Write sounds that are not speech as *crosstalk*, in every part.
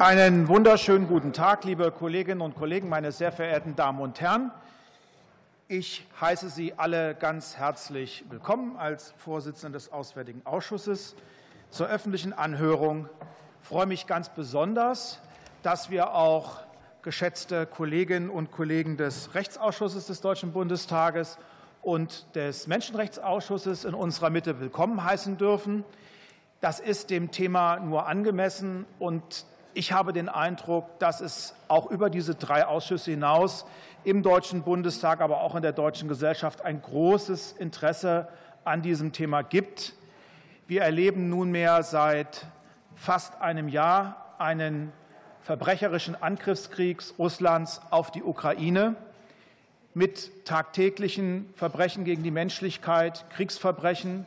Einen wunderschönen guten Tag, liebe Kolleginnen und Kollegen, meine sehr verehrten Damen und Herren. Ich heiße Sie alle ganz herzlich willkommen als Vorsitzender des Auswärtigen Ausschusses zur öffentlichen Anhörung. Ich freue mich ganz besonders, dass wir auch geschätzte Kolleginnen und Kollegen des Rechtsausschusses des Deutschen Bundestages und des Menschenrechtsausschusses in unserer Mitte willkommen heißen dürfen. Das ist dem Thema nur angemessen. Und ich habe den Eindruck, dass es auch über diese drei Ausschüsse hinaus im Deutschen Bundestag, aber auch in der deutschen Gesellschaft ein großes Interesse an diesem Thema gibt. Wir erleben nunmehr seit fast einem Jahr einen verbrecherischen Angriffskrieg Russlands auf die Ukraine mit tagtäglichen Verbrechen gegen die Menschlichkeit, Kriegsverbrechen,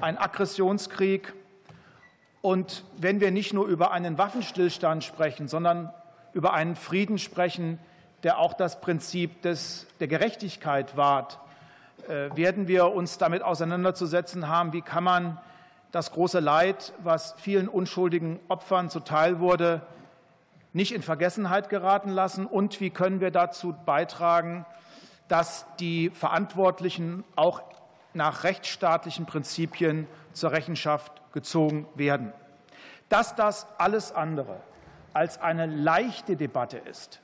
ein Aggressionskrieg, und wenn wir nicht nur über einen Waffenstillstand sprechen, sondern über einen Frieden sprechen, der auch das Prinzip des, der Gerechtigkeit wahrt, äh, werden wir uns damit auseinanderzusetzen haben, wie kann man das große Leid, was vielen unschuldigen Opfern zuteil wurde, nicht in Vergessenheit geraten lassen? Und wie können wir dazu beitragen, dass die Verantwortlichen auch nach rechtsstaatlichen Prinzipien zur Rechenschaft gezogen werden. Dass das alles andere als eine leichte Debatte ist,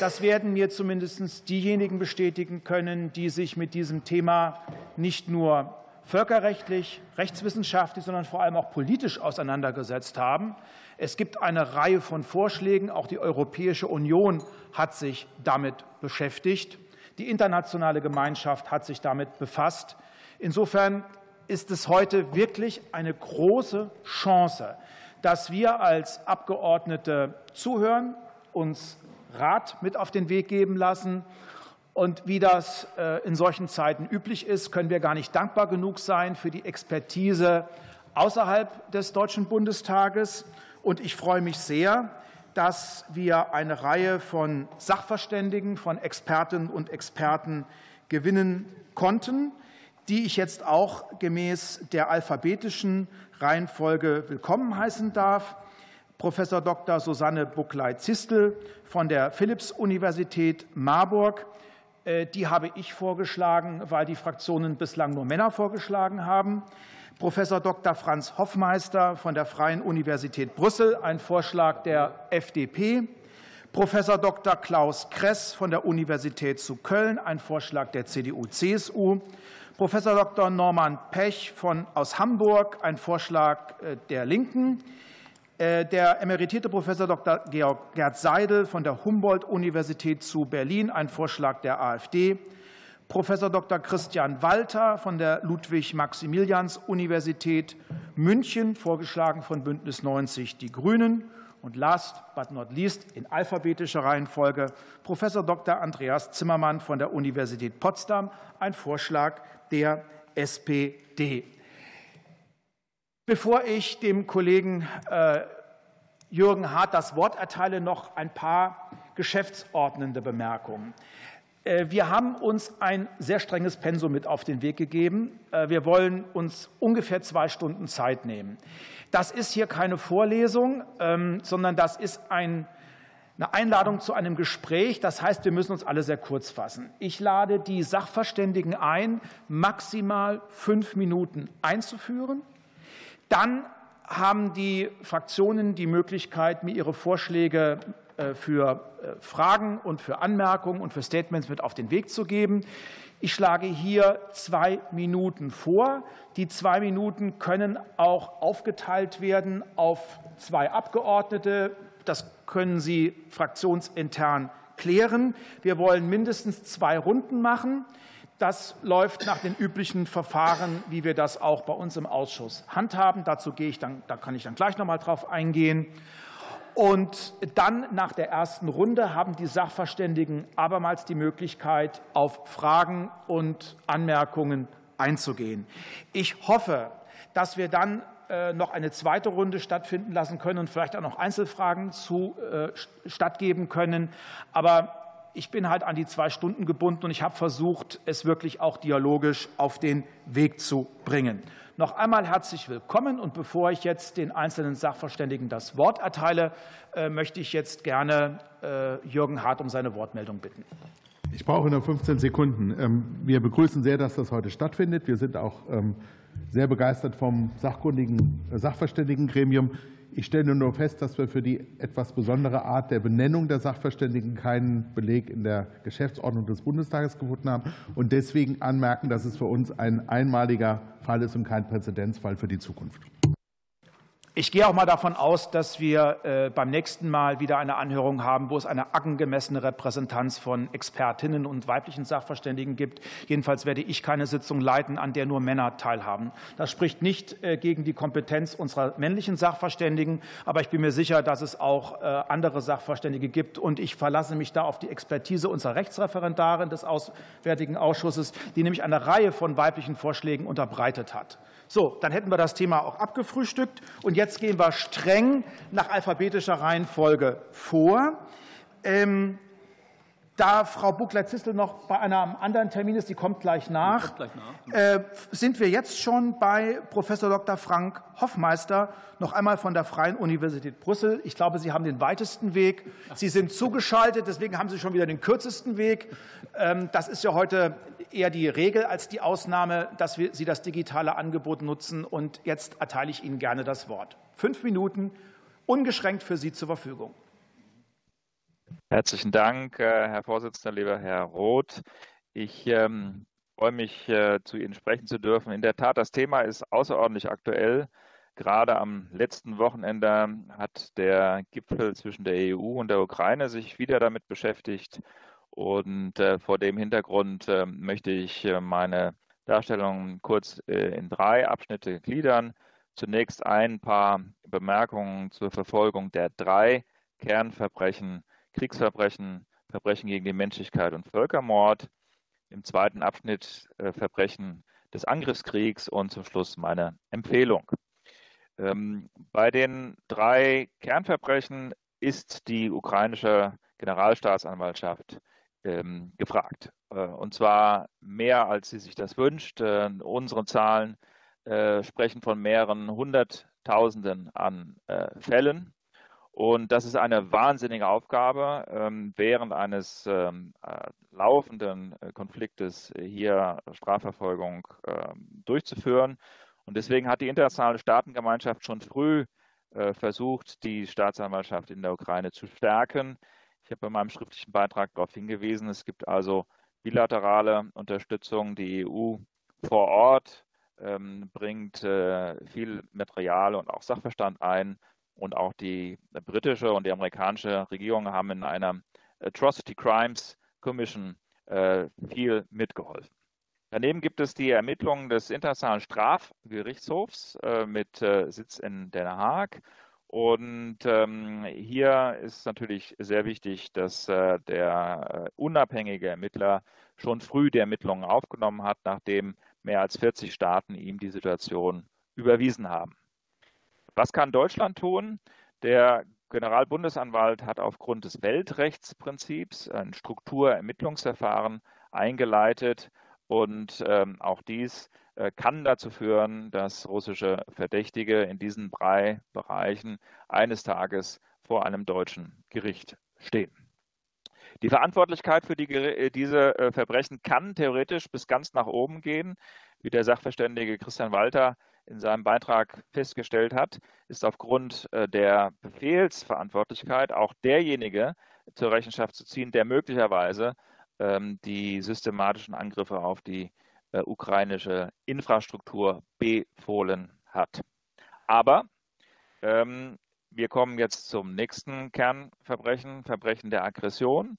das werden mir zumindest diejenigen bestätigen können, die sich mit diesem Thema nicht nur völkerrechtlich, rechtswissenschaftlich, sondern vor allem auch politisch auseinandergesetzt haben. Es gibt eine Reihe von Vorschlägen. Auch die Europäische Union hat sich damit beschäftigt. Die internationale Gemeinschaft hat sich damit befasst. Insofern ist es heute wirklich eine große Chance, dass wir als Abgeordnete zuhören, uns Rat mit auf den Weg geben lassen. Und wie das äh, in solchen Zeiten üblich ist, können wir gar nicht dankbar genug sein für die Expertise außerhalb des Deutschen Bundestages. Und ich freue mich sehr, dass wir eine Reihe von Sachverständigen, von Expertinnen und Experten gewinnen konnten die ich jetzt auch gemäß der alphabetischen Reihenfolge willkommen heißen darf. Professor Dr. Susanne Buckley-Zistel von der Philipps-Universität Marburg. Äh, die habe ich vorgeschlagen, weil die Fraktionen bislang nur Männer vorgeschlagen haben. Professor Dr. Franz Hoffmeister von der Freien Universität Brüssel, ein Vorschlag der FDP. Professor Dr. Klaus Kress von der Universität zu Köln, ein Vorschlag der CDU-CSU. Professor Dr. Norman Pech von, aus Hamburg, ein Vorschlag äh, der Linken. Äh, der emeritierte Professor Dr. Georg Gerd Seidel von der Humboldt-Universität zu Berlin, ein Vorschlag der AfD. Professor Dr. Christian Walter von der Ludwig-Maximilians-Universität München, vorgeschlagen von Bündnis 90 Die Grünen. Und last but not least in alphabetischer Reihenfolge Professor Dr. Andreas Zimmermann von der Universität Potsdam, ein Vorschlag der SPD. Bevor ich dem Kollegen äh, Jürgen Hart das Wort erteile, noch ein paar geschäftsordnende Bemerkungen. Äh, wir haben uns ein sehr strenges Pensum mit auf den Weg gegeben. Äh, wir wollen uns ungefähr zwei Stunden Zeit nehmen. Das ist hier keine Vorlesung, ähm, sondern das ist ein, eine Einladung zu einem Gespräch. Das heißt, wir müssen uns alle sehr kurz fassen. Ich lade die Sachverständigen ein, maximal fünf Minuten einzuführen. Dann haben die Fraktionen die Möglichkeit, mir ihre Vorschläge äh, für äh, Fragen und für Anmerkungen und für Statements mit auf den Weg zu geben. Ich schlage hier zwei Minuten vor. Die zwei Minuten können auch aufgeteilt werden auf zwei Abgeordnete. Das können Sie fraktionsintern klären. Wir wollen mindestens zwei Runden machen. Das läuft nach den üblichen Verfahren, wie wir das auch bei uns im Ausschuss handhaben. Dazu gehe ich dann, da kann ich dann gleich noch mal drauf eingehen. Und dann nach der ersten Runde haben die Sachverständigen abermals die Möglichkeit, auf Fragen und Anmerkungen einzugehen. Ich hoffe, dass wir dann noch eine zweite Runde stattfinden lassen können und vielleicht auch noch Einzelfragen zu äh, stattgeben können. Aber ich bin halt an die zwei Stunden gebunden und ich habe versucht, es wirklich auch dialogisch auf den Weg zu bringen. Noch einmal herzlich willkommen. Und bevor ich jetzt den einzelnen Sachverständigen das Wort erteile, äh, möchte ich jetzt gerne äh, Jürgen Hart um seine Wortmeldung bitten. Ich brauche nur 15 Sekunden. Ähm, wir begrüßen sehr, dass das heute stattfindet. Wir sind auch ähm, sehr begeistert vom sachkundigen Sachverständigengremium. Ich stelle nur fest, dass wir für die etwas besondere Art der Benennung der Sachverständigen keinen Beleg in der Geschäftsordnung des Bundestages gefunden haben und deswegen anmerken, dass es für uns ein einmaliger Fall ist und kein Präzedenzfall für die Zukunft. Ich gehe auch mal davon aus, dass wir äh, beim nächsten Mal wieder eine Anhörung haben, wo es eine angemessene Repräsentanz von Expertinnen und weiblichen Sachverständigen gibt. Jedenfalls werde ich keine Sitzung leiten, an der nur Männer teilhaben. Das spricht nicht äh, gegen die Kompetenz unserer männlichen Sachverständigen, aber ich bin mir sicher, dass es auch äh, andere Sachverständige gibt. Und ich verlasse mich da auf die Expertise unserer Rechtsreferendarin des Auswärtigen Ausschusses, die nämlich eine Reihe von weiblichen Vorschlägen unterbreitet hat. So, dann hätten wir das Thema auch abgefrühstückt. Und jetzt gehen wir streng nach alphabetischer Reihenfolge vor. Ähm, da Frau Buckler-Zistel noch bei einem anderen Termin ist, die kommt gleich nach, kommt gleich nach. Äh, sind wir jetzt schon bei Professor Dr. Frank Hoffmeister, noch einmal von der Freien Universität Brüssel. Ich glaube, Sie haben den weitesten Weg. Sie sind zugeschaltet, deswegen haben Sie schon wieder den kürzesten Weg. Ähm, das ist ja heute eher die Regel als die Ausnahme, dass wir, Sie das digitale Angebot nutzen. Und jetzt erteile ich Ihnen gerne das Wort. Fünf Minuten ungeschränkt für Sie zur Verfügung. Herzlichen Dank, äh, Herr Vorsitzender, lieber Herr Roth. Ich ähm, freue mich, äh, zu Ihnen sprechen zu dürfen. In der Tat, das Thema ist außerordentlich aktuell. Gerade am letzten Wochenende hat der Gipfel zwischen der EU und der Ukraine sich wieder damit beschäftigt. Und äh, vor dem Hintergrund äh, möchte ich äh, meine Darstellung kurz äh, in drei Abschnitte gliedern. Zunächst ein paar Bemerkungen zur Verfolgung der drei Kernverbrechen Kriegsverbrechen, Verbrechen gegen die Menschlichkeit und Völkermord. Im zweiten Abschnitt äh, Verbrechen des Angriffskriegs und zum Schluss meine Empfehlung. Ähm, bei den drei Kernverbrechen ist die ukrainische Generalstaatsanwaltschaft ähm, gefragt. Äh, und zwar mehr, als sie sich das wünscht. Äh, unsere Zahlen sprechen von mehreren Hunderttausenden an Fällen. Und das ist eine wahnsinnige Aufgabe, ähm, während eines ähm, äh, laufenden äh, Konfliktes hier Strafverfolgung ähm, durchzuführen. Und deswegen hat die internationale Staatengemeinschaft schon früh äh, versucht, die Staatsanwaltschaft in der Ukraine zu stärken. Ich habe in meinem schriftlichen Beitrag darauf hingewiesen, es gibt also bilaterale Unterstützung. Die EU vor Ort bringt viel Material und auch Sachverstand ein und auch die britische und die amerikanische Regierung haben in einer Atrocity Crimes Commission äh, viel mitgeholfen. Daneben gibt es die Ermittlungen des Internationalen Strafgerichtshofs äh, mit äh, Sitz in Den Haag. Und ähm, hier ist natürlich sehr wichtig, dass der unabhängige Ermittler schon früh die Ermittlungen aufgenommen hat, nachdem mehr als 40 Staaten ihm die Situation überwiesen haben. Was kann Deutschland tun? Der Generalbundesanwalt hat aufgrund des Weltrechtsprinzips ein Strukturermittlungsverfahren eingeleitet und ähm, auch dies äh, kann dazu führen, dass russische Verdächtige in diesen drei Bereichen eines Tages vor einem deutschen Gericht stehen. Die Verantwortlichkeit für die, äh, diese äh, Verbrechen kann theoretisch bis ganz nach oben gehen, wie der Sachverständige Christian Walter in seinem Beitrag festgestellt hat, ist aufgrund äh, der Befehlsverantwortlichkeit auch derjenige zur Rechenschaft zu ziehen, der möglicherweise ähm, die systematischen Angriffe auf die äh, ukrainische Infrastruktur befohlen hat. Aber ähm, wir kommen jetzt zum nächsten Kernverbrechen, Verbrechen der Aggression.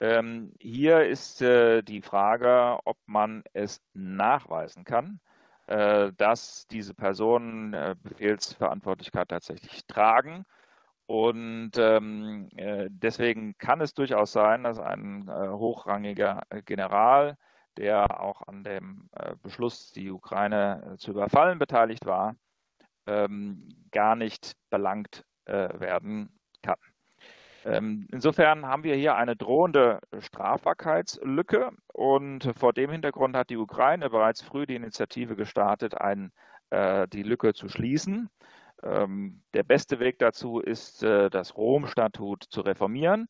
Ähm, hier ist äh, die Frage, ob man es nachweisen kann, dass diese Personen äh, Befehlsverantwortlichkeit tatsächlich tragen. Und ähm, äh, deswegen kann es durchaus sein, dass ein hochrangiger General, der auch an dem Beschluss, die Ukraine zu überfallen, beteiligt war, ähm, gar nicht belangt werden kann. Ähm, insofern haben wir hier eine drohende Strafbarkeitslücke und vor dem Hintergrund hat die Ukraine bereits früh die Initiative gestartet, einen die Lücke zu schließen. Ähm, der beste Weg dazu ist, das Rom-Statut zu reformieren.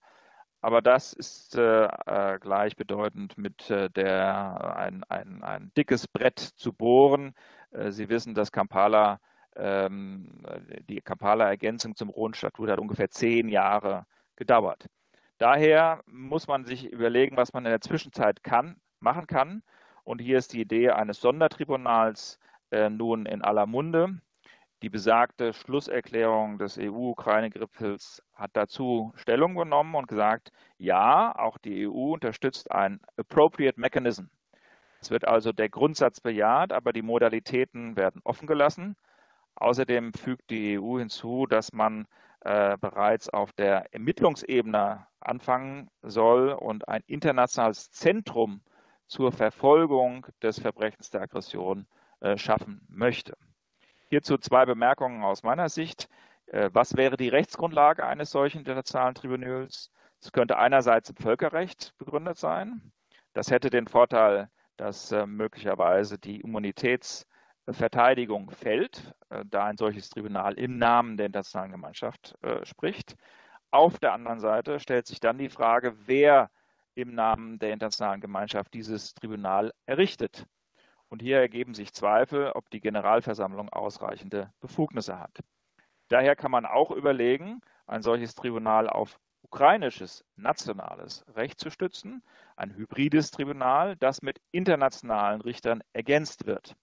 Aber das ist gleichbedeutend mit der, ein, ein, ein dickes Brett zu bohren. Sie wissen, dass Kampala ähm, die Kampala-Ergänzung zum Rom-Statut hat ungefähr zehn Jahre gedauert. Daher muss man sich überlegen, was man in der Zwischenzeit kann, machen kann. Und hier ist die Idee eines Sondertribunals äh, nun in aller Munde. Die besagte Schlusserklärung des EU-Ukraine-Gipfels hat dazu Stellung genommen und gesagt, ja, auch die EU unterstützt ein Appropriate Mechanism. Es wird also der Grundsatz bejaht, aber die Modalitäten werden offen gelassen. Außerdem fügt die EU hinzu, dass man äh, bereits auf der Ermittlungsebene anfangen soll und ein internationales Zentrum zur Verfolgung des Verbrechens der Aggression äh, schaffen möchte. Hierzu zwei Bemerkungen aus meiner Sicht. Äh, was wäre die Rechtsgrundlage eines solchen internationalen Tribunals? Es könnte einerseits im Völkerrecht begründet sein. Das hätte den Vorteil, dass möglicherweise die Immunitäts- Verteidigung fällt, äh, da ein solches Tribunal im Namen der internationalen Gemeinschaft äh, spricht. Auf der anderen Seite stellt sich dann die Frage, wer im Namen der internationalen Gemeinschaft dieses Tribunal errichtet. Und hier ergeben sich Zweifel, ob die Generalversammlung ausreichende Befugnisse hat. Daher kann man auch überlegen, ein solches Tribunal auf ukrainisches nationales Recht zu stützen, ein hybrides Tribunal, das mit internationalen Richtern ergänzt wird.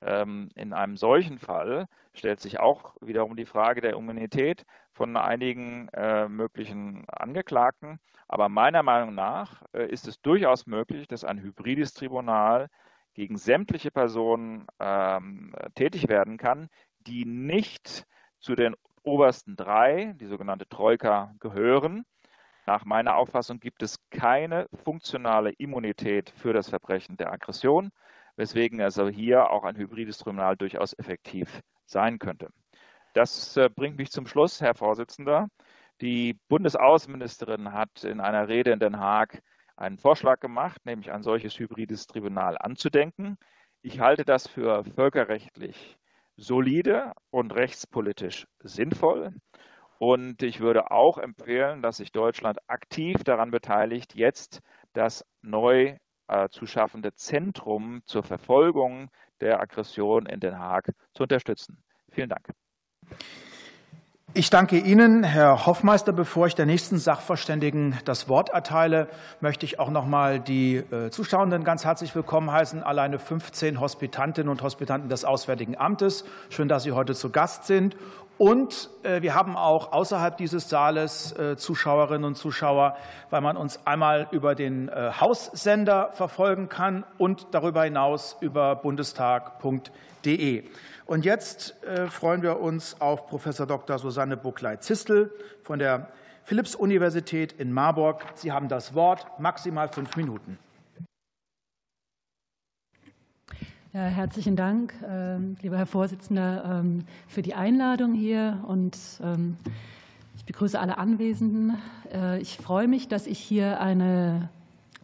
Ähm, in einem solchen Fall stellt sich auch wiederum die Frage der Immunität von einigen äh, möglichen Angeklagten. Aber meiner Meinung nach äh, ist es durchaus möglich, dass ein hybrides Tribunal gegen sämtliche Personen ähm, tätig werden kann, die nicht zu den obersten drei, die sogenannte Troika, gehören. Nach meiner Auffassung gibt es keine funktionale Immunität für das Verbrechen der Aggression weswegen also hier auch ein hybrides Tribunal durchaus effektiv sein könnte. Das äh, bringt mich zum Schluss, Herr Vorsitzender. Die Bundesaußenministerin hat in einer Rede in Den Haag einen Vorschlag gemacht, nämlich ein solches hybrides Tribunal anzudenken. Ich halte das für völkerrechtlich solide und rechtspolitisch sinnvoll. Und ich würde auch empfehlen, dass sich Deutschland aktiv daran beteiligt, jetzt das neu äh, zu schaffende Zentrum zur Verfolgung der Aggression in Den Haag zu unterstützen. Vielen Dank. Ich danke Ihnen, Herr Hoffmeister. Bevor ich der nächsten Sachverständigen das Wort erteile, möchte ich auch noch mal die äh, Zuschauenden ganz herzlich willkommen heißen. Alleine 15 Hospitantinnen und Hospitanten des Auswärtigen Amtes. Schön, dass Sie heute zu Gast sind. Und äh, wir haben auch außerhalb dieses Saales äh, Zuschauerinnen und Zuschauer, weil man uns einmal über den Haussender verfolgen kann und darüber hinaus über bundestag.de. Und jetzt äh, freuen wir uns auf Professor Dr. Susanne Buckley-Zistel von der Philipps-Universität in Marburg. Sie haben das Wort, maximal fünf Minuten. Ja, herzlichen Dank, ähm, lieber Herr Vorsitzender, ähm, für die Einladung hier und ähm, ich begrüße alle Anwesenden. Äh, ich freue mich, dass ich hier eine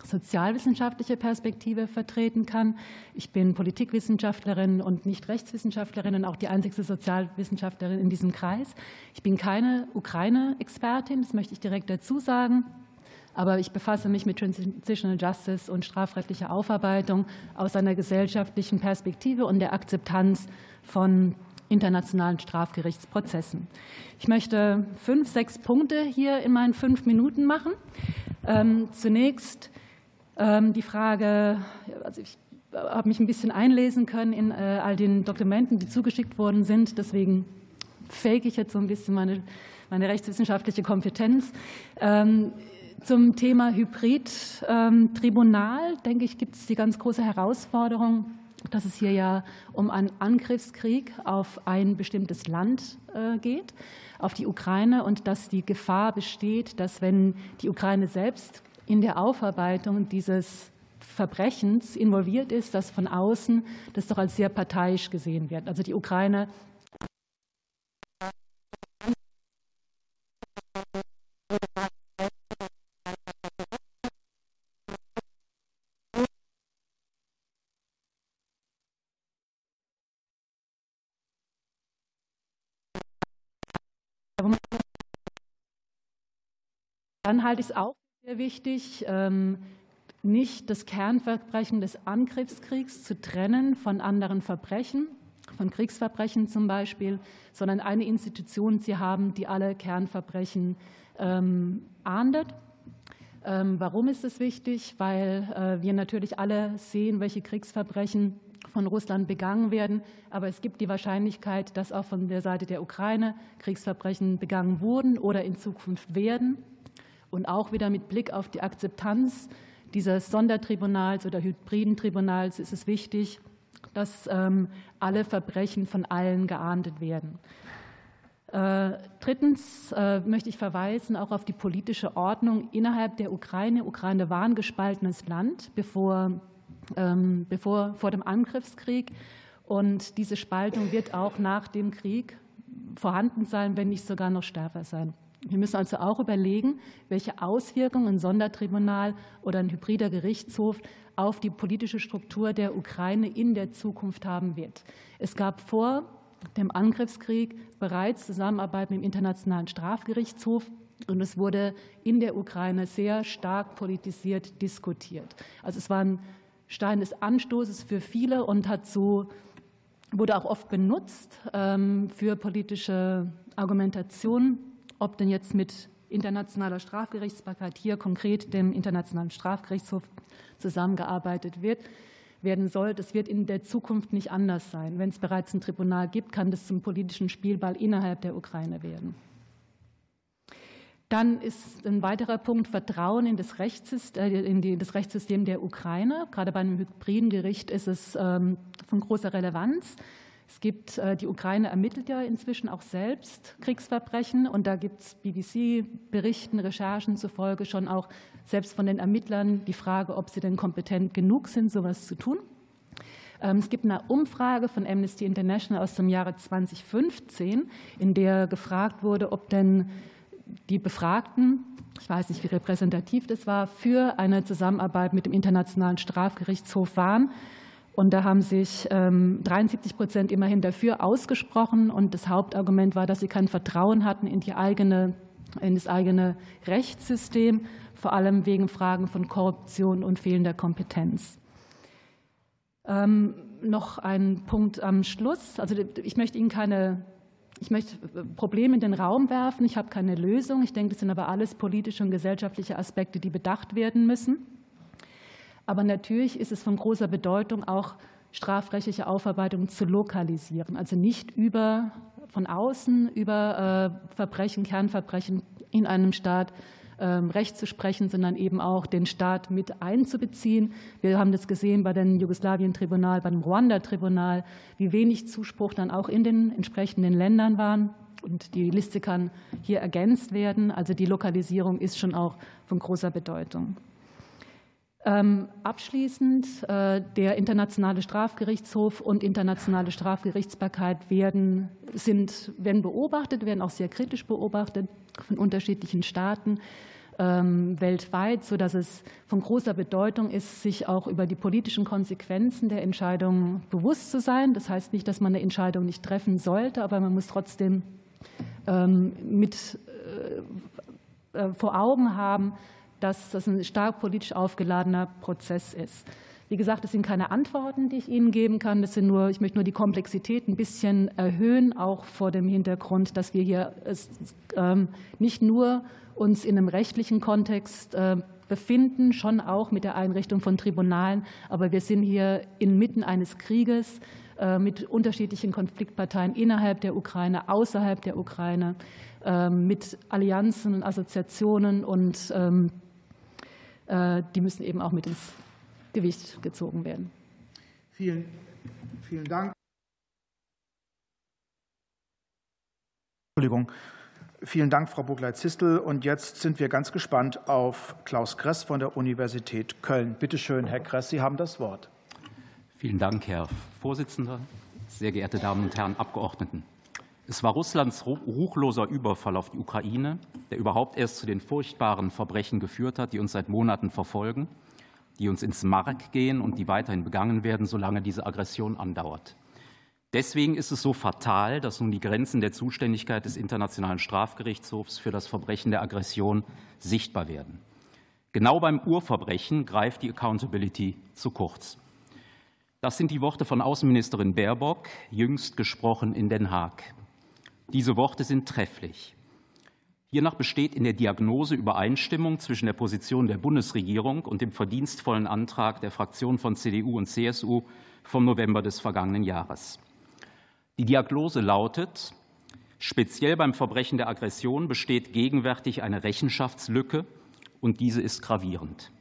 sozialwissenschaftliche Perspektive vertreten kann. Ich bin Politikwissenschaftlerin und nicht Rechtswissenschaftlerin und auch die einzige Sozialwissenschaftlerin in diesem Kreis. Ich bin keine Ukraine-Expertin, das möchte ich direkt dazu sagen. Aber ich befasse mich mit Transitional Justice und strafrechtlicher Aufarbeitung aus einer gesellschaftlichen Perspektive und der Akzeptanz von internationalen Strafgerichtsprozessen. Ich möchte fünf, sechs Punkte hier in meinen fünf Minuten machen. Ähm, zunächst ähm, die Frage, also ich habe mich ein bisschen einlesen können in äh, all den Dokumenten, die zugeschickt worden sind. Deswegen fake ich jetzt so ein bisschen meine, meine rechtswissenschaftliche Kompetenz. Zum Thema Hybrid-Tribunal, ähm, denke ich, gibt es die ganz große Herausforderung, dass es hier ja um einen Angriffskrieg auf ein bestimmtes Land äh, geht, auf die Ukraine, und dass die Gefahr besteht, dass wenn die Ukraine selbst in der Aufarbeitung dieses Verbrechens involviert ist, dass von außen das doch als sehr parteiisch gesehen wird. Also die Ukraine Dann halte ich es auch sehr wichtig, ähm, nicht das Kernverbrechen des Angriffskriegs zu trennen von anderen Verbrechen, von Kriegsverbrechen zum Beispiel, sondern eine Institution zu haben, die alle Kernverbrechen ähm, ahndet. Ähm, warum ist es wichtig? Weil äh, wir natürlich alle sehen, welche Kriegsverbrechen von Russland begangen werden. Aber es gibt die Wahrscheinlichkeit, dass auch von der Seite der Ukraine Kriegsverbrechen begangen wurden oder in Zukunft werden. Und auch wieder mit Blick auf die Akzeptanz dieses Sondertribunals oder hybriden Tribunals ist es wichtig, dass ähm, alle Verbrechen von allen geahndet werden. Äh, drittens äh, möchte ich verweisen auch auf die politische Ordnung innerhalb der Ukraine. Ukraine war ein gespaltenes Land, bevor, ähm, bevor vor dem Angriffskrieg. Und diese Spaltung wird auch nach dem Krieg vorhanden sein, wenn nicht sogar noch stärker sein. Wir müssen also auch überlegen, welche Auswirkungen ein Sondertribunal oder ein hybrider Gerichtshof auf die politische Struktur der Ukraine in der Zukunft haben wird. Es gab vor dem Angriffskrieg bereits Zusammenarbeit mit dem Internationalen Strafgerichtshof. Und es wurde in der Ukraine sehr stark politisiert diskutiert. Also es war ein Stein des Anstoßes für viele und hat so, wurde auch oft benutzt ähm, für politische Argumentationen ob denn jetzt mit internationaler Strafgerichtsbarkeit hier konkret dem Internationalen Strafgerichtshof zusammengearbeitet wird, werden soll. Das wird in der Zukunft nicht anders sein. Wenn es bereits ein Tribunal gibt, kann das zum politischen Spielball innerhalb der Ukraine werden. Dann ist ein weiterer Punkt Vertrauen in das, Rechtssystem, äh, in das Rechtssystem der Ukraine. Gerade bei einem hybriden Gericht ist es ähm, von großer Relevanz. Es gibt, äh, die Ukraine ermittelt ja inzwischen auch selbst Kriegsverbrechen und da gibt es BBC-Berichten, Recherchen zufolge schon auch selbst von den Ermittlern die Frage, ob sie denn kompetent genug sind, sowas zu tun. Ähm, es gibt eine Umfrage von Amnesty International aus dem Jahre 2015, in der gefragt wurde, ob denn die Befragten, ich weiß nicht, wie repräsentativ das war, für eine Zusammenarbeit mit dem Internationalen Strafgerichtshof waren. Und da haben sich 73 ähm, Prozent immerhin dafür ausgesprochen. Und das Hauptargument war, dass sie kein Vertrauen hatten in, die eigene, in das eigene Rechtssystem, vor allem wegen Fragen von Korruption und fehlender Kompetenz. Ähm, noch ein Punkt am Schluss. Also ich möchte Ihnen keine, ich möchte Probleme in den Raum werfen. Ich habe keine Lösung. Ich denke, das sind aber alles politische und gesellschaftliche Aspekte, die bedacht werden müssen. Aber natürlich ist es von großer Bedeutung, auch strafrechtliche Aufarbeitung zu lokalisieren, also nicht über, von außen über äh, Verbrechen, Kernverbrechen in einem Staat ähm, Recht zu sprechen, sondern eben auch den Staat mit einzubeziehen. Wir haben das gesehen bei dem Jugoslawien-Tribunal, beim Ruanda-Tribunal, wie wenig Zuspruch dann auch in den entsprechenden Ländern waren. Und die Liste kann hier ergänzt werden. Also die Lokalisierung ist schon auch von großer Bedeutung. Ähm, abschließend, äh, der Internationale Strafgerichtshof und internationale Strafgerichtsbarkeit werden, sind, werden beobachtet, werden auch sehr kritisch beobachtet von unterschiedlichen Staaten ähm, weltweit, sodass es von großer Bedeutung ist, sich auch über die politischen Konsequenzen der Entscheidung bewusst zu sein. Das heißt nicht, dass man eine Entscheidung nicht treffen sollte, aber man muss trotzdem ähm, mit äh, äh, vor Augen haben, dass das ein stark politisch aufgeladener Prozess ist. Wie gesagt, das sind keine Antworten, die ich Ihnen geben kann. Das sind nur, ich möchte nur die Komplexität ein bisschen erhöhen, auch vor dem Hintergrund, dass wir hier ähm, nicht nur uns in einem rechtlichen Kontext äh, befinden, schon auch mit der Einrichtung von Tribunalen, aber wir sind hier inmitten eines Krieges äh, mit unterschiedlichen Konfliktparteien innerhalb der Ukraine, außerhalb der Ukraine, ähm, mit Allianzen und Assoziationen und ähm, äh, die müssen eben auch mit ins Gewicht gezogen werden. Vielen, vielen Dank. Entschuldigung. Vielen Dank, Frau Bugleit-Zistel. Und jetzt sind wir ganz gespannt auf Klaus Kress von der Universität Köln. Bitte schön, Herr Kress, Sie haben das Wort. Vielen Dank, Herr Vorsitzender, sehr geehrte Damen und Herren Abgeordneten. Es war Russlands ruchloser Überfall auf die Ukraine, der überhaupt erst zu den furchtbaren Verbrechen geführt hat, die uns seit Monaten verfolgen, die uns ins Mark gehen und die weiterhin begangen werden, solange diese Aggression andauert. Deswegen ist es so fatal, dass nun die Grenzen der Zuständigkeit des Internationalen Strafgerichtshofs für das Verbrechen der Aggression sichtbar werden. Genau beim Urverbrechen greift die Accountability zu kurz. Das sind die Worte von Außenministerin Baerbock, jüngst gesprochen in Den Haag. Diese Worte sind trefflich. Hiernach besteht in der Diagnose Übereinstimmung zwischen der Position der Bundesregierung und dem verdienstvollen Antrag der Fraktionen von CDU und CSU vom November des vergangenen Jahres. Die Diagnose lautet, speziell beim Verbrechen der Aggression besteht gegenwärtig eine Rechenschaftslücke, und diese ist gravierend.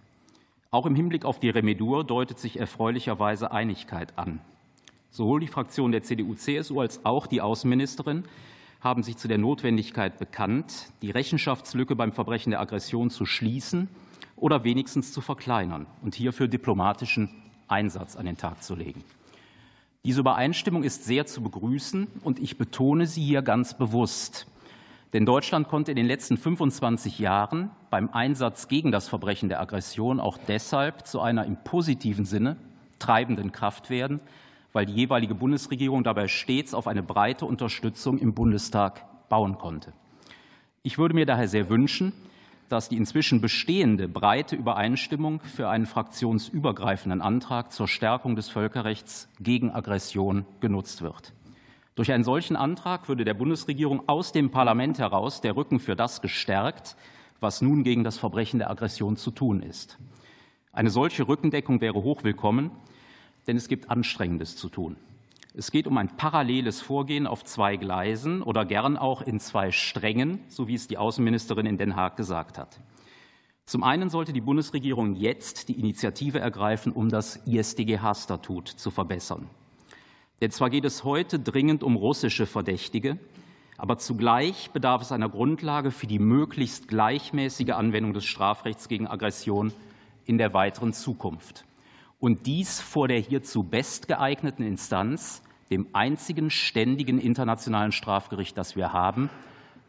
Auch im Hinblick auf die Remedur deutet sich erfreulicherweise Einigkeit an. Sowohl die Fraktion der CDU-CSU als auch die Außenministerin haben sich zu der Notwendigkeit bekannt, die Rechenschaftslücke beim Verbrechen der Aggression zu schließen oder wenigstens zu verkleinern und hierfür diplomatischen Einsatz an den Tag zu legen. Diese Übereinstimmung ist sehr zu begrüßen, und ich betone sie hier ganz bewusst. Denn Deutschland konnte in den letzten 25 Jahren beim Einsatz gegen das Verbrechen der Aggression auch deshalb zu einer im positiven Sinne treibenden Kraft werden, weil die jeweilige Bundesregierung dabei stets auf eine breite Unterstützung im Bundestag bauen konnte. Ich würde mir daher sehr wünschen, dass die inzwischen bestehende breite Übereinstimmung für einen fraktionsübergreifenden Antrag zur Stärkung des Völkerrechts gegen Aggression genutzt wird. Durch einen solchen Antrag würde der Bundesregierung aus dem Parlament heraus der Rücken für das gestärkt, was nun gegen das Verbrechen der Aggression zu tun ist. Eine solche Rückendeckung wäre hochwillkommen, denn es gibt Anstrengendes zu tun. Es geht um ein paralleles Vorgehen auf zwei Gleisen oder gern auch in zwei Strängen, so wie es die Außenministerin in Den Haag gesagt hat. Zum einen sollte die Bundesregierung jetzt die Initiative ergreifen, um das ISDGH-Statut zu verbessern. Denn zwar geht es heute dringend um russische Verdächtige, aber zugleich bedarf es einer Grundlage für die möglichst gleichmäßige Anwendung des Strafrechts gegen Aggression in der weiteren Zukunft und dies vor der hierzu bestgeeigneten Instanz, dem einzigen ständigen internationalen Strafgericht, das wir haben,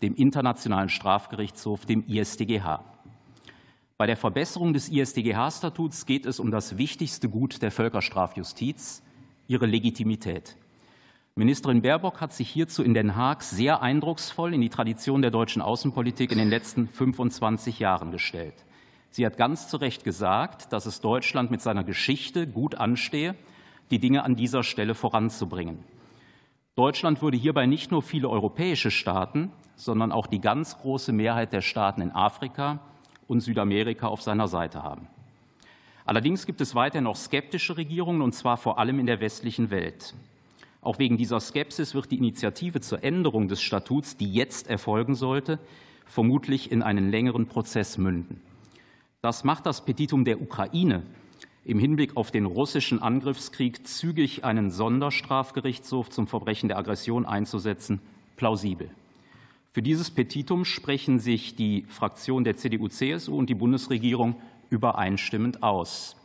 dem Internationalen Strafgerichtshof, dem ISDGH. Bei der Verbesserung des ISDGH-Statuts geht es um das wichtigste Gut der Völkerstrafjustiz, ihre Legitimität. Ministerin Baerbock hat sich hierzu in Den Haag sehr eindrucksvoll in die Tradition der deutschen Außenpolitik in den letzten 25 Jahren gestellt. Sie hat ganz zu Recht gesagt, dass es Deutschland mit seiner Geschichte gut anstehe, die Dinge an dieser Stelle voranzubringen. Deutschland würde hierbei nicht nur viele europäische Staaten, sondern auch die ganz große Mehrheit der Staaten in Afrika und Südamerika auf seiner Seite haben. Allerdings gibt es weiter noch skeptische Regierungen, und zwar vor allem in der westlichen Welt. Auch wegen dieser Skepsis wird die Initiative zur Änderung des Statuts, die jetzt erfolgen sollte, vermutlich in einen längeren Prozess münden. Das macht das Petitum der Ukraine im Hinblick auf den russischen Angriffskrieg zügig einen Sonderstrafgerichtshof zum Verbrechen der Aggression einzusetzen, plausibel. Für dieses Petitum sprechen sich die Fraktion der CDU-CSU und die Bundesregierung übereinstimmend aus.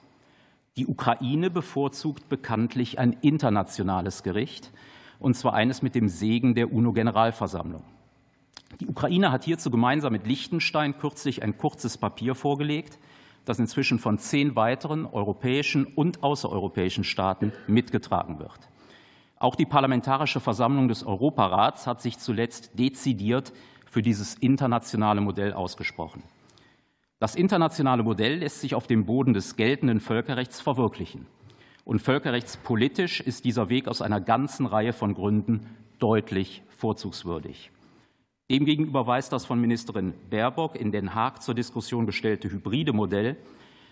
Die Ukraine bevorzugt bekanntlich ein internationales Gericht, und zwar eines mit dem Segen der UNO-Generalversammlung. Die Ukraine hat hierzu gemeinsam mit Liechtenstein kürzlich ein kurzes Papier vorgelegt, das inzwischen von zehn weiteren europäischen und außereuropäischen Staaten mitgetragen wird. Auch die Parlamentarische Versammlung des Europarats hat sich zuletzt dezidiert für dieses internationale Modell ausgesprochen. Das internationale Modell lässt sich auf dem Boden des geltenden Völkerrechts verwirklichen. Und völkerrechtspolitisch ist dieser Weg aus einer ganzen Reihe von Gründen deutlich vorzugswürdig. Demgegenüber weist das von Ministerin Baerbock in Den Haag zur Diskussion gestellte hybride Modell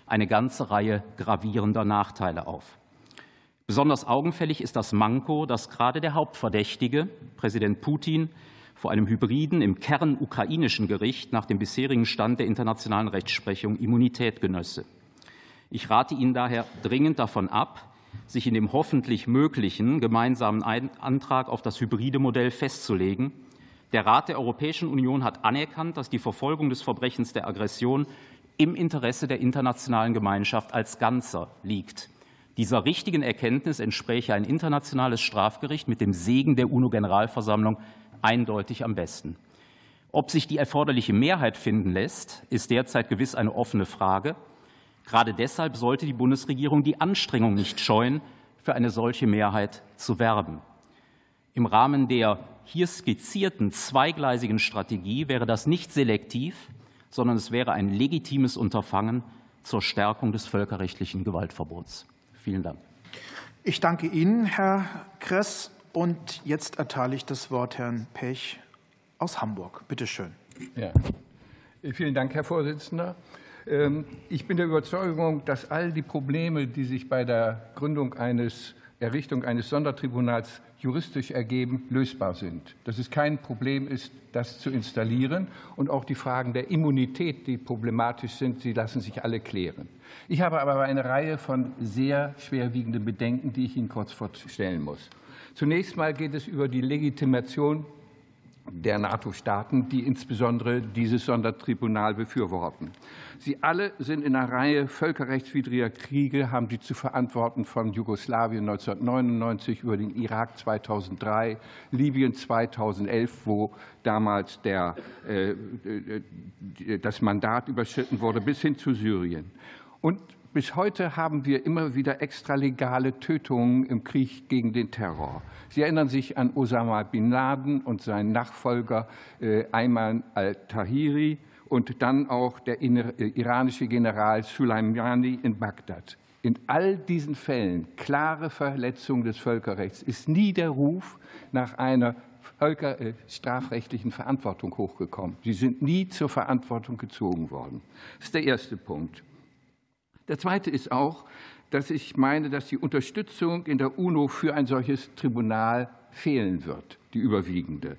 eine ganze Reihe gravierender Nachteile auf. Besonders augenfällig ist das Manko, dass gerade der Hauptverdächtige, Präsident Putin, vor einem hybriden, im Kern ukrainischen Gericht nach dem bisherigen Stand der internationalen Rechtsprechung Immunität genösse. Ich rate Ihnen daher dringend davon ab, sich in dem hoffentlich möglichen gemeinsamen Antrag auf das hybride Modell festzulegen der Rat der Europäischen Union hat anerkannt, dass die Verfolgung des Verbrechens der Aggression im Interesse der internationalen Gemeinschaft als Ganzer liegt. Dieser richtigen Erkenntnis entspräche ein internationales Strafgericht mit dem Segen der UNO-Generalversammlung eindeutig am besten. Ob sich die erforderliche Mehrheit finden lässt, ist derzeit gewiss eine offene Frage. Gerade deshalb sollte die Bundesregierung die Anstrengung nicht scheuen, für eine solche Mehrheit zu werben. Im Rahmen der hier skizzierten zweigleisigen Strategie wäre das nicht selektiv, sondern es wäre ein legitimes Unterfangen zur Stärkung des völkerrechtlichen Gewaltverbots. Vielen Dank. Ich danke Ihnen, Herr Kress. Und jetzt erteile ich das Wort Herrn Pech aus Hamburg. Bitte schön. Ja. Vielen Dank, Herr Vorsitzender. Ähm, ich bin der Überzeugung, dass all die Probleme, die sich bei der Gründung eines Errichtung eines Sondertribunals juristisch ergeben, lösbar sind. Dass es kein Problem ist, das zu installieren. Und auch die Fragen der Immunität, die problematisch sind, sie lassen sich alle klären. Ich habe aber eine Reihe von sehr schwerwiegenden Bedenken, die ich Ihnen kurz vorstellen muss. Zunächst mal geht es über die Legitimation der NATO-Staaten, die insbesondere dieses Sondertribunal befürworten. Sie alle sind in einer Reihe völkerrechtswidriger Kriege, haben die zu verantworten von Jugoslawien 1999 über den Irak 2003, Libyen 2011, wo damals der, äh, das Mandat überschritten wurde, bis hin zu Syrien. Und bis heute haben wir immer wieder extralegale Tötungen im Krieg gegen den Terror. Sie erinnern sich an Osama bin Laden und seinen Nachfolger äh, Ayman al-Tahiri und dann auch der äh, iranische General Soleimani in Bagdad. In all diesen Fällen klare Verletzung des Völkerrechts ist nie der Ruf nach einer Völker, äh, strafrechtlichen Verantwortung hochgekommen. Sie sind nie zur Verantwortung gezogen worden. Das ist der erste Punkt. Der zweite ist auch, dass ich meine, dass die Unterstützung in der UNO für ein solches Tribunal fehlen wird, die überwiegende.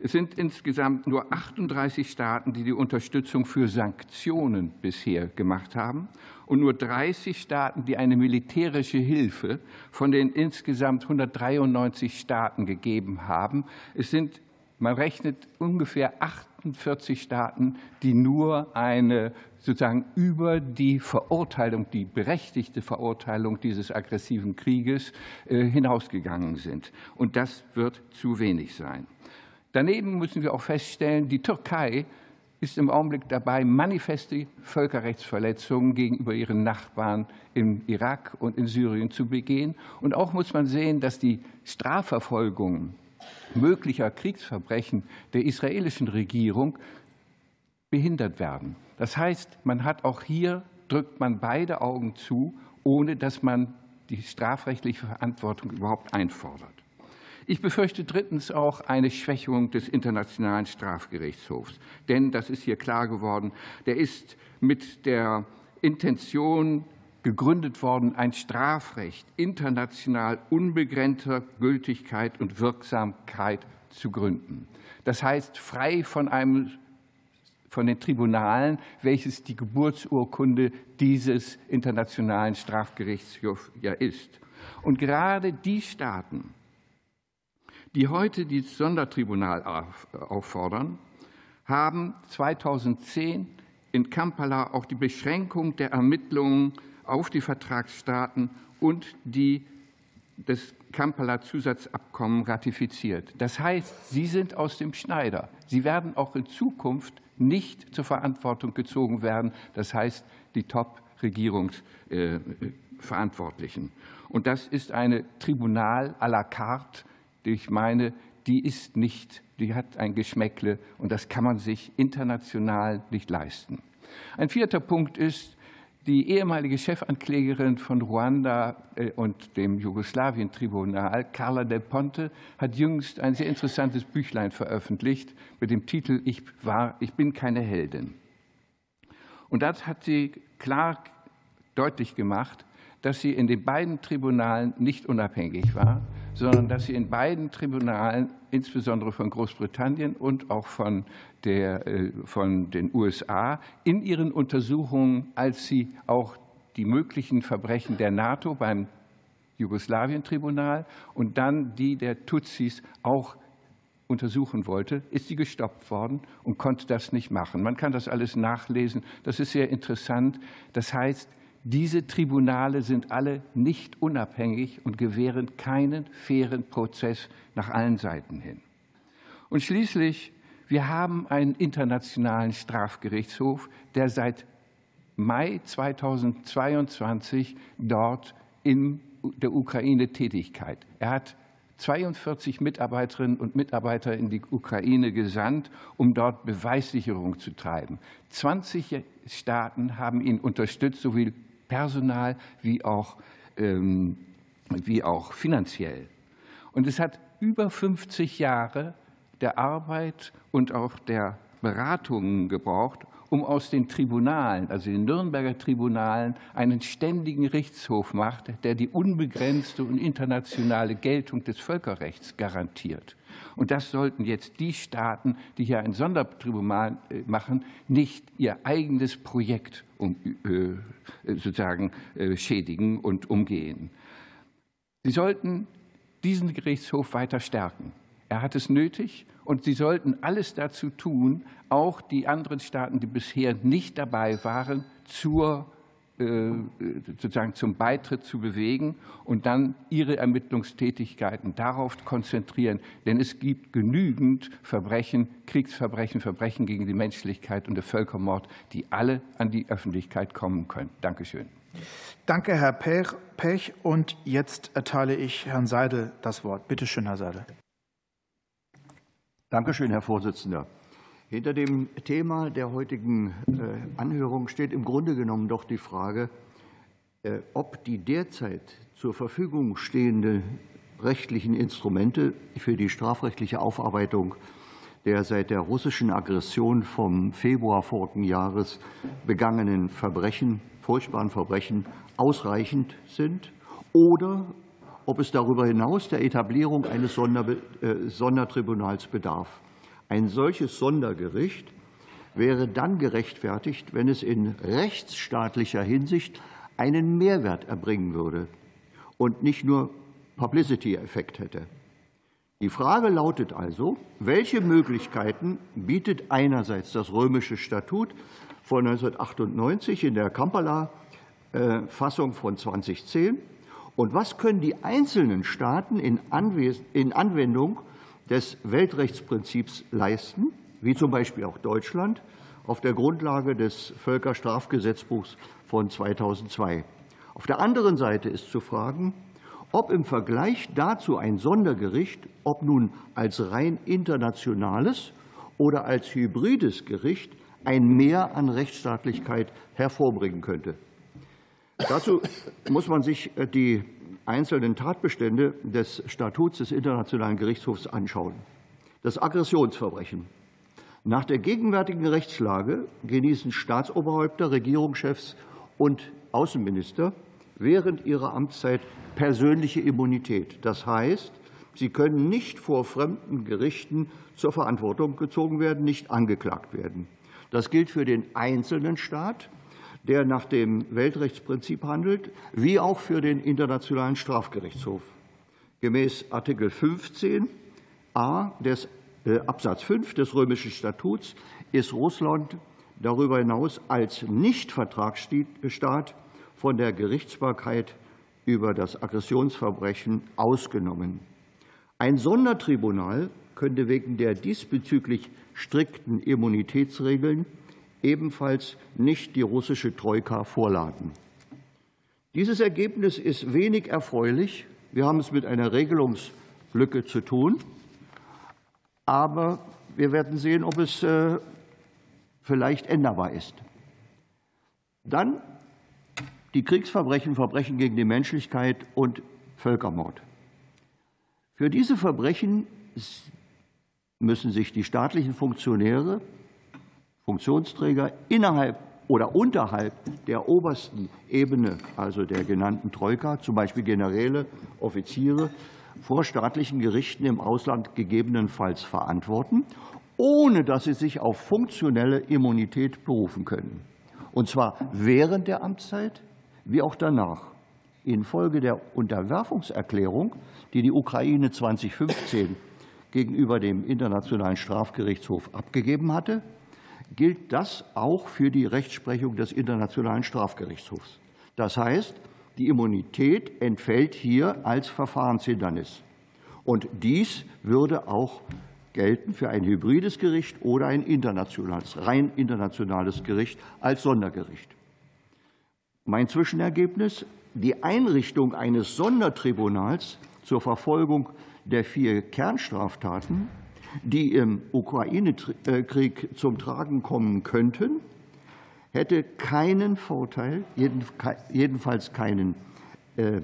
Es sind insgesamt nur 38 Staaten, die die Unterstützung für Sanktionen bisher gemacht haben und nur 30 Staaten, die eine militärische Hilfe von den insgesamt 193 Staaten gegeben haben. Es sind, man rechnet ungefähr 48 Staaten, die nur eine sozusagen über die Verurteilung, die berechtigte Verurteilung dieses aggressiven Krieges äh, hinausgegangen sind. Und das wird zu wenig sein. Daneben müssen wir auch feststellen, die Türkei ist im Augenblick dabei, manifeste Völkerrechtsverletzungen gegenüber ihren Nachbarn im Irak und in Syrien zu begehen. Und auch muss man sehen, dass die Strafverfolgung möglicher Kriegsverbrechen der israelischen Regierung behindert werden. Das heißt, man hat auch hier, drückt man beide Augen zu, ohne dass man die strafrechtliche Verantwortung überhaupt einfordert. Ich befürchte drittens auch eine Schwächung des Internationalen Strafgerichtshofs. Denn, das ist hier klar geworden, der ist mit der Intention gegründet worden, ein Strafrecht international unbegrenzter Gültigkeit und Wirksamkeit zu gründen. Das heißt, frei von einem von den Tribunalen, welches die Geburtsurkunde dieses internationalen Strafgerichtshofs ja ist. Und gerade die Staaten, die heute das Sondertribunal auffordern, haben 2010 in Kampala auch die Beschränkung der Ermittlungen auf die Vertragsstaaten und die das Kampala-Zusatzabkommen ratifiziert. Das heißt, Sie sind aus dem Schneider. Sie werden auch in Zukunft nicht zur Verantwortung gezogen werden, das heißt die Top-Regierungsverantwortlichen. Und das ist eine Tribunal à la carte, die ich meine, die ist nicht, die hat ein Geschmäckle und das kann man sich international nicht leisten. Ein vierter Punkt ist, die ehemalige Chefanklägerin von Ruanda äh, und dem Jugoslawien-Tribunal, Carla Del Ponte, hat jüngst ein sehr interessantes Büchlein veröffentlicht mit dem Titel Ich, war, ich bin keine Heldin. Und das hat sie klar deutlich gemacht, dass sie in den beiden Tribunalen nicht unabhängig war, sondern dass sie in beiden Tribunalen, insbesondere von Großbritannien und auch von, der, äh, von den USA, in ihren Untersuchungen, als sie auch die möglichen Verbrechen der NATO beim Jugoslawien-Tribunal und dann die der Tutsis auch untersuchen wollte, ist sie gestoppt worden und konnte das nicht machen. Man kann das alles nachlesen. Das ist sehr interessant. Das heißt, diese Tribunale sind alle nicht unabhängig und gewähren keinen fairen Prozess nach allen Seiten hin. Und schließlich, wir haben einen internationalen Strafgerichtshof, der seit Mai 2022 dort in der Ukraine Tätigkeit. Er hat 42 Mitarbeiterinnen und Mitarbeiter in die Ukraine gesandt, um dort Beweissicherung zu treiben. 20 Staaten haben ihn unterstützt, sowohl personal wie auch, ähm, wie auch finanziell. Und es hat über 50 Jahre der Arbeit und auch der Beratungen gebraucht, um aus den Tribunalen, also den Nürnberger Tribunalen, einen ständigen Gerichtshof macht, der die unbegrenzte und internationale Geltung des Völkerrechts garantiert. Und das sollten jetzt die Staaten, die hier ein Sondertribunal äh, machen, nicht ihr eigenes Projekt um, äh, sozusagen äh, schädigen und umgehen. Sie sollten diesen Gerichtshof weiter stärken. Er hat es nötig und sie sollten alles dazu tun, auch die anderen Staaten, die bisher nicht dabei waren, zur, äh, sozusagen zum Beitritt zu bewegen und dann ihre Ermittlungstätigkeiten darauf konzentrieren. Denn es gibt genügend Verbrechen, Kriegsverbrechen, Verbrechen gegen die Menschlichkeit und der Völkermord, die alle an die Öffentlichkeit kommen können. Dankeschön. Danke, Herr Pech. Und jetzt erteile ich Herrn Seidel das Wort. Bitte schön, Herr Seidel. Danke schön, Herr Vorsitzender. Hinter dem Thema der heutigen äh, Anhörung steht im Grunde genommen doch die Frage, äh, ob die derzeit zur Verfügung stehenden rechtlichen Instrumente für die strafrechtliche Aufarbeitung der seit der russischen Aggression vom Februar vorigen Jahres begangenen Verbrechen, furchtbaren Verbrechen ausreichend sind oder ob es darüber hinaus der Etablierung eines äh, Sondertribunals bedarf. Ein solches Sondergericht wäre dann gerechtfertigt, wenn es in rechtsstaatlicher Hinsicht einen Mehrwert erbringen würde und nicht nur Publicity-Effekt hätte. Die Frage lautet also, welche Möglichkeiten bietet einerseits das römische Statut von 1998 in der Kampala-Fassung äh, von 2010 und was können die einzelnen Staaten in Anwendung des Weltrechtsprinzips leisten, wie zum Beispiel auch Deutschland, auf der Grundlage des Völkerstrafgesetzbuchs von 2002? Auf der anderen Seite ist zu fragen, ob im Vergleich dazu ein Sondergericht, ob nun als rein internationales oder als hybrides Gericht, ein Mehr an Rechtsstaatlichkeit hervorbringen könnte. Dazu muss man sich äh, die einzelnen Tatbestände des Statuts des Internationalen Gerichtshofs anschauen. Das Aggressionsverbrechen. Nach der gegenwärtigen Rechtslage genießen Staatsoberhäupter, Regierungschefs und Außenminister während ihrer Amtszeit persönliche Immunität. Das heißt, sie können nicht vor fremden Gerichten zur Verantwortung gezogen werden, nicht angeklagt werden. Das gilt für den einzelnen Staat der nach dem Weltrechtsprinzip handelt, wie auch für den Internationalen Strafgerichtshof. Gemäß Artikel 15 a des äh, Absatz 5 des römischen Statuts ist Russland darüber hinaus als Nichtvertragsstaat von der Gerichtsbarkeit über das Aggressionsverbrechen ausgenommen. Ein Sondertribunal könnte wegen der diesbezüglich strikten Immunitätsregeln ebenfalls nicht die russische Troika vorladen. Dieses Ergebnis ist wenig erfreulich. Wir haben es mit einer Regelungslücke zu tun. Aber wir werden sehen, ob es äh, vielleicht änderbar ist. Dann die Kriegsverbrechen, Verbrechen gegen die Menschlichkeit und Völkermord. Für diese Verbrechen müssen sich die staatlichen Funktionäre Funktionsträger innerhalb oder unterhalb der obersten Ebene, also der genannten Troika, zum Beispiel Generäle, Offiziere, vor staatlichen Gerichten im Ausland gegebenenfalls verantworten, ohne dass sie sich auf funktionelle Immunität berufen können. Und zwar während der Amtszeit wie auch danach. Infolge der Unterwerfungserklärung, die die Ukraine 2015 gegenüber dem Internationalen Strafgerichtshof abgegeben hatte, gilt das auch für die Rechtsprechung des Internationalen Strafgerichtshofs. Das heißt, die Immunität entfällt hier als Verfahrenshindernis. Und dies würde auch gelten für ein hybrides Gericht oder ein internationales, rein internationales Gericht als Sondergericht. Mein Zwischenergebnis, die Einrichtung eines Sondertribunals zur Verfolgung der vier Kernstraftaten, die im Ukraine-Krieg zum Tragen kommen könnten, hätte keinen Vorteil, jedenfalls keinen äh,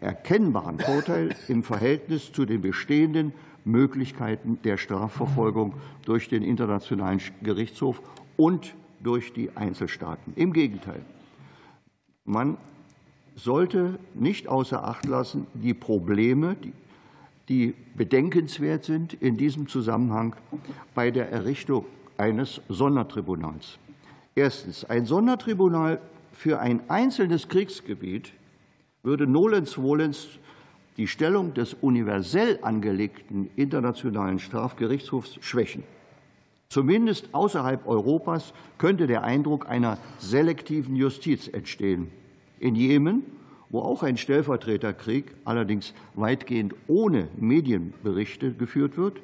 erkennbaren Vorteil im Verhältnis zu den bestehenden Möglichkeiten der Strafverfolgung durch den Internationalen Gerichtshof und durch die Einzelstaaten. Im Gegenteil, man sollte nicht außer Acht lassen die Probleme, die bedenkenswert sind in diesem Zusammenhang bei der Errichtung eines Sondertribunals. Erstens. Ein Sondertribunal für ein einzelnes Kriegsgebiet würde nolens volens die Stellung des universell angelegten Internationalen Strafgerichtshofs schwächen. Zumindest außerhalb Europas könnte der Eindruck einer selektiven Justiz entstehen. In Jemen, wo auch ein Stellvertreterkrieg, allerdings weitgehend ohne Medienberichte geführt wird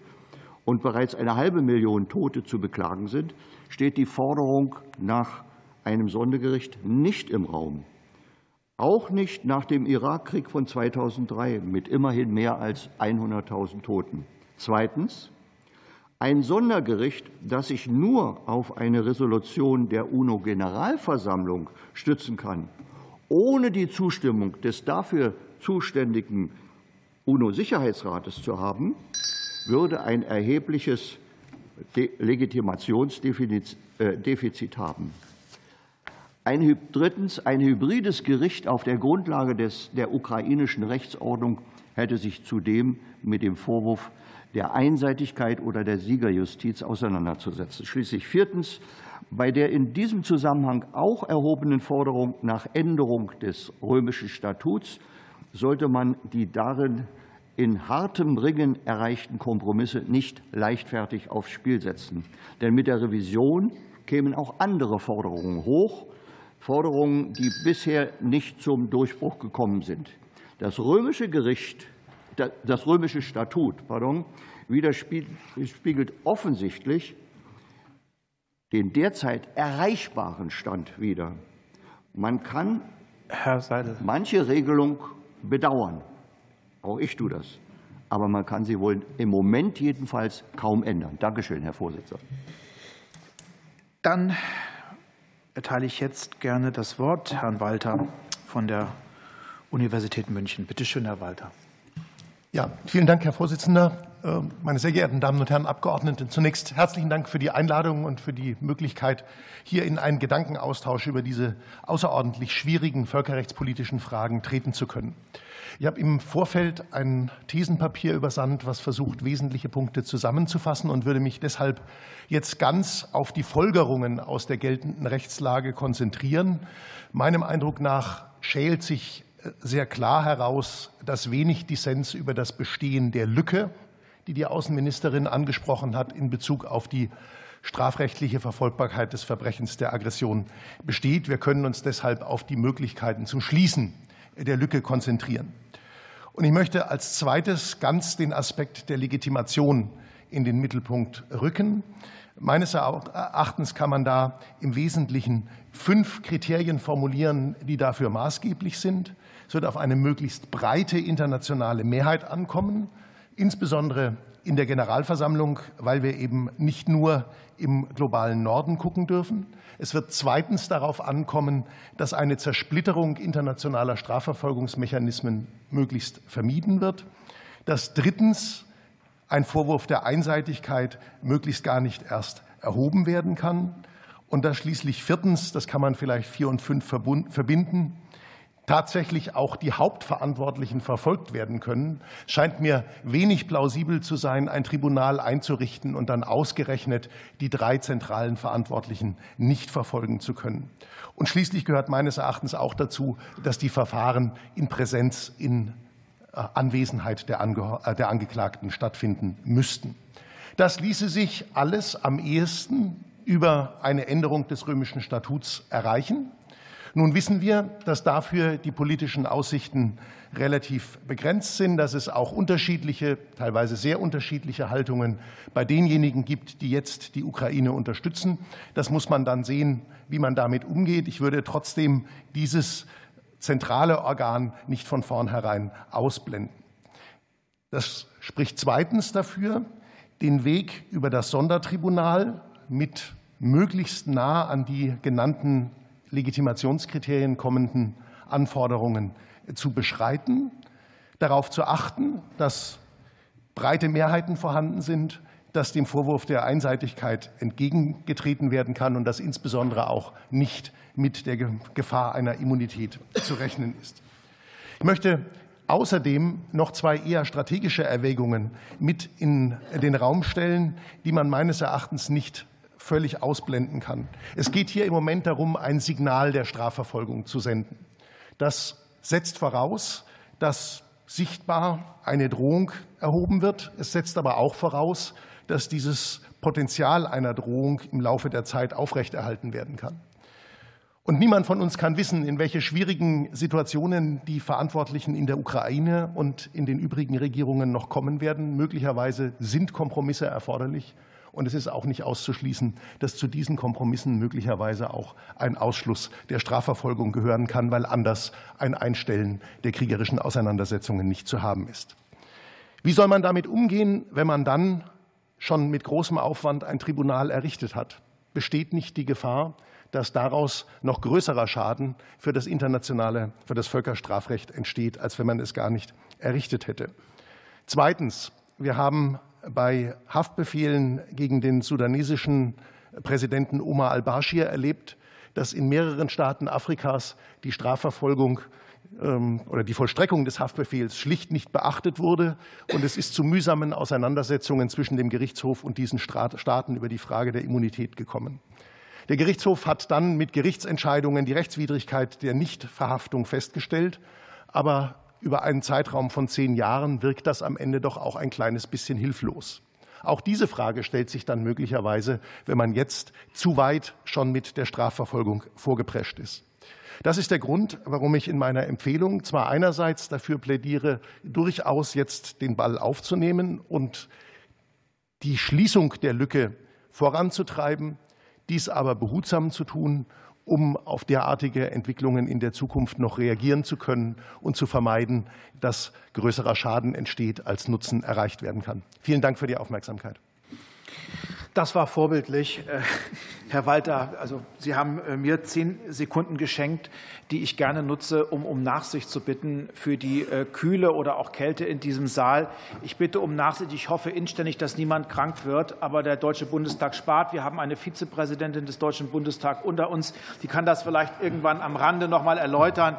und bereits eine halbe Million Tote zu beklagen sind, steht die Forderung nach einem Sondergericht nicht im Raum. Auch nicht nach dem Irakkrieg von 2003 mit immerhin mehr als 100.000 Toten. Zweitens. Ein Sondergericht, das sich nur auf eine Resolution der UNO-Generalversammlung stützen kann, ohne die Zustimmung des dafür zuständigen UNO-Sicherheitsrates zu haben, würde ein erhebliches Legitimationsdefizit äh, haben. Ein, drittens, ein hybrides Gericht auf der Grundlage des, der ukrainischen Rechtsordnung hätte sich zudem mit dem Vorwurf der Einseitigkeit oder der Siegerjustiz auseinanderzusetzen. Schließlich viertens, bei der in diesem Zusammenhang auch erhobenen Forderung nach Änderung des römischen Statuts sollte man die darin in hartem Ringen erreichten Kompromisse nicht leichtfertig aufs Spiel setzen. Denn mit der Revision kämen auch andere Forderungen hoch, Forderungen, die bisher nicht zum Durchbruch gekommen sind. Das römische Gericht, das römische Statut, pardon, widerspiegelt offensichtlich den derzeit erreichbaren Stand wider. Man kann manche Regelung bedauern. Auch ich tue das. Aber man kann sie wohl im Moment jedenfalls kaum ändern. Dankeschön, Herr Vorsitzender. Dann erteile ich jetzt gerne das Wort Herrn Walter von der Universität München. Bitte schön, Herr Walter. Ja, vielen Dank, Herr Vorsitzender. Äh, meine sehr geehrten Damen und Herren Abgeordneten, zunächst herzlichen Dank für die Einladung und für die Möglichkeit, hier in einen Gedankenaustausch über diese außerordentlich schwierigen völkerrechtspolitischen Fragen treten zu können. Ich habe im Vorfeld ein Thesenpapier übersandt, was versucht, wesentliche Punkte zusammenzufassen und würde mich deshalb jetzt ganz auf die Folgerungen aus der geltenden Rechtslage konzentrieren. Meinem Eindruck nach schält sich sehr klar heraus, dass wenig Dissens über das Bestehen der Lücke, die die Außenministerin angesprochen hat, in Bezug auf die strafrechtliche Verfolgbarkeit des Verbrechens der Aggression besteht. Wir können uns deshalb auf die Möglichkeiten zum Schließen der Lücke konzentrieren. Und ich möchte als zweites ganz den Aspekt der Legitimation in den Mittelpunkt rücken. Meines Erachtens kann man da im Wesentlichen fünf Kriterien formulieren, die dafür maßgeblich sind. Es wird auf eine möglichst breite internationale Mehrheit ankommen, insbesondere in der Generalversammlung, weil wir eben nicht nur im globalen Norden gucken dürfen. Es wird zweitens darauf ankommen, dass eine Zersplitterung internationaler Strafverfolgungsmechanismen möglichst vermieden wird. Dass drittens ein Vorwurf der Einseitigkeit möglichst gar nicht erst erhoben werden kann. Und dass schließlich viertens, das kann man vielleicht vier und fünf verbinden, tatsächlich auch die Hauptverantwortlichen verfolgt werden können, scheint mir wenig plausibel zu sein, ein Tribunal einzurichten und dann ausgerechnet die drei zentralen Verantwortlichen nicht verfolgen zu können. Und schließlich gehört meines Erachtens auch dazu, dass die Verfahren in Präsenz, in äh, Anwesenheit der, Ange äh, der Angeklagten stattfinden müssten. Das ließe sich alles am ehesten über eine Änderung des römischen Statuts erreichen. Nun wissen wir, dass dafür die politischen Aussichten relativ begrenzt sind, dass es auch unterschiedliche, teilweise sehr unterschiedliche Haltungen bei denjenigen gibt, die jetzt die Ukraine unterstützen. Das muss man dann sehen, wie man damit umgeht. Ich würde trotzdem dieses zentrale Organ nicht von vornherein ausblenden. Das spricht zweitens dafür, den Weg über das Sondertribunal mit möglichst nah an die genannten Legitimationskriterien kommenden Anforderungen zu beschreiten, darauf zu achten, dass breite Mehrheiten vorhanden sind, dass dem Vorwurf der Einseitigkeit entgegengetreten werden kann und dass insbesondere auch nicht mit der Gefahr einer Immunität zu rechnen ist. Ich möchte außerdem noch zwei eher strategische Erwägungen mit in den Raum stellen, die man meines Erachtens nicht völlig ausblenden kann. Es geht hier im Moment darum, ein Signal der Strafverfolgung zu senden. Das setzt voraus, dass sichtbar eine Drohung erhoben wird. Es setzt aber auch voraus, dass dieses Potenzial einer Drohung im Laufe der Zeit aufrechterhalten werden kann. Und niemand von uns kann wissen, in welche schwierigen Situationen die Verantwortlichen in der Ukraine und in den übrigen Regierungen noch kommen werden. Möglicherweise sind Kompromisse erforderlich. Und es ist auch nicht auszuschließen, dass zu diesen Kompromissen möglicherweise auch ein Ausschluss der Strafverfolgung gehören kann, weil anders ein Einstellen der kriegerischen Auseinandersetzungen nicht zu haben ist. Wie soll man damit umgehen, wenn man dann schon mit großem Aufwand ein Tribunal errichtet hat? Besteht nicht die Gefahr, dass daraus noch größerer Schaden für das internationale, für das Völkerstrafrecht entsteht, als wenn man es gar nicht errichtet hätte? Zweitens. Wir haben bei Haftbefehlen gegen den sudanesischen Präsidenten Omar al-Bashir erlebt, dass in mehreren Staaten Afrikas die Strafverfolgung ähm, oder die Vollstreckung des Haftbefehls schlicht nicht beachtet wurde. Und es ist zu mühsamen Auseinandersetzungen zwischen dem Gerichtshof und diesen Staaten über die Frage der Immunität gekommen. Der Gerichtshof hat dann mit Gerichtsentscheidungen die Rechtswidrigkeit der Nichtverhaftung festgestellt. Aber über einen Zeitraum von zehn Jahren wirkt das am Ende doch auch ein kleines bisschen hilflos. Auch diese Frage stellt sich dann möglicherweise, wenn man jetzt zu weit schon mit der Strafverfolgung vorgeprescht ist. Das ist der Grund, warum ich in meiner Empfehlung zwar einerseits dafür plädiere, durchaus jetzt den Ball aufzunehmen und die Schließung der Lücke voranzutreiben, dies aber behutsam zu tun um auf derartige Entwicklungen in der Zukunft noch reagieren zu können und zu vermeiden, dass größerer Schaden entsteht, als Nutzen erreicht werden kann. Vielen Dank für die Aufmerksamkeit. Das war vorbildlich. Äh, Herr Walter, also Sie haben äh, mir zehn Sekunden geschenkt, die ich gerne nutze, um um Nachsicht zu bitten für die äh, Kühle oder auch Kälte in diesem Saal. Ich bitte um Nachsicht. Ich hoffe inständig, dass niemand krank wird. Aber der Deutsche Bundestag spart. Wir haben eine Vizepräsidentin des Deutschen Bundestags unter uns. Die kann das vielleicht irgendwann am Rande noch mal erläutern.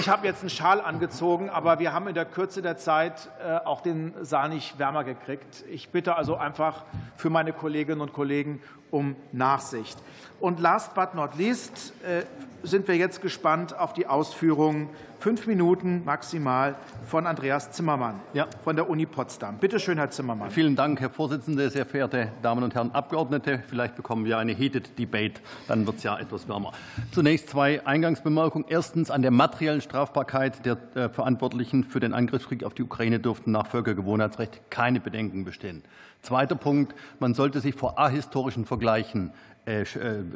Ich habe jetzt einen Schal angezogen, aber wir haben in der Kürze der Zeit auch den Saal nicht wärmer gekriegt. Ich bitte also einfach für meine meine Kolleginnen und Kollegen um Nachsicht. Und last but not least äh, sind wir jetzt gespannt auf die Ausführungen, fünf Minuten maximal, von Andreas Zimmermann ja. von der Uni Potsdam. Bitte schön, Herr Zimmermann. Vielen Dank, Herr Vorsitzender, sehr verehrte Damen und Herren Abgeordnete. Vielleicht bekommen wir eine Heated Debate, dann wird es ja etwas wärmer. Zunächst zwei Eingangsbemerkungen. Erstens, an der materiellen Strafbarkeit der äh, Verantwortlichen für den Angriffskrieg auf die Ukraine dürften nach Völkergewohnheitsrecht keine Bedenken bestehen. Zweiter Punkt, man sollte sich vor ahistorischen Vergleichen äh, äh,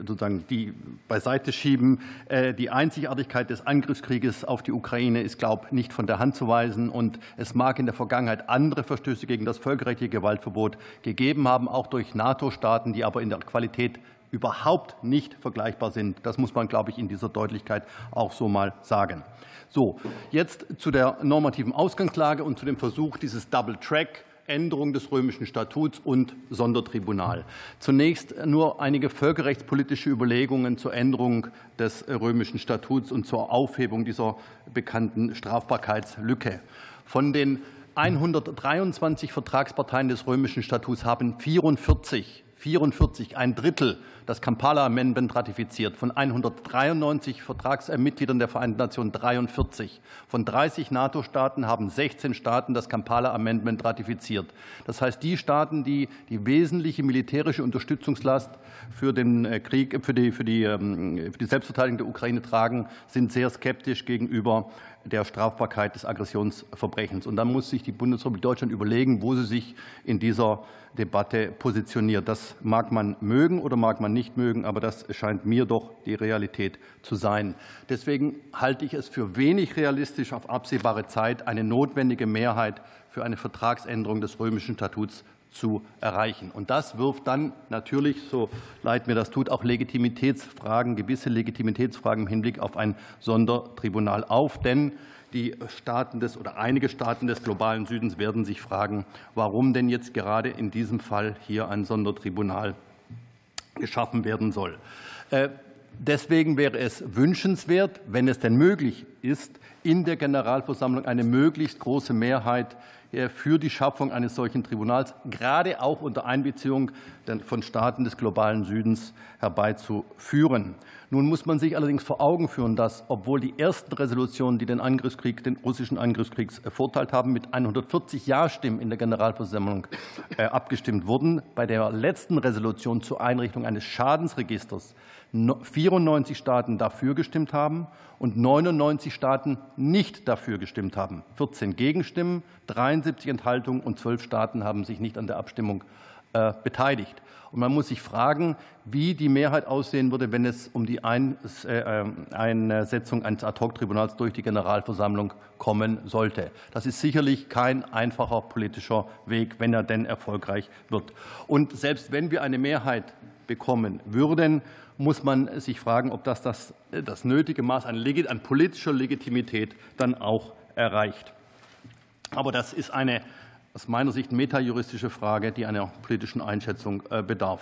sozusagen die beiseite schieben. Äh, die Einzigartigkeit des Angriffskrieges auf die Ukraine ist, glaube ich, nicht von der Hand zu weisen. Und es mag in der Vergangenheit andere Verstöße gegen das völkerrechtliche Gewaltverbot gegeben haben, auch durch NATO-Staaten, die aber in der Qualität überhaupt nicht vergleichbar sind. Das muss man, glaube ich, in dieser Deutlichkeit auch so mal sagen. So, jetzt zu der normativen Ausgangslage und zu dem Versuch, dieses Double Track Änderung des römischen Statuts und Sondertribunal. Zunächst nur einige völkerrechtspolitische Überlegungen zur Änderung des römischen Statuts und zur Aufhebung dieser bekannten Strafbarkeitslücke. Von den 123 Vertragsparteien des römischen Statuts haben 44 44, ein Drittel, das Kampala-Amendment ratifiziert. Von 193 Vertragsmitgliedern der Vereinten Nationen 43. Von 30 NATO-Staaten haben 16 Staaten das Kampala-Amendment ratifiziert. Das heißt, die Staaten, die die wesentliche militärische Unterstützungslast für den äh, Krieg, für die, für die, ähm, für die Selbstverteidigung der Ukraine tragen, sind sehr skeptisch gegenüber der Strafbarkeit des Aggressionsverbrechens. Und dann muss sich die Bundesrepublik Deutschland überlegen, wo sie sich in dieser Debatte positioniert. Das mag man mögen oder mag man nicht mögen, aber das scheint mir doch die Realität zu sein. Deswegen halte ich es für wenig realistisch, auf absehbare Zeit eine notwendige Mehrheit für eine Vertragsänderung des römischen Statuts zu erreichen. Und das wirft dann natürlich, so leid mir das tut, auch Legitimitätsfragen, gewisse Legitimitätsfragen im Hinblick auf ein Sondertribunal auf. Denn die Staaten des oder einige Staaten des globalen Südens werden sich fragen, warum denn jetzt gerade in diesem Fall hier ein Sondertribunal geschaffen werden soll. Äh, deswegen wäre es wünschenswert, wenn es denn möglich ist, in der Generalversammlung eine möglichst große Mehrheit für die Schaffung eines solchen Tribunals, gerade auch unter Einbeziehung von Staaten des globalen Südens herbeizuführen. Nun muss man sich allerdings vor Augen führen, dass, obwohl die ersten Resolutionen, die den Angriffskrieg, den russischen Angriffskrieg verurteilt haben, mit 140 Ja-Stimmen in der Generalversammlung äh, abgestimmt wurden, bei der letzten Resolution zur Einrichtung eines Schadensregisters 94 Staaten dafür gestimmt haben und 99 Staaten nicht dafür gestimmt haben. 14 Gegenstimmen, 73 Enthaltungen und 12 Staaten haben sich nicht an der Abstimmung äh, beteiligt. Und man muss sich fragen, wie die Mehrheit aussehen würde, wenn es um die äh, Einsetzung eines Ad-hoc-Tribunals durch die Generalversammlung kommen sollte. Das ist sicherlich kein einfacher politischer Weg, wenn er denn erfolgreich wird. Und selbst wenn wir eine Mehrheit bekommen würden, muss man sich fragen, ob das das, das nötige Maß an, an politischer Legitimität dann auch erreicht. Aber das ist eine aus meiner Sicht metajuristische Frage, die einer politischen Einschätzung äh, bedarf.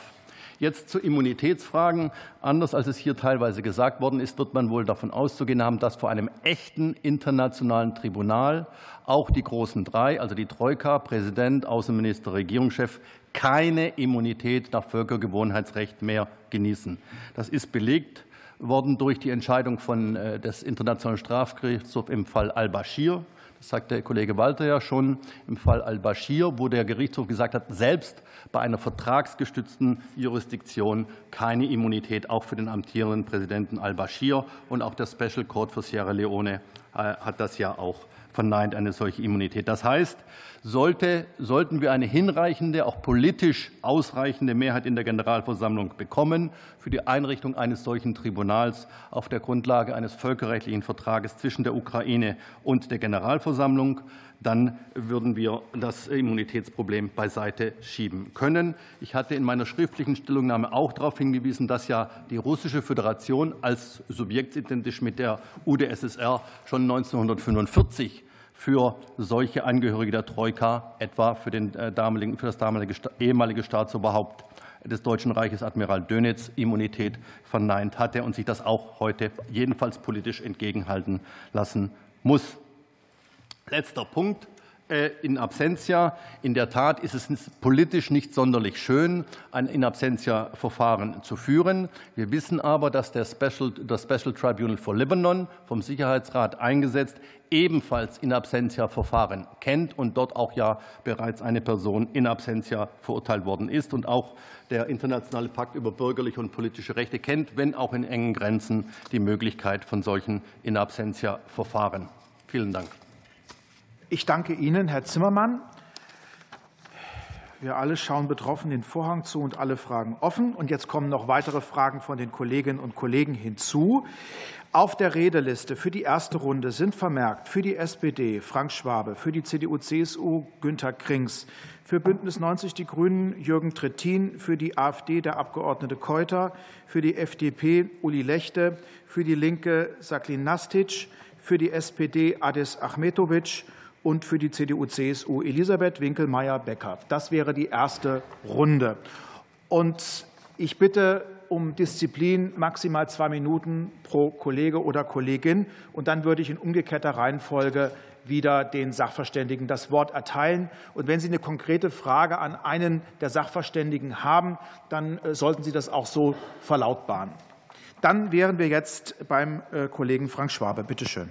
Jetzt zu Immunitätsfragen. Anders als es hier teilweise gesagt worden ist, wird man wohl davon auszugehen haben, dass vor einem echten internationalen Tribunal auch die großen drei, also die Troika, Präsident, Außenminister, Regierungschef, keine Immunität nach Völkergewohnheitsrecht mehr genießen. Das ist belegt worden durch die Entscheidung von, äh, des Internationalen Strafgerichtshofs im Fall al-Bashir. Das sagt der Kollege Walter ja schon im Fall al-Bashir, wo der Gerichtshof gesagt hat, selbst bei einer vertragsgestützten Jurisdiktion keine Immunität, auch für den amtierenden Präsidenten al-Bashir. Und auch der Special Court für Sierra Leone äh, hat das ja auch verneint eine solche Immunität. Das heißt, sollte, sollten wir eine hinreichende, auch politisch ausreichende Mehrheit in der Generalversammlung bekommen für die Einrichtung eines solchen Tribunals auf der Grundlage eines völkerrechtlichen Vertrages zwischen der Ukraine und der Generalversammlung, dann würden wir das Immunitätsproblem beiseite schieben können. Ich hatte in meiner schriftlichen Stellungnahme auch darauf hingewiesen, dass ja die Russische Föderation als subjektidentisch mit der UdSSR schon 1945 für solche Angehörige der Troika, etwa für, den äh, damaligen, für das damalige ehemalige Staatsoberhaupt des Deutschen Reiches, Admiral Dönitz, Immunität verneint hatte und sich das auch heute jedenfalls politisch entgegenhalten lassen muss. Letzter Punkt. Äh, in absentia. In der Tat ist es politisch nicht sonderlich schön, ein in absentia Verfahren zu führen. Wir wissen aber, dass der Special, das Special Tribunal for Lebanon vom Sicherheitsrat eingesetzt ebenfalls in absentia Verfahren kennt und dort auch ja bereits eine Person in absentia verurteilt worden ist und auch der internationale Pakt über bürgerliche und politische Rechte kennt, wenn auch in engen Grenzen die Möglichkeit von solchen in absentia Verfahren. Vielen Dank. Ich danke Ihnen, Herr Zimmermann. Wir alle schauen betroffen den Vorhang zu und alle Fragen offen. Und jetzt kommen noch weitere Fragen von den Kolleginnen und Kollegen hinzu. Auf der Redeliste für die erste Runde sind vermerkt für die SPD Frank Schwabe, für die CDU-CSU Günter Krings, für Bündnis 90 Die Grünen Jürgen Trittin, für die AfD der Abgeordnete Keuter, für die FDP Uli Lechte, für die Linke Saklin Nastic, für die SPD Adis Achmetovic und für die CDU-CSU Elisabeth Winkelmeier-Becker. Das wäre die erste Runde. Und ich bitte um Disziplin, maximal zwei Minuten pro Kollege oder Kollegin. Und dann würde ich in umgekehrter Reihenfolge wieder den Sachverständigen das Wort erteilen. Und wenn Sie eine konkrete Frage an einen der Sachverständigen haben, dann äh, sollten Sie das auch so verlautbaren. Dann wären wir jetzt beim äh, Kollegen Frank Schwabe. Bitte schön.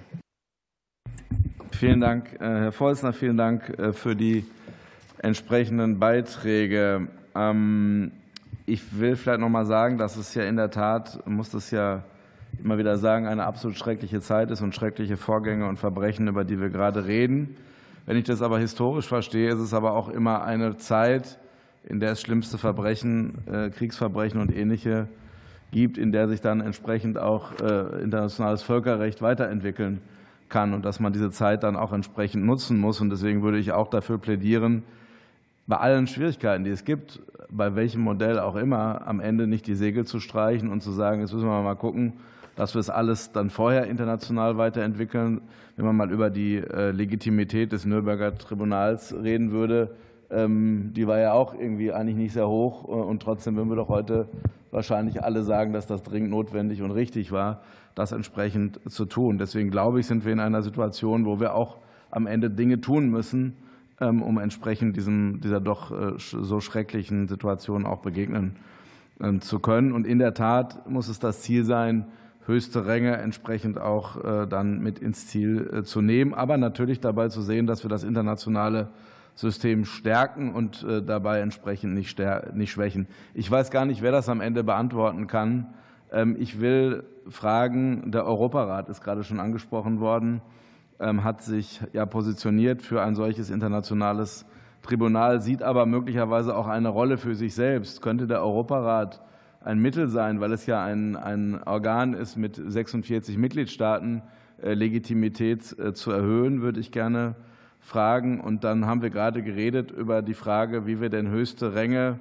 Vielen Dank, äh, Herr Vorsitzender. Vielen Dank äh, für die entsprechenden Beiträge. Ähm, ich will vielleicht noch mal sagen, dass es ja in der Tat, muss das ja immer wieder sagen, eine absolut schreckliche Zeit ist und schreckliche Vorgänge und Verbrechen, über die wir gerade reden. Wenn ich das aber historisch verstehe, ist es aber auch immer eine Zeit, in der es schlimmste Verbrechen, äh, Kriegsverbrechen und ähnliche gibt, in der sich dann entsprechend auch internationales Völkerrecht weiterentwickeln kann und dass man diese Zeit dann auch entsprechend nutzen muss. Und deswegen würde ich auch dafür plädieren, bei allen Schwierigkeiten, die es gibt, bei welchem Modell auch immer, am Ende nicht die Segel zu streichen und zu sagen, jetzt müssen wir mal gucken, dass wir es alles dann vorher international weiterentwickeln. Wenn man mal über die äh, Legitimität des Nürnberger Tribunals reden würde, ähm, die war ja auch irgendwie eigentlich nicht sehr hoch. Äh, und trotzdem würden wir doch heute wahrscheinlich alle sagen, dass das dringend notwendig und richtig war, das entsprechend zu tun. Deswegen glaube ich, sind wir in einer Situation, wo wir auch am Ende Dinge tun müssen, ähm, um entsprechend diesem, dieser doch äh, so schrecklichen Situation auch begegnen ähm, zu können. Und in der Tat muss es das Ziel sein, höchste Ränge entsprechend auch äh, dann mit ins Ziel zu nehmen, aber natürlich dabei zu sehen, dass wir das internationale System stärken und äh, dabei entsprechend nicht, nicht schwächen. Ich weiß gar nicht, wer das am Ende beantworten kann. Ähm, ich will fragen, der Europarat ist gerade schon angesprochen worden, ähm, hat sich ja positioniert für ein solches internationales Tribunal, sieht aber möglicherweise auch eine Rolle für sich selbst. Könnte der Europarat ein Mittel sein, weil es ja ein, ein Organ ist mit 46 Mitgliedstaaten, äh, Legitimität äh, zu erhöhen, würde ich gerne Fragen. Und dann haben wir gerade geredet über die Frage, wie wir denn höchste Ränge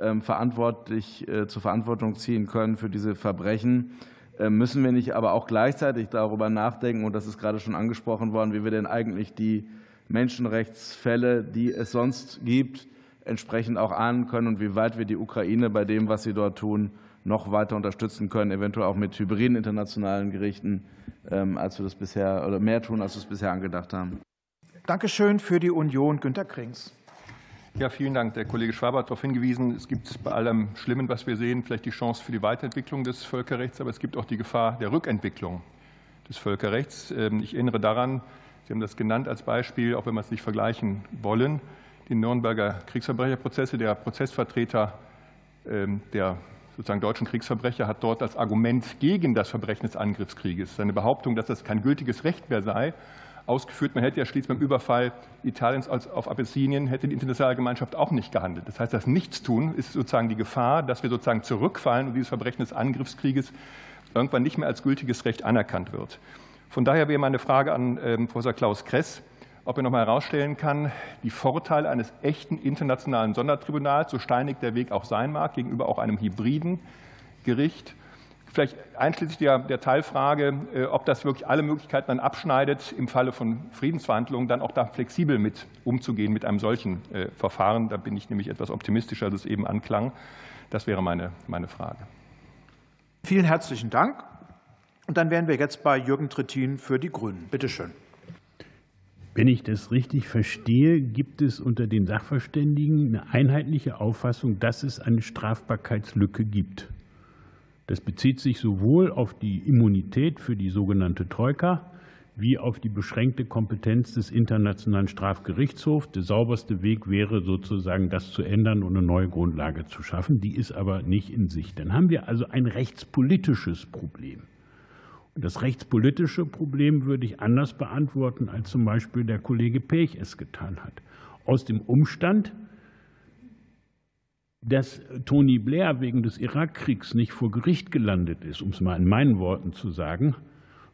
ähm, verantwortlich äh, zur Verantwortung ziehen können für diese Verbrechen. Ähm, müssen wir nicht aber auch gleichzeitig darüber nachdenken, und das ist gerade schon angesprochen worden, wie wir denn eigentlich die Menschenrechtsfälle, die es sonst gibt, entsprechend auch ahnen können und wie weit wir die Ukraine bei dem, was sie dort tun, noch weiter unterstützen können, eventuell auch mit hybriden internationalen Gerichten, ähm, als wir das bisher oder mehr tun, als wir es bisher angedacht haben. Dankeschön für die Union, Günter Krings. Ja, vielen Dank. Der Kollege Schwaber hat darauf hingewiesen, es gibt bei allem Schlimmen, was wir sehen, vielleicht die Chance für die Weiterentwicklung des Völkerrechts, aber es gibt auch die Gefahr der Rückentwicklung des Völkerrechts. Ähm, ich erinnere daran, Sie haben das genannt als Beispiel, auch wenn wir es nicht vergleichen wollen, die Nürnberger Kriegsverbrecherprozesse. Der Prozessvertreter ähm, der sozusagen deutschen Kriegsverbrecher hat dort als Argument gegen das Verbrechen des Angriffskrieges seine Behauptung, dass das kein gültiges Recht mehr sei, ausgeführt. Man hätte ja schließlich beim Überfall Italiens auf Abessinien, hätte die internationale Gemeinschaft auch nicht gehandelt. Das heißt, das Nichtstun ist sozusagen die Gefahr, dass wir sozusagen zurückfallen und dieses Verbrechen des Angriffskrieges irgendwann nicht mehr als gültiges Recht anerkannt wird. Von daher wäre meine Frage an ähm, Professor Klaus Kress, ob er noch mal herausstellen kann, die Vorteile eines echten internationalen Sondertribunals, so steinig der Weg auch sein mag, gegenüber auch einem hybriden Gericht, Vielleicht einschließlich der, der Teilfrage, äh, ob das wirklich alle Möglichkeiten dann abschneidet, im Falle von Friedensverhandlungen dann auch da flexibel mit umzugehen mit einem solchen äh, Verfahren. Da bin ich nämlich etwas optimistischer, als es eben anklang. Das wäre meine, meine Frage. Vielen herzlichen Dank. Und dann wären wir jetzt bei Jürgen Trittin für die Grünen. Bitte schön. Wenn ich das richtig verstehe, gibt es unter den Sachverständigen eine einheitliche Auffassung, dass es eine Strafbarkeitslücke gibt. Das bezieht sich sowohl auf die Immunität für die sogenannte Troika wie auf die beschränkte Kompetenz des Internationalen Strafgerichtshofs. Der sauberste Weg wäre sozusagen, das zu ändern und eine neue Grundlage zu schaffen. Die ist aber nicht in Sicht. Dann haben wir also ein rechtspolitisches Problem. Und das rechtspolitische Problem würde ich anders beantworten, als zum Beispiel der Kollege Pech es getan hat. Aus dem Umstand, dass Tony Blair wegen des Irakkriegs nicht vor Gericht gelandet ist, um es mal in meinen Worten zu sagen,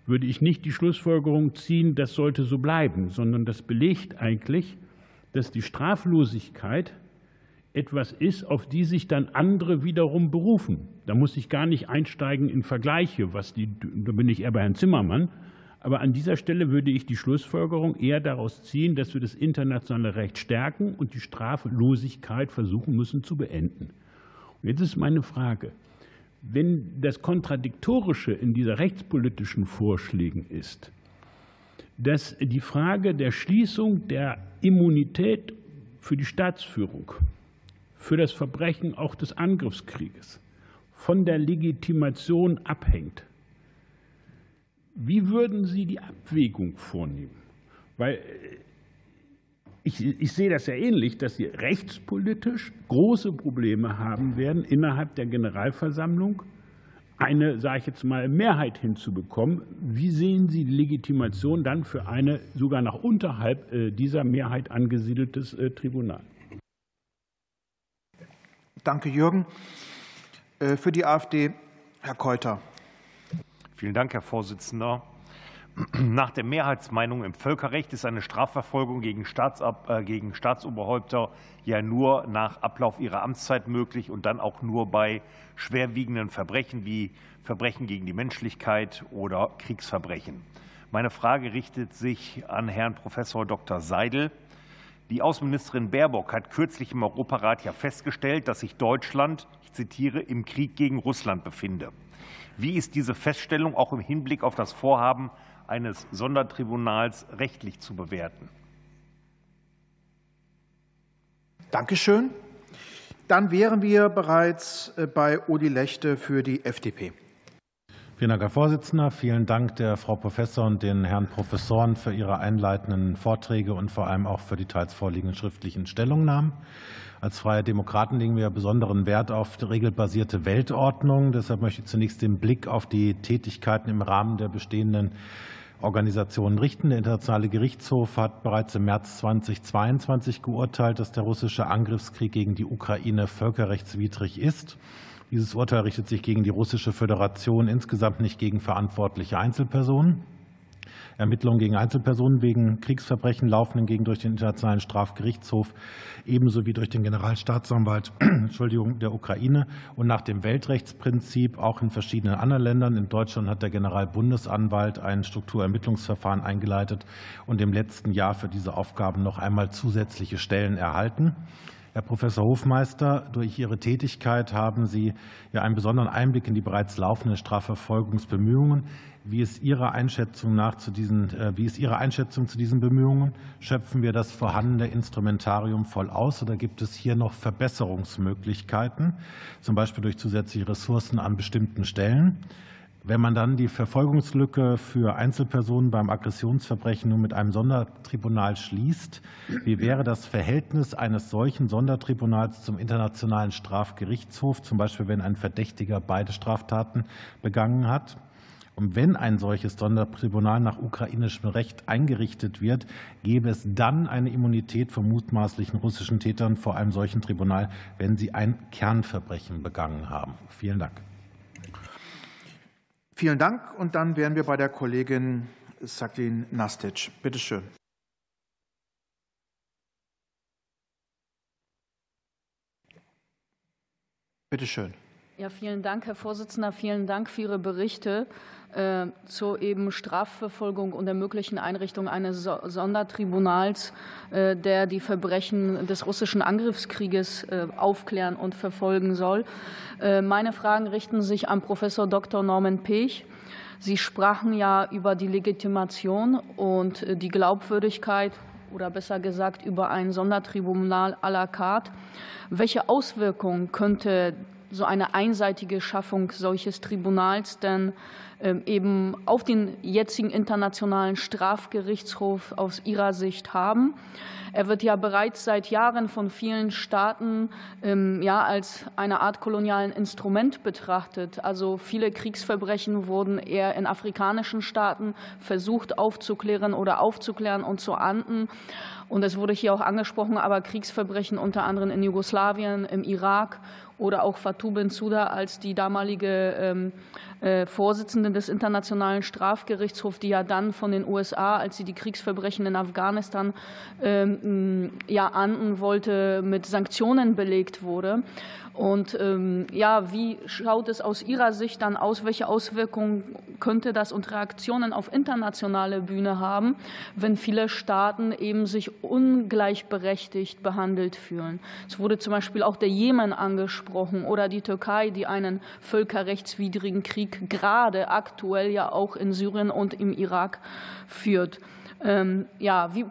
würde ich nicht die Schlussfolgerung ziehen, das sollte so bleiben, sondern das belegt eigentlich, dass die Straflosigkeit etwas ist, auf die sich dann andere wiederum berufen. Da muss ich gar nicht einsteigen in Vergleiche, was die, da bin ich eher bei Herrn Zimmermann, aber an dieser Stelle würde ich die Schlussfolgerung eher daraus ziehen, dass wir das internationale Recht stärken und die Straflosigkeit versuchen müssen zu beenden. Und jetzt ist meine Frage, wenn das Kontradiktorische in dieser rechtspolitischen Vorschlägen ist, dass die Frage der Schließung der Immunität für die Staatsführung, für das Verbrechen auch des Angriffskrieges von der Legitimation abhängt, wie würden Sie die Abwägung vornehmen? Weil äh, ich, ich, sehe das ja ähnlich, dass Sie rechtspolitisch große Probleme haben werden innerhalb der Generalversammlung, eine, sage ich jetzt mal, Mehrheit hinzubekommen. Wie sehen Sie die Legitimation dann für eine sogar noch unterhalb äh, dieser Mehrheit angesiedeltes äh, Tribunal? Danke, Jürgen. Für die AfD, Herr Keuter. Vielen Dank, Herr Vorsitzender. *clears throat* Nach der Mehrheitsmeinung im Völkerrecht ist eine Strafverfolgung gegen, Staatsab äh, gegen Staatsoberhäupter ja nur nach Ablauf ihrer Amtszeit möglich und dann auch nur bei schwerwiegenden Verbrechen wie Verbrechen gegen die Menschlichkeit oder Kriegsverbrechen. Meine Frage richtet sich an Herrn Professor Dr. Seidel. Die Außenministerin Baerbock hat kürzlich im Europarat ja festgestellt, dass sich Deutschland, ich zitiere, im Krieg gegen Russland befinde. Wie ist diese Feststellung auch im Hinblick auf das Vorhaben eines Sondertribunals rechtlich zu bewerten. Dankeschön. Dann wären wir bereits äh, bei Uli Lechte für die FDP. Vielen Dank, Herr Vorsitzender. Vielen Dank der Frau Professor und den Herren Professoren für ihre einleitenden Vorträge und vor allem auch für die teils vorliegenden schriftlichen Stellungnahmen. Als Freie Demokraten legen wir besonderen Wert auf die regelbasierte Weltordnung. Deshalb möchte ich zunächst den Blick auf die Tätigkeiten im Rahmen der bestehenden Organisationen richten. Der Internationale Gerichtshof hat bereits im März 2022 geurteilt, dass der russische Angriffskrieg gegen die Ukraine völkerrechtswidrig ist. Dieses Urteil richtet sich gegen die Russische Föderation, insgesamt nicht gegen verantwortliche Einzelpersonen. Ermittlungen gegen Einzelpersonen wegen Kriegsverbrechen laufen hingegen durch den Internationalen Strafgerichtshof ebenso wie durch den Generalstaatsanwalt *clears throat* Entschuldigung, der Ukraine und nach dem Weltrechtsprinzip auch in verschiedenen anderen Ländern. In Deutschland hat der Generalbundesanwalt ein Strukturermittlungsverfahren eingeleitet und im letzten Jahr für diese Aufgaben noch einmal zusätzliche Stellen erhalten. Herr Professor Hofmeister, durch Ihre Tätigkeit haben Sie ja einen besonderen Einblick in die bereits laufenden Strafverfolgungsbemühungen. Wie ist Ihre Einschätzung nach zu diesen, äh, wie ist Ihre Einschätzung zu diesen Bemühungen? Schöpfen wir das vorhandene Instrumentarium voll aus oder gibt es hier noch Verbesserungsmöglichkeiten, zum Beispiel durch zusätzliche Ressourcen an bestimmten Stellen? Wenn man dann die Verfolgungslücke für Einzelpersonen beim Aggressionsverbrechen nur mit einem Sondertribunal schließt, wie wäre das Verhältnis eines solchen Sondertribunals zum Internationalen Strafgerichtshof, zum Beispiel wenn ein Verdächtiger beide Straftaten begangen hat? Und wenn ein solches Sondertribunal nach ukrainischem Recht eingerichtet wird, gäbe es dann eine Immunität von mutmaßlichen russischen Tätern vor einem solchen Tribunal, wenn sie ein Kernverbrechen begangen haben. Vielen Dank. Vielen Dank. Und dann wären wir bei der Kollegin Saklin Nastic. Bitte schön. Bitte schön. Ja, vielen Dank, Herr Vorsitzender. Vielen Dank für Ihre Berichte zur eben Strafverfolgung und der möglichen Einrichtung eines Sondertribunals, äh, der die Verbrechen des russischen Angriffskrieges äh, aufklären und verfolgen soll. Meine Fragen richten sich an Professor Dr. Norman Pech. Sie sprachen ja über die Legitimation und die Glaubwürdigkeit oder besser gesagt über ein Sondertribunal à la carte. Welche Auswirkungen könnte so eine einseitige Schaffung solches Tribunals denn eben auf den jetzigen internationalen Strafgerichtshof aus Ihrer Sicht haben. Er wird ja bereits seit Jahren von vielen Staaten ähm, ja, als eine Art kolonialen Instrument betrachtet. Also viele Kriegsverbrechen wurden eher in afrikanischen Staaten versucht aufzuklären oder aufzuklären und zu ahnden. Und es wurde hier auch angesprochen, aber Kriegsverbrechen unter anderem in Jugoslawien, im Irak oder auch Fatou Bensouda als die damalige ähm, äh, Vorsitzende des Internationalen Strafgerichtshofs, die ja dann von den USA, als sie die Kriegsverbrechen in Afghanistan ähm, ja, ahnden wollte, mit Sanktionen belegt wurde. Und ähm, ja, wie schaut es aus Ihrer Sicht dann aus? Welche Auswirkungen könnte das und Reaktionen auf internationale Bühne haben, wenn viele Staaten eben sich ungleichberechtigt behandelt fühlen? Es wurde zum Beispiel auch der Jemen angesprochen oder die Türkei, die einen völkerrechtswidrigen Krieg gerade aktuell ja auch in Syrien und im Irak führt. Ähm, ja, wie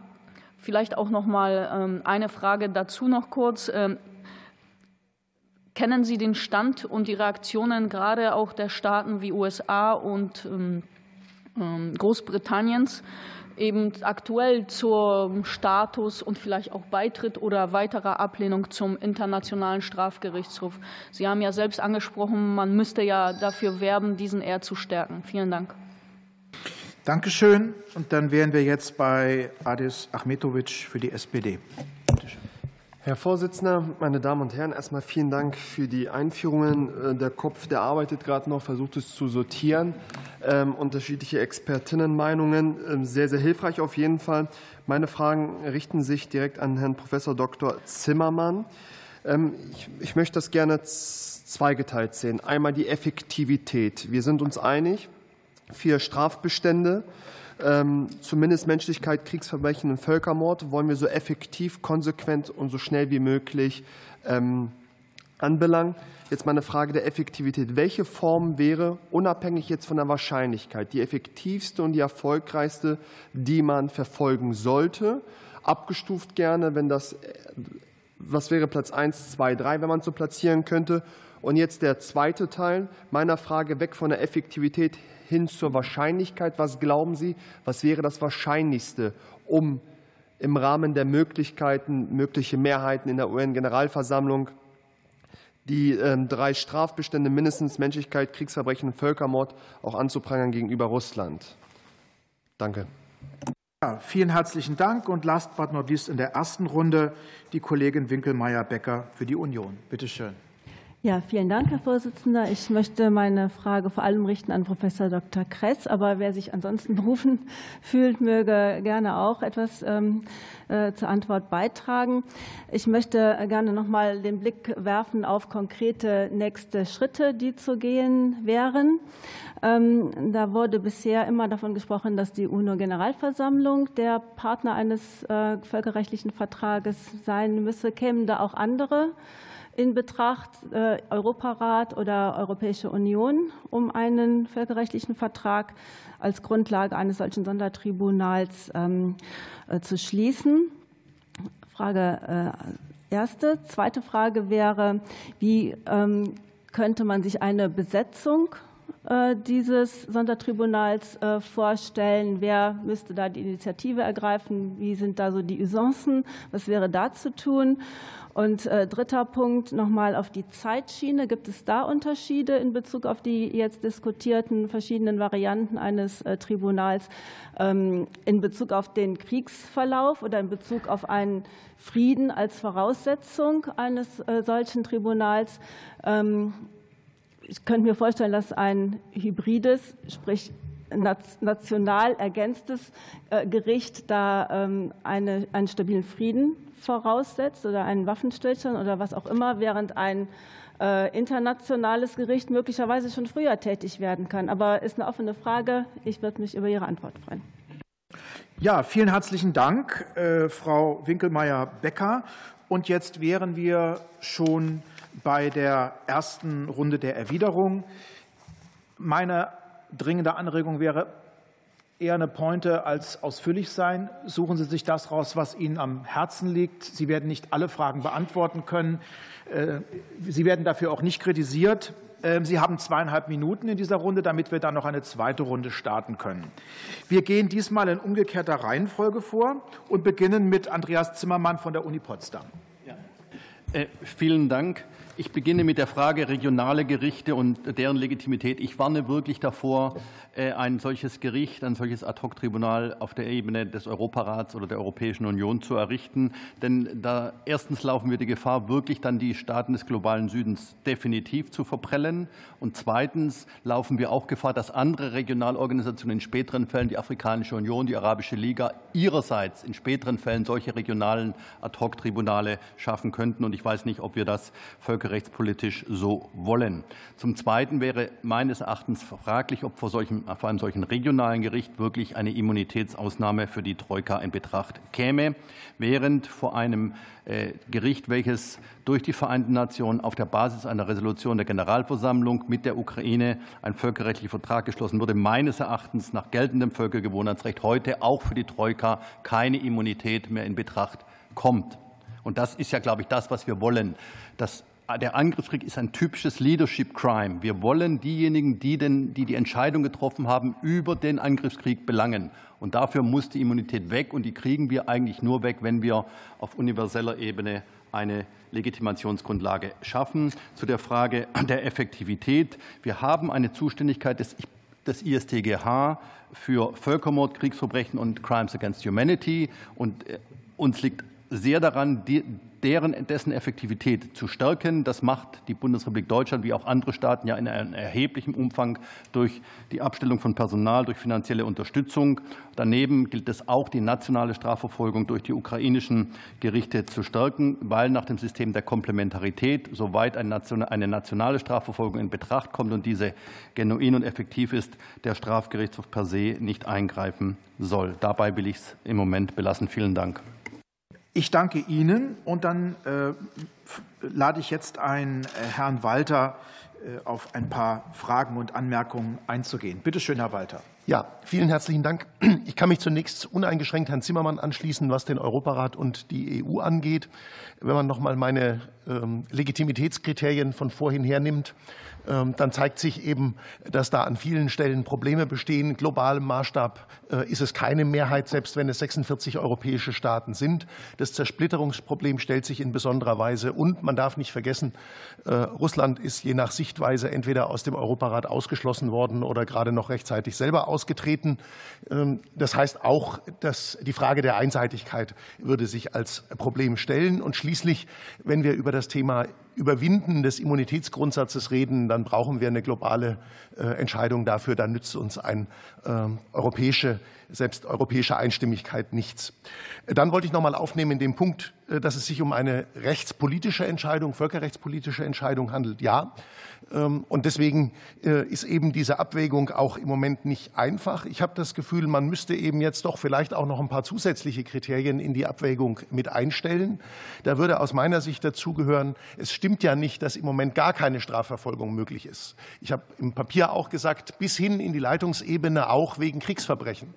Vielleicht auch noch mal ähm, eine Frage dazu noch kurz. Kennen Sie den Stand und die Reaktionen gerade auch der Staaten wie USA und ähm, ähm, Großbritanniens eben aktuell zum Status und vielleicht auch Beitritt oder weiterer Ablehnung zum Internationalen Strafgerichtshof. Sie haben ja selbst angesprochen, man müsste ja dafür werben, diesen eher zu stärken. Vielen Dank. Dankeschön. Und dann wären wir jetzt bei Adis Achmetovic für die SPD. Herr Vorsitzender, meine Damen und Herren, erstmal vielen Dank für die Einführungen. Äh, der Kopf, der arbeitet gerade noch, versucht es zu sortieren. Ähm, unterschiedliche Expertinnenmeinungen, ähm, sehr, sehr hilfreich auf jeden Fall. Meine Fragen richten sich direkt an Herrn Professor Dr. Zimmermann. Ähm, ich, möchte das gerne zweigeteilt sehen. Einmal die Effektivität. Wir sind uns einig, vier Strafbestände zumindest Menschlichkeit, Kriegsverbrechen und Völkermord wollen wir so effektiv, konsequent und so schnell wie möglich ähm, anbelangen. Jetzt mal eine Frage der Effektivität. Welche Form wäre, unabhängig jetzt von der Wahrscheinlichkeit, die effektivste und die erfolgreichste, die man verfolgen sollte? Abgestuft gerne, wenn das, was wäre Platz 1, 2, 3, wenn man so platzieren könnte? Und jetzt der zweite Teil meiner Frage weg von der Effektivität hin zur Wahrscheinlichkeit. Was glauben Sie, was wäre das Wahrscheinlichste, um im Rahmen der Möglichkeiten, mögliche Mehrheiten in der UN-Generalversammlung die ähm, drei Strafbestände mindestens Menschlichkeit, Kriegsverbrechen und Völkermord auch anzuprangern gegenüber Russland? Danke. Ja, vielen herzlichen Dank. Und last but not least in der ersten Runde die Kollegin Winkelmeier-Becker für die Union. Bitte schön. Ja, vielen Dank, Herr Vorsitzender. Ich möchte meine Frage vor allem richten an Professor Dr. Kress, aber wer sich ansonsten berufen fühlt, möge gerne auch etwas ähm, äh, zur Antwort beitragen. Ich möchte gerne noch mal den Blick werfen auf konkrete nächste Schritte, die zu gehen wären. Ähm, da wurde bisher immer davon gesprochen, dass die UNO-Generalversammlung der Partner eines äh, völkerrechtlichen Vertrages sein müsse. Kämen da auch andere in Betracht, äh, Europarat oder Europäische Union, um einen völkerrechtlichen Vertrag als Grundlage eines solchen Sondertribunals ähm, äh, zu schließen. Frage äh, erste. Zweite Frage wäre, wie ähm, könnte man sich eine Besetzung dieses Sondertribunals vorstellen? Wer müsste da die Initiative ergreifen? Wie sind da so die Usancen? Was wäre da zu tun? Und äh, dritter Punkt nochmal auf die Zeitschiene. Gibt es da Unterschiede in Bezug auf die jetzt diskutierten verschiedenen Varianten eines äh, Tribunals ähm, in Bezug auf den Kriegsverlauf oder in Bezug auf einen Frieden als Voraussetzung eines äh, solchen Tribunals? Ich könnte mir vorstellen, dass ein hybrides, sprich national ergänztes Gericht da ähm, eine, einen stabilen Frieden voraussetzt oder einen Waffenstillstand oder was auch immer, während ein äh, internationales Gericht möglicherweise schon früher tätig werden kann. Aber ist eine offene Frage. Ich würde mich über Ihre Antwort freuen. Ja, vielen herzlichen Dank, äh, Frau Winkelmeier-Becker. Und jetzt wären wir schon bei der ersten Runde der Erwiderung. Meine dringende Anregung wäre, eher eine Pointe als ausführlich sein. Suchen Sie sich das raus, was Ihnen am Herzen liegt. Sie werden nicht alle Fragen beantworten können. Äh, Sie werden dafür auch nicht kritisiert. Ähm, Sie haben zweieinhalb Minuten in dieser Runde, damit wir dann noch eine zweite Runde starten können. Wir gehen diesmal in umgekehrter Reihenfolge vor und beginnen mit Andreas Zimmermann von der Uni Potsdam. Ja. Äh, vielen Dank. Ich beginne mit der Frage regionale Gerichte und deren Legitimität. Ich warne wirklich davor, ein solches Gericht, ein solches Ad-hoc-Tribunal auf der Ebene des Europarats oder der Europäischen Union zu errichten. Denn da erstens laufen wir die Gefahr, wirklich dann die Staaten des globalen Südens definitiv zu verprellen. Und zweitens laufen wir auch Gefahr, dass andere Regionalorganisationen in späteren Fällen, die Afrikanische Union, die Arabische Liga, ihrerseits in späteren Fällen solche regionalen Ad-hoc-Tribunale schaffen könnten. Und ich weiß nicht, ob wir das völkerrechtspolitisch so wollen. Zum Zweiten wäre meines Erachtens fraglich, ob vor, solchen, vor einem solchen regionalen Gericht wirklich eine Immunitätsausnahme für die Troika in Betracht käme, während vor einem äh, Gericht, welches durch die Vereinten Nationen auf der Basis einer Resolution der Generalversammlung mit der Ukraine ein völkerrechtlicher Vertrag geschlossen wurde, meines Erachtens nach geltendem Völkergewohnheitsrecht heute auch für die Troika keine Immunität mehr in Betracht kommt. Und das ist ja, glaube ich, das, was wir wollen, dass der Angriffskrieg ist ein typisches Leadership Crime. Wir wollen diejenigen, die, den, die die Entscheidung getroffen haben, über den Angriffskrieg belangen. Und dafür muss die Immunität weg. Und die kriegen wir eigentlich nur weg, wenn wir auf universeller Ebene eine Legitimationsgrundlage schaffen. Zu der Frage der Effektivität. Wir haben eine Zuständigkeit des, des ISTGH für Völkermord, Kriegsverbrechen und Crimes against Humanity. Und äh, uns liegt sehr daran, deren, dessen Effektivität zu stärken. Das macht die Bundesrepublik Deutschland wie auch andere Staaten ja in einem erheblichen Umfang durch die Abstellung von Personal, durch finanzielle Unterstützung. Daneben gilt es auch, die nationale Strafverfolgung durch die ukrainischen Gerichte zu stärken, weil nach dem System der Komplementarität, soweit eine nationale Strafverfolgung in Betracht kommt und diese genuin und effektiv ist, der Strafgerichtshof per se nicht eingreifen soll. Dabei will ich es im Moment belassen. Vielen Dank. Ich danke Ihnen und dann äh, lade ich jetzt ein, äh, Herrn Walter äh, auf ein paar Fragen und Anmerkungen einzugehen. Bitte schön, Herr Walter. Ja, vielen herzlichen Dank. Ich kann mich zunächst uneingeschränkt Herrn Zimmermann anschließen, was den Europarat und die EU angeht. Wenn man noch mal meine ähm, Legitimitätskriterien von vorhin hernimmt, ähm, dann zeigt sich eben, dass da an vielen Stellen Probleme bestehen. Globalem Maßstab äh, ist es keine Mehrheit, selbst wenn es 46 europäische Staaten sind. Das Zersplitterungsproblem stellt sich in besonderer Weise. Und man darf nicht vergessen, äh, Russland ist je nach Sichtweise entweder aus dem Europarat ausgeschlossen worden oder gerade noch rechtzeitig selber ausgetreten. Ähm, das heißt auch, dass die Frage der Einseitigkeit würde sich als Problem stellen. Und schließlich, wenn wir über das Thema Überwinden des Immunitätsgrundsatzes reden, dann brauchen wir eine globale äh, Entscheidung dafür. Dann nützt uns eine ähm, europäische, selbst europäische Einstimmigkeit nichts. Dann wollte ich noch mal aufnehmen in dem Punkt, äh, dass es sich um eine rechtspolitische Entscheidung, völkerrechtspolitische Entscheidung handelt. Ja, ähm, und deswegen äh, ist eben diese Abwägung auch im Moment nicht einfach. Ich habe das Gefühl, man müsste eben jetzt doch vielleicht auch noch ein paar zusätzliche Kriterien in die Abwägung mit einstellen. Da würde aus meiner Sicht dazugehören, es stimmt ja nicht, dass im Moment gar keine Strafverfolgung möglich ist. Ich habe im Papier auch gesagt, bis hin in die Leitungsebene auch wegen Kriegsverbrechen.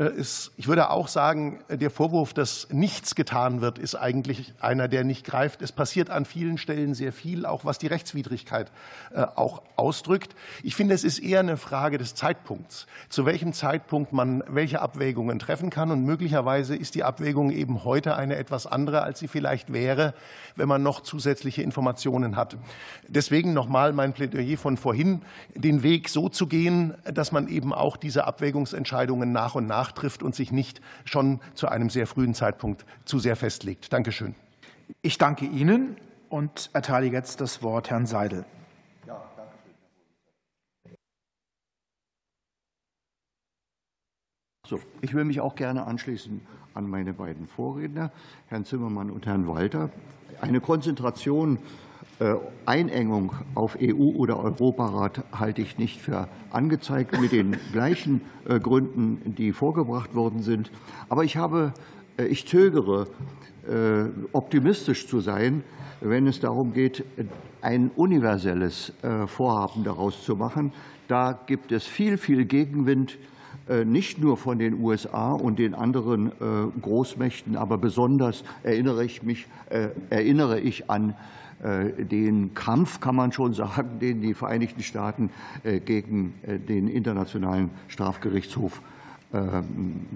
Äh, ich würde auch sagen, der Vorwurf, dass nichts getan wird, ist eigentlich einer, der nicht greift. Es passiert an vielen Stellen sehr viel, auch was die Rechtswidrigkeit äh, auch ausdrückt. Ich finde, es ist eher eine Frage des Zeitpunkts, zu welchem Zeitpunkt man welche Abwägungen treffen kann. Und möglicherweise ist die Abwägung eben heute eine etwas andere, als sie vielleicht wäre, wenn man noch zusätzliche Informationen hat. Deswegen nochmal mein Plädoyer von vorhin, den Weg so zu gehen, dass man eben auch diese Abwägungsentscheidungen nach und nach nachtrifft und sich nicht schon zu einem sehr frühen Zeitpunkt zu sehr festlegt. Danke schön. Ich danke Ihnen und erteile jetzt das Wort Herrn Seidel. So, ich will mich auch gerne anschließen an meine beiden Vorredner, Herrn Zimmermann und Herrn Walter. Eine Konzentration äh, Einengung auf EU- oder Europarat halte ich nicht für angezeigt, mit den *laughs* gleichen äh, Gründen, die vorgebracht worden sind. Aber ich, habe, äh, ich zögere, optimistisch zu sein, wenn es darum geht, ein universelles Vorhaben daraus zu machen. Da gibt es viel, viel Gegenwind, nicht nur von den USA und den anderen Großmächten, aber besonders erinnere ich, mich, erinnere ich an äh, den Kampf, kann man schon sagen, den die Vereinigten Staaten äh, gegen äh, den Internationalen Strafgerichtshof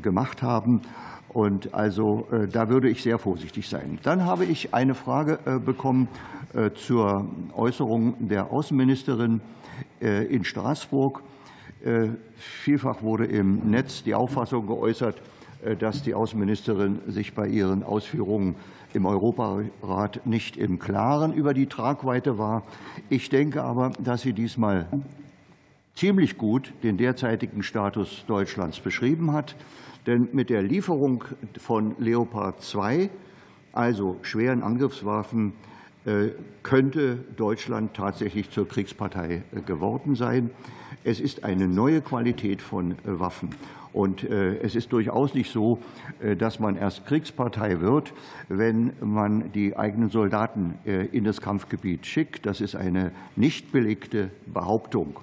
gemacht haben. Und also da würde ich sehr vorsichtig sein. Dann habe ich eine Frage bekommen zur Äußerung der Außenministerin in Straßburg. Vielfach wurde im Netz die Auffassung geäußert, dass die Außenministerin sich bei ihren Ausführungen im Europarat nicht im Klaren über die Tragweite war. Ich denke aber, dass sie diesmal ziemlich gut den derzeitigen Status Deutschlands beschrieben hat. Denn mit der Lieferung von Leopard 2, also schweren Angriffswaffen, äh, könnte Deutschland tatsächlich zur Kriegspartei äh, geworden sein. Es ist eine neue Qualität von Waffen. Und äh, es ist durchaus nicht so, äh, dass man erst Kriegspartei wird, wenn man die eigenen Soldaten äh, in das Kampfgebiet schickt. Das ist eine nicht belegte Behauptung.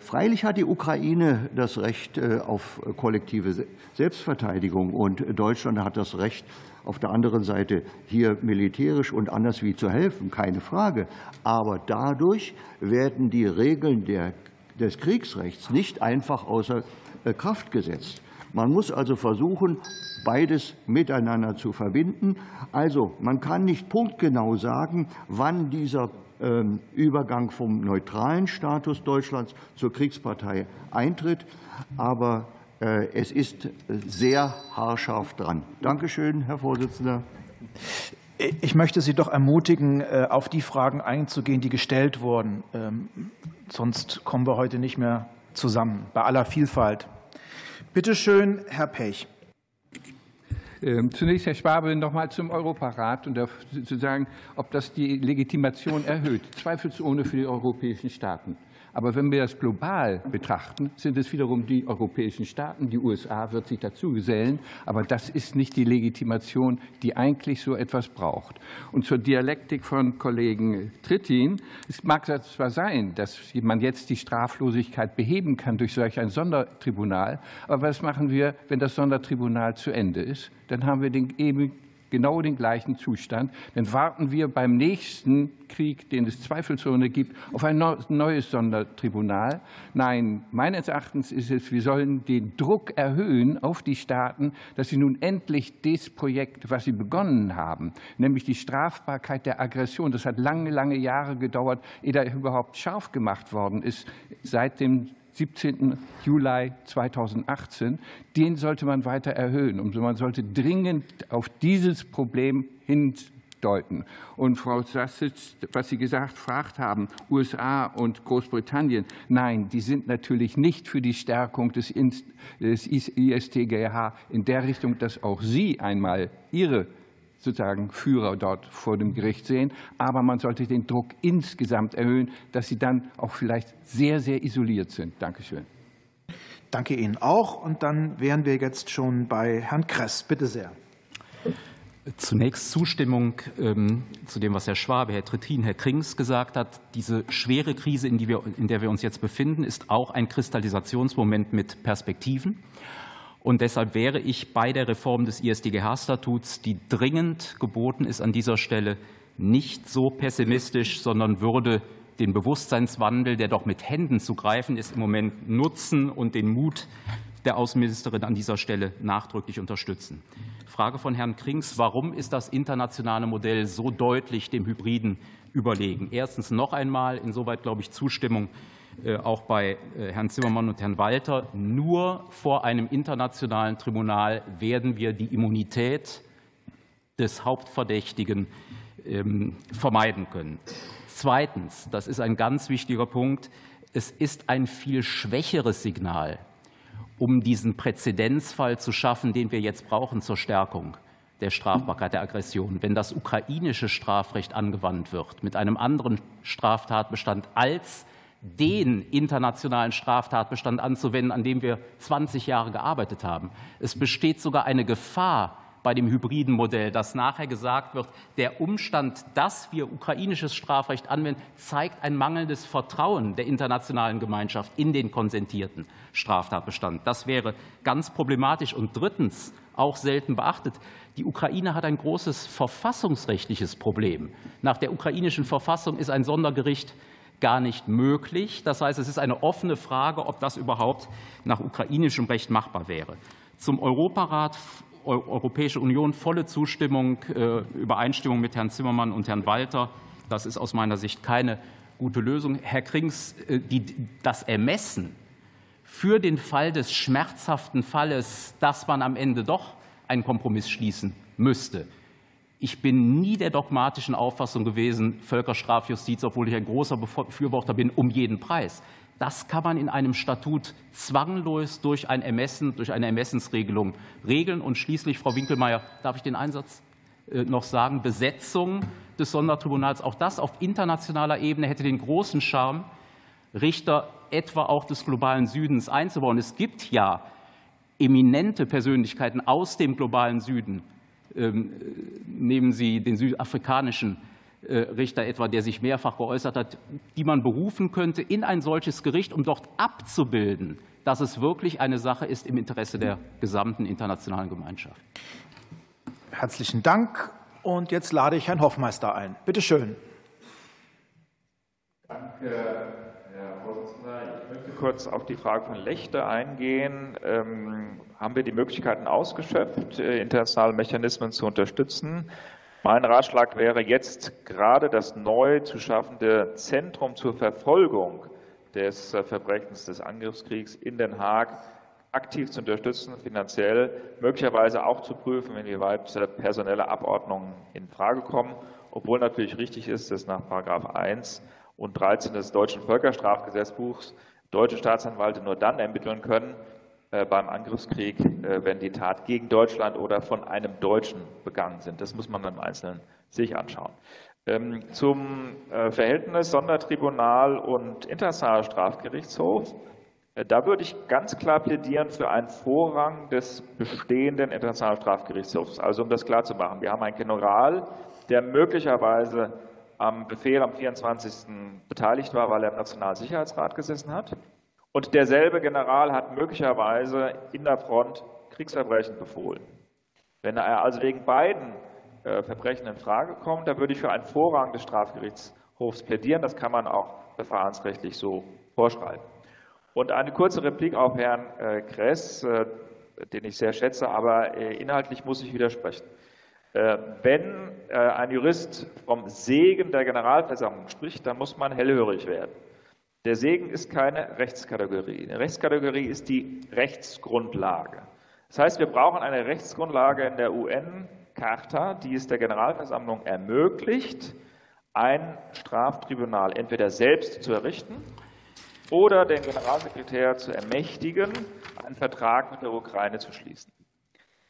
Freilich hat die Ukraine das Recht auf kollektive Selbstverteidigung und Deutschland hat das Recht, auf der anderen Seite hier militärisch und anders wie zu helfen, keine Frage. Aber dadurch werden die Regeln der, des Kriegsrechts nicht einfach außer Kraft gesetzt. Man muss also versuchen, beides miteinander zu verbinden. Also man kann nicht punktgenau sagen, wann dieser ähm, Übergang vom neutralen Status Deutschlands zur Kriegspartei eintritt. Aber äh, es ist sehr haarscharf dran. Danke schön, Herr Vorsitzender. Ich möchte Sie doch ermutigen, äh, auf die Fragen einzugehen, die gestellt wurden. Ähm, sonst kommen wir heute nicht mehr zusammen, bei aller Vielfalt. Bitte schön, Herr Pech. Ähm, zunächst, Herr Schwabe, noch mal zum Europarat und zu sagen, ob das die Legitimation erhöht. Zweifelsohne für die europäischen Staaten. Aber wenn wir das global betrachten, sind es wiederum die europäischen Staaten. Die USA wird sich dazu gesellen. Aber das ist nicht die Legitimation, die eigentlich so etwas braucht. Und zur Dialektik von Kollegen Trittin. Es mag zwar sein, dass man jetzt die Straflosigkeit beheben kann durch solch ein Sondertribunal. Aber was machen wir, wenn das Sondertribunal zu Ende ist? Dann haben wir den eben genau den gleichen Zustand. Dann warten wir beim nächsten Krieg, den es zweifelsohne gibt, auf ein neues Sondertribunal. Nein, meines Erachtens ist es, wir sollen den Druck erhöhen auf die Staaten, dass sie nun endlich das Projekt, was sie begonnen haben, nämlich die Strafbarkeit der Aggression, das hat lange, lange Jahre gedauert, ehe da überhaupt scharf gemacht worden ist, seit dem 17. Juli 2018, den sollte man weiter erhöhen. Und man sollte dringend auf dieses Problem hindeuten. Und Frau Sassitz, was Sie gesagt fragt haben, USA und Großbritannien, nein, die sind natürlich nicht für die Stärkung des ISTGH in der Richtung, dass auch Sie einmal Ihre sozusagen Führer dort vor dem Gericht sehen. Aber man sollte den Druck insgesamt erhöhen, dass sie dann auch vielleicht sehr, sehr isoliert sind. Dankeschön. Danke Ihnen auch. Und dann wären wir jetzt schon bei Herrn Kress. Bitte sehr. Zunächst Zustimmung ähm, zu dem, was Herr Schwabe, Herr Trittin, Herr Krings gesagt hat. Diese schwere Krise, in, die wir, in der wir uns jetzt befinden, ist auch ein Kristallisationsmoment mit Perspektiven. Und deshalb wäre ich bei der Reform des ISDGH-Statuts, die dringend geboten ist, an dieser Stelle nicht so pessimistisch, sondern würde den Bewusstseinswandel, der doch mit Händen zu greifen ist, im Moment nutzen und den Mut der Außenministerin an dieser Stelle nachdrücklich unterstützen. Frage von Herrn Krings. Warum ist das internationale Modell so deutlich dem Hybriden überlegen? Erstens noch einmal, insoweit glaube ich Zustimmung auch bei äh, Herrn Zimmermann und Herrn Walter, nur vor einem internationalen Tribunal werden wir die Immunität des Hauptverdächtigen ähm, vermeiden können. Zweitens, das ist ein ganz wichtiger Punkt, es ist ein viel schwächeres Signal, um diesen Präzedenzfall zu schaffen, den wir jetzt brauchen zur Stärkung der Strafbarkeit der Aggression. Wenn das ukrainische Strafrecht angewandt wird mit einem anderen Straftatbestand als den internationalen Straftatbestand anzuwenden, an dem wir 20 Jahre gearbeitet haben. Es besteht sogar eine Gefahr bei dem hybriden Modell, dass nachher gesagt wird, der Umstand, dass wir ukrainisches Strafrecht anwenden, zeigt ein mangelndes Vertrauen der internationalen Gemeinschaft in den konsentierten Straftatbestand. Das wäre ganz problematisch. Und drittens, auch selten beachtet, die Ukraine hat ein großes verfassungsrechtliches Problem. Nach der ukrainischen Verfassung ist ein Sondergericht gar nicht möglich. Das heißt, es ist eine offene Frage, ob das überhaupt nach ukrainischem Recht machbar wäre. Zum Europarat Europäische Union volle Zustimmung, äh, Übereinstimmung mit Herrn Zimmermann und Herrn Walter. Das ist aus meiner Sicht keine gute Lösung. Herr Krings, äh, das Ermessen für den Fall des schmerzhaften Falles, dass man am Ende doch einen Kompromiss schließen müsste, ich bin nie der dogmatischen Auffassung gewesen, Völkerstrafjustiz, obwohl ich ein großer Befürworter bin, um jeden Preis. Das kann man in einem Statut zwanglos durch ein Ermessen, durch eine Ermessensregelung regeln. Und schließlich, Frau Winkelmeier, darf ich den Einsatz äh, noch sagen, Besetzung des Sondertribunals, auch das auf internationaler Ebene hätte den großen Charme, Richter etwa auch des globalen Südens einzubauen. Es gibt ja eminente Persönlichkeiten aus dem globalen Süden, nehmen Sie den südafrikanischen Richter etwa, der sich mehrfach geäußert hat, die man berufen könnte in ein solches Gericht, um dort abzubilden, dass es wirklich eine Sache ist im Interesse der gesamten internationalen Gemeinschaft. Herzlichen Dank. Und jetzt lade ich Herrn Hoffmeister ein. Bitte schön. Danke, Herr Vorsitzender. Ich möchte kurz auf die Frage von Lechte eingehen. Ähm, haben wir die Möglichkeiten ausgeschöpft, äh, internationale Mechanismen zu unterstützen? Mein Ratschlag wäre jetzt gerade das neu zu schaffende Zentrum zur Verfolgung des äh, Verbrechens des Angriffskriegs in Den Haag aktiv zu unterstützen, finanziell, möglicherweise auch zu prüfen, inwieweit äh, personelle Abordnungen in Frage kommen, obwohl natürlich richtig ist, dass nach 1 und 13 des deutschen Völkerstrafgesetzbuchs deutsche Staatsanwälte nur dann ermitteln können äh, beim Angriffskrieg, wenn die Tat gegen Deutschland oder von einem Deutschen begangen sind. Das muss man im Einzelnen sich anschauen. Ähm, zum äh, Verhältnis Sondertribunal und Internationaler Strafgerichtshof. Äh, da würde ich ganz klar plädieren für einen Vorrang des bestehenden Internationalen Strafgerichtshofs. Also um das klar zu machen, wir haben einen General, der möglicherweise am Befehl am 24. beteiligt war, weil er im Nationalsicherheitsrat gesessen hat. Und derselbe General hat möglicherweise in der Front Kriegsverbrechen befohlen. Wenn er also wegen beiden äh, Verbrechen in Frage kommen. Da würde ich für einen Vorrang des Strafgerichtshofs plädieren. Das kann man auch verfahrensrechtlich so vorschreiben. Und eine kurze Replik auf Herrn äh, Kress, äh, den ich sehr schätze, aber inhaltlich muss ich widersprechen. Wenn ein Jurist vom Segen der Generalversammlung spricht, dann muss man hellhörig werden. Der Segen ist keine Rechtskategorie. Eine Rechtskategorie ist die Rechtsgrundlage. Das heißt, wir brauchen eine Rechtsgrundlage in der UN, Charta, die es der Generalversammlung ermöglicht, ein Straftribunal entweder selbst zu errichten oder den Generalsekretär zu ermächtigen, einen Vertrag mit der Ukraine zu schließen.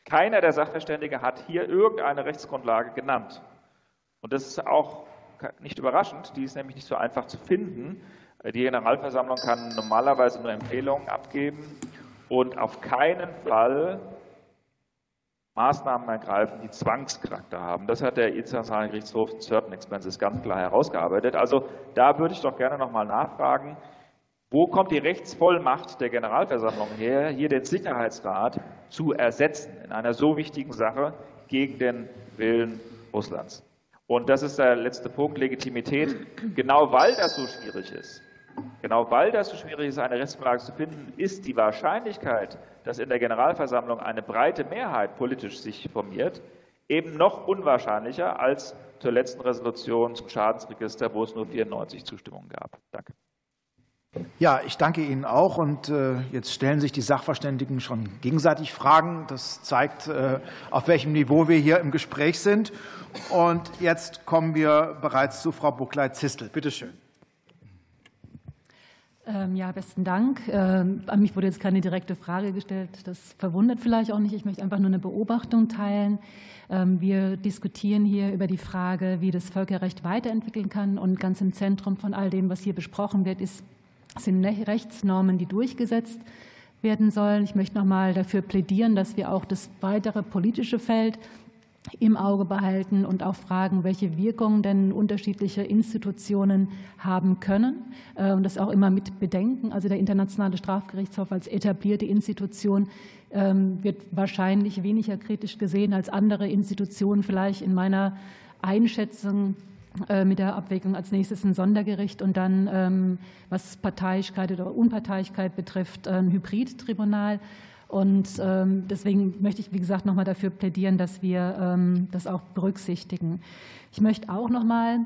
Keiner der Sachverständigen hat hier irgendeine Rechtsgrundlage genannt. Und das ist auch nicht überraschend, die ist nämlich nicht so einfach zu finden. Die Generalversammlung kann normalerweise nur Empfehlungen abgeben und auf keinen Fall Maßnahmen ergreifen, die Zwangscharakter haben. Das hat der Internationale Gerichtshof Certain Expenses ganz klar herausgearbeitet. Also da würde ich doch gerne noch mal nachfragen, wo kommt die Rechtsvollmacht der Generalversammlung her, hier den Sicherheitsrat zu ersetzen in einer so wichtigen Sache gegen den Willen Russlands? Und das ist der letzte Punkt, Legitimität. Genau weil das so schwierig ist, Genau weil das so schwierig ist, eine Rechtsgrundlage zu finden, ist die Wahrscheinlichkeit, dass in der Generalversammlung eine breite Mehrheit politisch sich formiert, eben noch unwahrscheinlicher als zur letzten Resolution zum Schadensregister, wo es nur 94 Zustimmungen gab. Danke. Ja, ich danke Ihnen auch. Und äh, jetzt stellen sich die Sachverständigen schon gegenseitig Fragen. Das zeigt, äh, auf welchem Niveau wir hier im Gespräch sind. Und jetzt kommen wir bereits zu Frau Buckleit-Zistel. Bitte schön. Ähm, ja, besten Dank. Ähm, an mich wurde jetzt keine direkte Frage gestellt. Das verwundert vielleicht auch nicht. Ich möchte einfach nur eine Beobachtung teilen. Ähm, wir diskutieren hier über die Frage, wie das Völkerrecht weiterentwickeln kann. Und ganz im Zentrum von all dem, was hier besprochen wird, ist, sind Rechtsnormen, die durchgesetzt werden sollen. Ich möchte noch mal dafür plädieren, dass wir auch das weitere politische Feld im Auge behalten und auch fragen, welche Wirkungen denn unterschiedliche Institutionen haben können äh, und das auch immer mit bedenken. Also der Internationale Strafgerichtshof als etablierte Institution ähm, wird wahrscheinlich weniger kritisch gesehen als andere Institutionen, vielleicht in meiner Einschätzung äh, mit der Abwägung als nächstes ein Sondergericht und dann, ähm, was Parteiigkeit oder Unparteilichkeit betrifft, ein Hybridtribunal. Und ähm, deswegen möchte ich, wie gesagt, noch mal dafür plädieren, dass wir ähm, das auch berücksichtigen. Ich möchte auch noch mal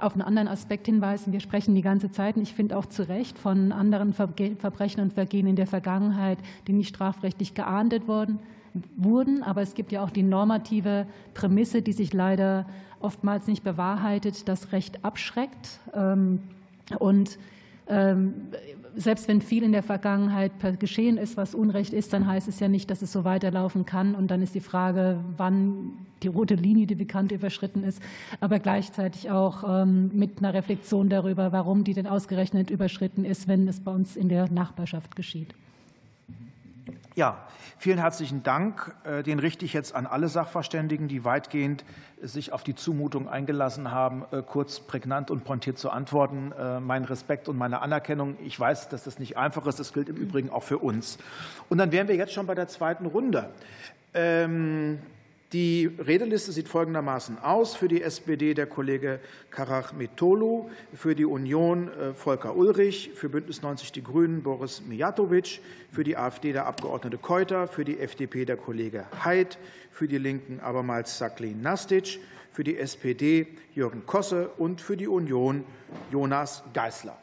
auf einen anderen Aspekt hinweisen. Wir sprechen die ganze Zeit, und ich finde auch zu Recht, von anderen Verbrechen und Vergehen in der Vergangenheit, die nicht strafrechtlich geahndet worden, wurden. Aber es gibt ja auch die normative Prämisse, die sich leider oftmals nicht bewahrheitet, dass Recht abschreckt. Ähm, und selbst wenn viel in der Vergangenheit geschehen ist, was Unrecht ist, dann heißt es ja nicht, dass es so weiterlaufen kann. Und dann ist die Frage, wann die rote Linie, die bekannt überschritten ist, aber gleichzeitig auch ähm, mit einer Reflexion darüber, warum die denn ausgerechnet überschritten ist, wenn es bei uns in der Nachbarschaft geschieht. Ja, vielen herzlichen Dank. Äh, den richte ich jetzt an alle Sachverständigen, die weitgehend sich auf die Zumutung eingelassen haben, äh, kurz, prägnant und pointiert zu antworten. Äh, mein Respekt und meine Anerkennung. Ich weiß, dass das nicht einfach ist. Das gilt im Übrigen auch für uns. Und dann wären wir jetzt schon bei der zweiten Runde. Ähm, die Redeliste sieht folgendermaßen aus. Für die SPD der Kollege Karachmetolu, für die Union äh, Volker Ulrich, für Bündnis 90 Die Grünen Boris Mijatovic, für die AfD der Abgeordnete Keuter, für die FDP der Kollege Haidt, für die Linken abermals Saklin Nastic, für die SPD Jürgen Kosse und für die Union Jonas Geisler.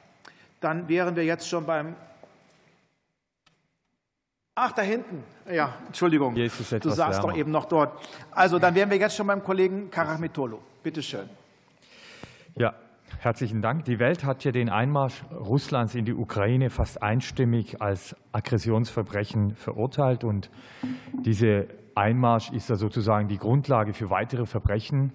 Dann wären wir jetzt schon beim Ach, da hinten. Ja, Entschuldigung. du saßt doch eben noch dort. Also, dann wären wir jetzt schon beim Kollegen Karamitolo. Bitte schön. Ja, herzlichen Dank. Die Welt hat ja den Einmarsch Russlands in die Ukraine fast einstimmig als Aggressionsverbrechen verurteilt. Und dieser Einmarsch ist ja sozusagen die Grundlage für weitere Verbrechen.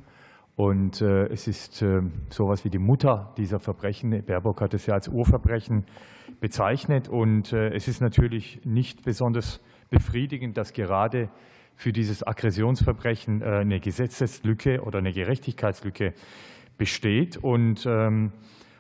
Und äh, es ist äh, sowas wie die Mutter dieser Verbrechen. Baerbock hat es ja als Urverbrechen bezeichnet. Und äh, es ist natürlich nicht besonders befriedigend, dass gerade für dieses Aggressionsverbrechen äh, eine Gesetzeslücke oder eine Gerechtigkeitslücke besteht. Und, ähm,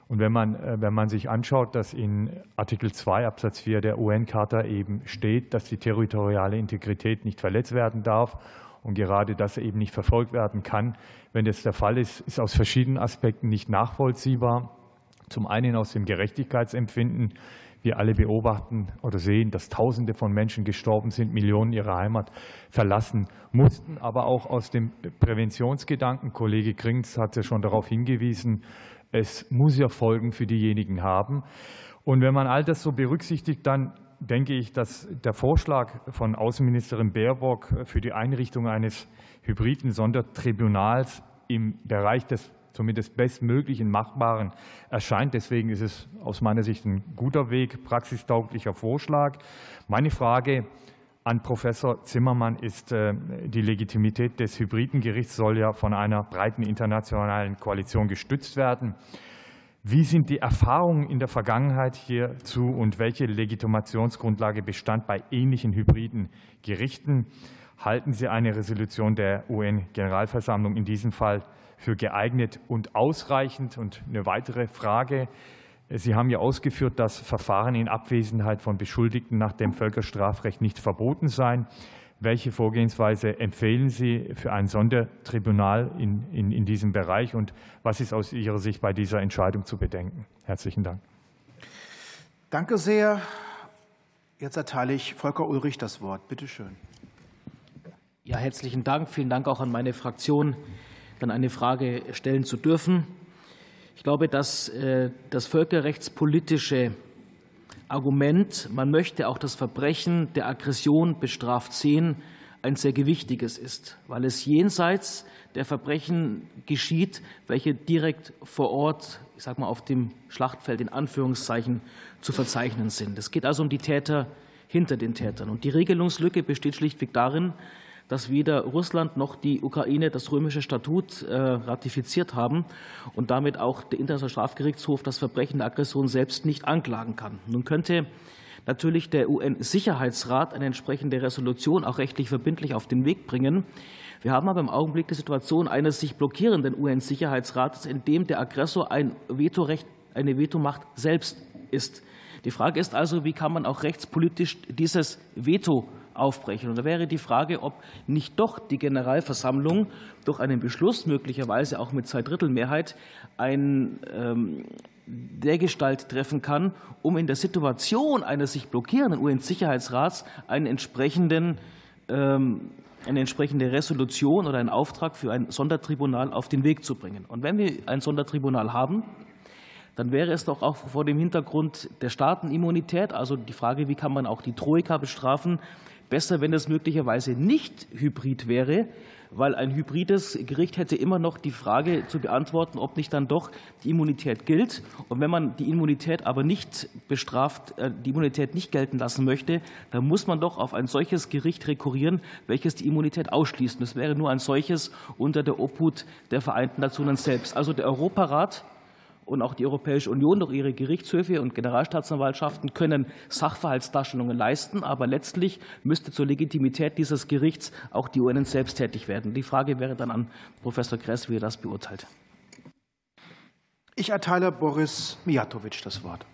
und wenn, man, wenn man sich anschaut, dass in Artikel 2 Absatz 4 der UN-Charta eben steht, dass die territoriale Integrität nicht verletzt werden darf und gerade das eben nicht verfolgt werden kann, wenn das der Fall ist, ist aus verschiedenen Aspekten nicht nachvollziehbar. Zum einen aus dem Gerechtigkeitsempfinden. Wir alle beobachten oder sehen, dass Tausende von Menschen gestorben sind, Millionen ihre Heimat verlassen mussten, aber auch aus dem Präventionsgedanken. Kollege Krings hat ja schon darauf hingewiesen, es muss ja Folgen für diejenigen haben. Und wenn man all das so berücksichtigt, dann denke ich, dass der Vorschlag von Außenministerin Baerbock für die Einrichtung eines hybriden Sondertribunals im Bereich des zumindest bestmöglichen Machbaren erscheint. Deswegen ist es aus meiner Sicht ein guter Weg, praxistauglicher Vorschlag. Meine Frage an Professor Zimmermann ist, äh, die Legitimität des Hybridengerichts soll ja von einer breiten internationalen Koalition gestützt werden. Wie sind die Erfahrungen in der Vergangenheit hierzu und welche Legitimationsgrundlage bestand bei ähnlichen hybriden Gerichten? Halten Sie eine Resolution der UN-Generalversammlung in diesem Fall für geeignet und ausreichend? Und eine weitere Frage. Sie haben ja ausgeführt, dass Verfahren in Abwesenheit von Beschuldigten nach dem Völkerstrafrecht nicht verboten seien. Welche Vorgehensweise empfehlen Sie für ein Sondertribunal in, in, in diesem Bereich und was ist aus Ihrer Sicht bei dieser Entscheidung zu bedenken? Herzlichen Dank. Danke sehr. Jetzt erteile ich Volker Ulrich das Wort. Bitte schön. Ja, herzlichen Dank. Vielen Dank auch an meine Fraktion dann eine Frage stellen zu dürfen. Ich glaube, dass äh, das völkerrechtspolitische Argument, man möchte auch das Verbrechen der Aggression bestraft sehen, ein sehr gewichtiges ist, weil es jenseits der Verbrechen geschieht, welche direkt vor Ort, ich sage mal auf dem Schlachtfeld in Anführungszeichen zu verzeichnen sind. Es geht also um die Täter hinter den Tätern. Und die Regelungslücke besteht schlichtweg darin, dass weder Russland noch die Ukraine das römische Statut äh, ratifiziert haben und damit auch der Internationale Strafgerichtshof das Verbrechen der Aggression selbst nicht anklagen kann. Nun könnte natürlich der UN-Sicherheitsrat eine entsprechende Resolution auch rechtlich verbindlich auf den Weg bringen. Wir haben aber im Augenblick die Situation eines sich blockierenden UN-Sicherheitsrates, in dem der Aggressor ein Vetorecht, eine Vetomacht selbst ist. Die Frage ist also, wie kann man auch rechtspolitisch dieses Veto aufbrechen. Und da wäre die Frage, ob nicht doch die Generalversammlung durch einen Beschluss, möglicherweise auch mit Zweidrittelmehrheit, ein ähm, dergestalt treffen kann, um in der Situation eines sich blockierenden UN-Sicherheitsrats einen entsprechenden ähm, eine entsprechende Resolution oder einen Auftrag für ein Sondertribunal auf den Weg zu bringen. Und wenn wir ein Sondertribunal haben, dann wäre es doch auch vor dem Hintergrund der Staatenimmunität, also die Frage, wie kann man auch die Troika bestrafen, besser, wenn es möglicherweise nicht hybrid wäre, weil ein hybrides Gericht hätte immer noch die Frage zu beantworten, ob nicht dann doch die Immunität gilt. Und wenn man die Immunität aber nicht bestraft, äh, die Immunität nicht gelten lassen möchte, dann muss man doch auf ein solches Gericht rekurrieren, welches die Immunität ausschließt. Und es wäre nur ein solches unter der Obhut der Vereinten Nationen selbst. Also der Europarat und auch die Europäische Union durch ihre Gerichtshöfe und Generalstaatsanwaltschaften können Sachverhaltsdarstellungen leisten. Aber letztlich müsste zur Legitimität dieses Gerichts auch die UN selbst tätig werden. Die Frage wäre dann an Professor Kress, wie er das beurteilt. Ich erteile Boris Mijatovic das Wort.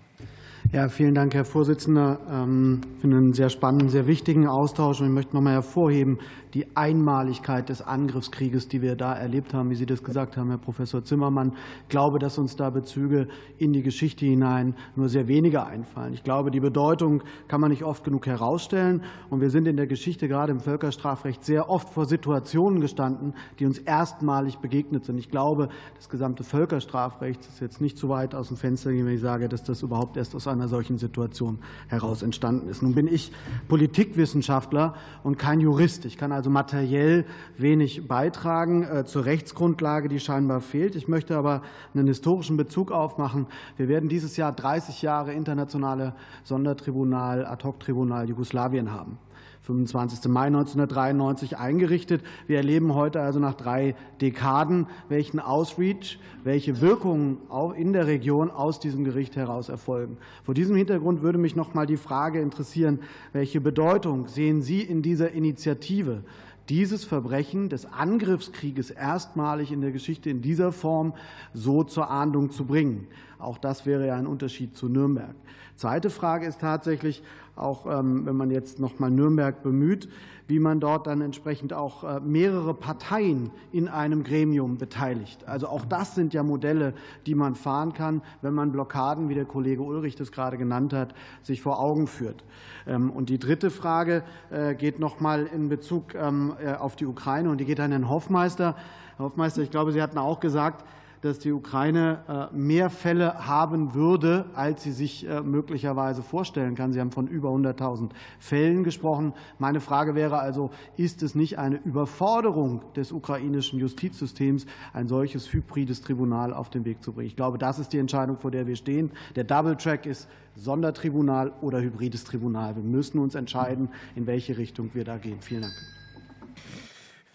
Ja, vielen Dank, Herr Vorsitzender. Ähm, ich finde einen sehr spannenden, sehr wichtigen Austausch. Und ich möchte noch mal hervorheben, die Einmaligkeit des Angriffskrieges, die wir da erlebt haben, wie Sie das gesagt haben, Herr Professor Zimmermann. Ich glaube, dass uns da Bezüge in die Geschichte hinein nur sehr wenige einfallen. Ich glaube, die Bedeutung kann man nicht oft genug herausstellen. Und wir sind in der Geschichte, gerade im Völkerstrafrecht, sehr oft vor Situationen gestanden, die uns erstmalig begegnet sind. Ich glaube, das gesamte Völkerstrafrecht ist jetzt nicht zu weit aus dem Fenster, wenn ich sage, dass das überhaupt erst aus einer solchen Situation heraus entstanden ist. Nun bin ich Politikwissenschaftler und kein Jurist. Ich kann also materiell wenig beitragen äh, zur Rechtsgrundlage, die scheinbar fehlt. Ich möchte aber einen historischen Bezug aufmachen. Wir werden dieses Jahr 30 Jahre internationale Sondertribunal, Ad-hoc-Tribunal Jugoslawien haben. 25. Mai 1993 eingerichtet. Wir erleben heute also nach drei Dekaden, welchen Ausreach, welche Wirkungen in der Region aus diesem Gericht heraus erfolgen. Vor diesem Hintergrund würde mich noch mal die Frage interessieren, welche Bedeutung sehen Sie in dieser Initiative? dieses Verbrechen des Angriffskrieges erstmalig in der Geschichte in dieser Form so zur Ahndung zu bringen. Auch das wäre ja ein Unterschied zu Nürnberg. Zweite Frage ist tatsächlich, auch ähm, wenn man jetzt noch mal Nürnberg bemüht, wie man dort dann entsprechend auch äh, mehrere Parteien in einem Gremium beteiligt. Also auch das sind ja Modelle, die man fahren kann, wenn man Blockaden, wie der Kollege Ulrich das gerade genannt hat, sich vor Augen führt. Ähm, und die dritte Frage äh, geht noch mal in Bezug ähm, äh, auf die Ukraine und die geht an Herrn Hoffmeister. Herr Hoffmeister, ich glaube, Sie hatten auch gesagt, dass die Ukraine äh, mehr Fälle haben würde, als sie sich äh, möglicherweise vorstellen kann. Sie haben von über 100.000 Fällen gesprochen. Meine Frage wäre also, ist es nicht eine Überforderung des ukrainischen Justizsystems, ein solches hybrides Tribunal auf den Weg zu bringen? Ich glaube, das ist die Entscheidung, vor der wir stehen. Der Double Track ist Sondertribunal oder hybrides Tribunal. Wir müssen uns entscheiden, in welche Richtung wir da gehen. Vielen Dank.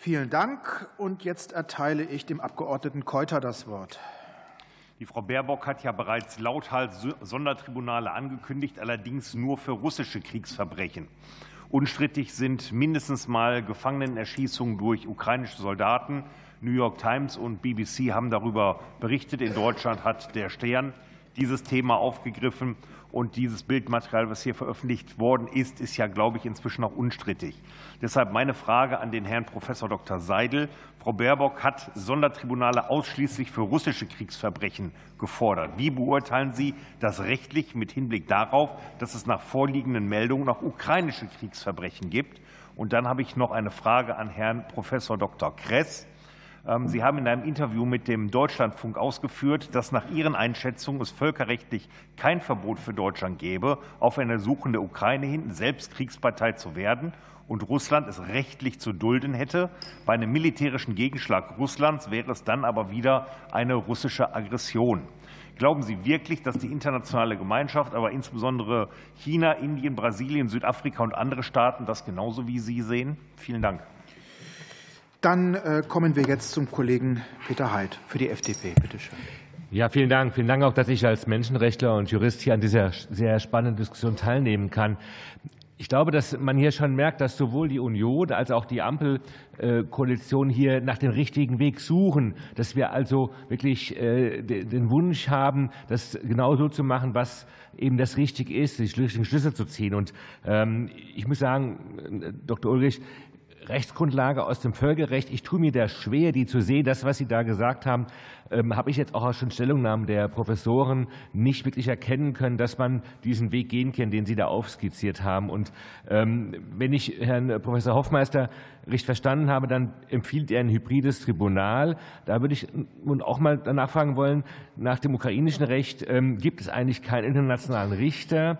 Vielen Dank. Und jetzt erteile ich dem Abgeordneten Keuter das Wort. Die Frau Baerbock hat ja bereits lauthals Sondertribunale angekündigt, allerdings nur für russische Kriegsverbrechen. Unstrittig sind mindestens mal Gefangenenerschießungen durch ukrainische Soldaten. New York Times und BBC haben darüber berichtet. In Deutschland hat der Stern dieses Thema aufgegriffen. Und dieses Bildmaterial, was hier veröffentlicht worden ist, ist ja, glaube ich, inzwischen auch unstrittig. Deshalb meine Frage an den Herrn Professor Dr. Seidel. Frau Baerbock hat Sondertribunale ausschließlich für russische Kriegsverbrechen gefordert. Wie beurteilen Sie das rechtlich mit Hinblick darauf, dass es nach vorliegenden Meldungen auch ukrainische Kriegsverbrechen gibt? Und dann habe ich noch eine Frage an Herrn Professor Dr. Kress. Ähm, Sie haben in einem Interview mit dem Deutschlandfunk ausgeführt, dass nach Ihren Einschätzungen es völkerrechtlich kein Verbot für Deutschland gäbe, auf eine suchende Ukraine hin selbst Kriegspartei zu werden und Russland es rechtlich zu dulden hätte. Bei einem militärischen Gegenschlag Russlands wäre es dann aber wieder eine russische Aggression. Glauben Sie wirklich, dass die internationale Gemeinschaft, aber insbesondere China, Indien, Brasilien, Südafrika und andere Staaten das genauso wie Sie sehen? Vielen Dank. Dann äh, kommen wir jetzt zum Kollegen Peter Heid für die FDP. Bitte schön. Ja, vielen Dank. Vielen Dank auch, dass ich als Menschenrechtler und Jurist hier an dieser sehr spannenden Diskussion teilnehmen kann. Ich glaube, dass man hier schon merkt, dass sowohl die Union als auch die Ampelkoalition hier nach dem richtigen Weg suchen, dass wir also wirklich äh, den Wunsch haben, das genau so zu machen, was eben das richtig ist, die richtigen Schlüsse zu ziehen. Und ähm, ich muss sagen, Dr. Ulrich, Rechtsgrundlage aus dem Völkerrecht. Ich tue mir da schwer, die zu sehen. Das, was Sie da gesagt haben, ähm, habe ich jetzt auch schon Stellungnahmen der Professoren nicht wirklich erkennen können, dass man diesen Weg gehen kann, den Sie da aufskizziert haben. Und ähm, wenn ich Herrn Professor Hoffmeister richtig verstanden habe, dann empfiehlt er ein hybrides Tribunal. Da würde ich nun auch mal danach fragen wollen, nach dem ukrainischen Recht ähm, gibt es eigentlich keinen internationalen Richter,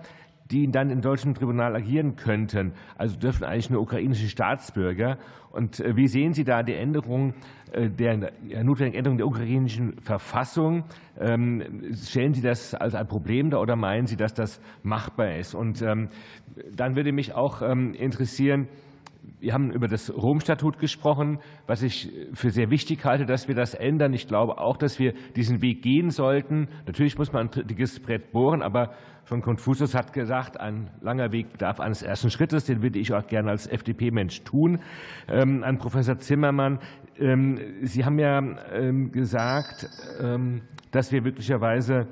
die dann in deutschen Tribunal agieren könnten. Also dürfen eigentlich nur ukrainische Staatsbürger. Und äh, wie sehen Sie da die Änderung äh, der notwendigen Änderung der ukrainischen Verfassung? Ähm, stellen Sie das als ein Problem dar oder meinen Sie, dass das machbar ist? Und ähm, dann würde mich auch ähm, interessieren, wir haben über das Rom-Statut gesprochen, was ich für sehr wichtig halte, dass wir das ändern. Ich glaube auch, dass wir diesen Weg gehen sollten. Natürlich muss man ein dickes Brett bohren, aber schon Konfuzius hat gesagt, ein langer Weg darf eines ersten Schrittes, den würde ich auch gerne als FDP-Mensch tun. Ähm, an Professor Zimmermann, ähm, Sie haben ja ähm, gesagt, dass wir möglicherweise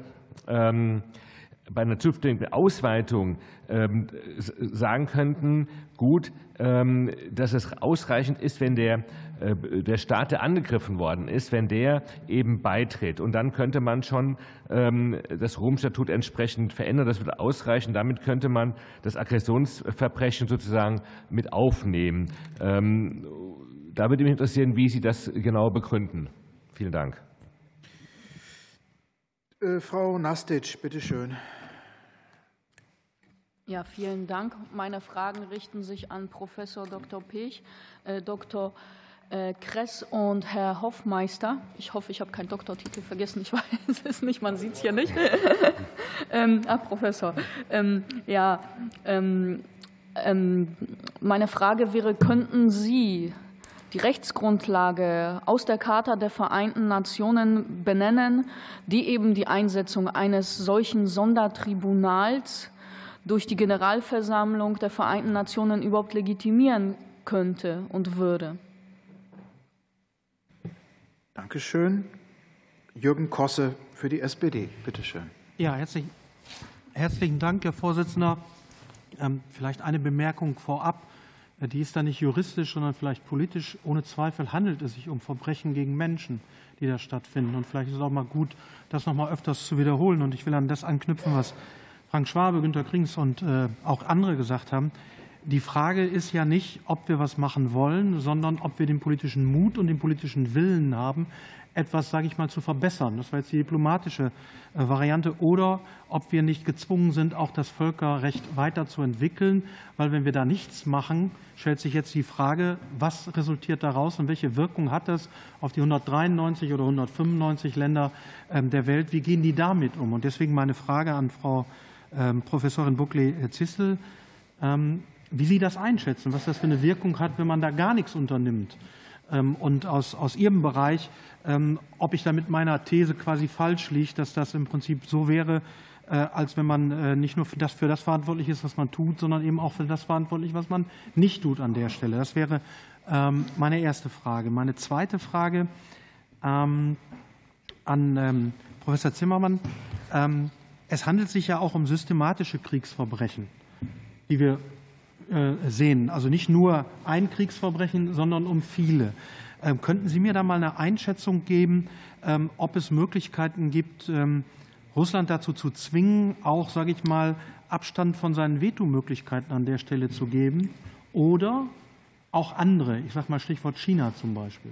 bei einer zukünftigen Ausweitung ähm, sagen könnten, gut, ähm, dass es ausreichend ist, wenn der, äh, der Staat, der angegriffen worden ist, wenn der eben beitritt. Und dann könnte man schon ähm, das Rom-Statut entsprechend verändern. Das würde ausreichen. Damit könnte man das Aggressionsverbrechen sozusagen mit aufnehmen. Da würde mich interessieren, wie Sie das genau begründen. Vielen Dank. Äh, Frau Nastic, bitte schön. Ja, vielen Dank. Meine Fragen richten sich an Professor Dr. Pech, äh, Dr. Äh, Kress und Herr Hoffmeister. Ich hoffe, ich habe keinen Doktortitel vergessen. Ich *laughs* weiß es nicht, man sieht es hier nicht. *laughs* ähm, ah, Professor. Ähm, ja, ähm, ähm, meine Frage wäre, könnten Sie die Rechtsgrundlage aus der Charta der Vereinten Nationen benennen, die eben die Einsetzung eines solchen Sondertribunals durch die Generalversammlung der Vereinten Nationen überhaupt legitimieren könnte und würde. Danke schön. Jürgen Kosse für die SPD. Bitte schön. Ja, herzlich, herzlichen Dank, Herr Vorsitzender. Ähm, vielleicht eine Bemerkung vorab. Die ist da nicht juristisch, sondern vielleicht politisch. Ohne Zweifel handelt es sich um Verbrechen gegen Menschen, die da stattfinden. Und vielleicht ist es auch mal gut, das noch mal öfters zu wiederholen. Und ich will an das anknüpfen, was Frank Schwabe, Günter Krings und äh, auch andere gesagt haben. Die Frage ist ja nicht, ob wir was machen wollen, sondern ob wir den politischen Mut und den politischen Willen haben, etwas, sage ich mal, zu verbessern. Das war jetzt die diplomatische äh, Variante. Oder ob wir nicht gezwungen sind, auch das Völkerrecht weiterzuentwickeln. Weil wenn wir da nichts machen, stellt sich jetzt die Frage, was resultiert daraus und welche Wirkung hat das auf die 193 oder 195 Länder ähm, der Welt? Wie gehen die damit um? Und deswegen meine Frage an Frau ähm, Professorin Buckley-Zissel, ähm, wie Sie das einschätzen, was das für eine Wirkung hat, wenn man da gar nichts unternimmt. Ähm, und aus, aus Ihrem Bereich, ob ich da mit meiner These quasi falsch liege, dass das im Prinzip so wäre, äh, als wenn man äh, nicht nur für das, für das verantwortlich ist, was man tut, sondern eben auch für das verantwortlich, was man nicht tut an der Stelle. Das wäre meine erste Frage. Meine zweite Frage an Professor Zimmermann. Es handelt sich ja auch um systematische Kriegsverbrechen, die wir sehen. Also nicht nur ein Kriegsverbrechen, sondern um viele. Ähm, könnten Sie mir da mal eine Einschätzung geben, ähm, ob es Möglichkeiten gibt, ähm, Russland dazu zu zwingen, auch, sage ich mal, Abstand von seinen Vetomöglichkeiten an der Stelle zu geben oder auch andere, ich sage mal Stichwort China zum Beispiel?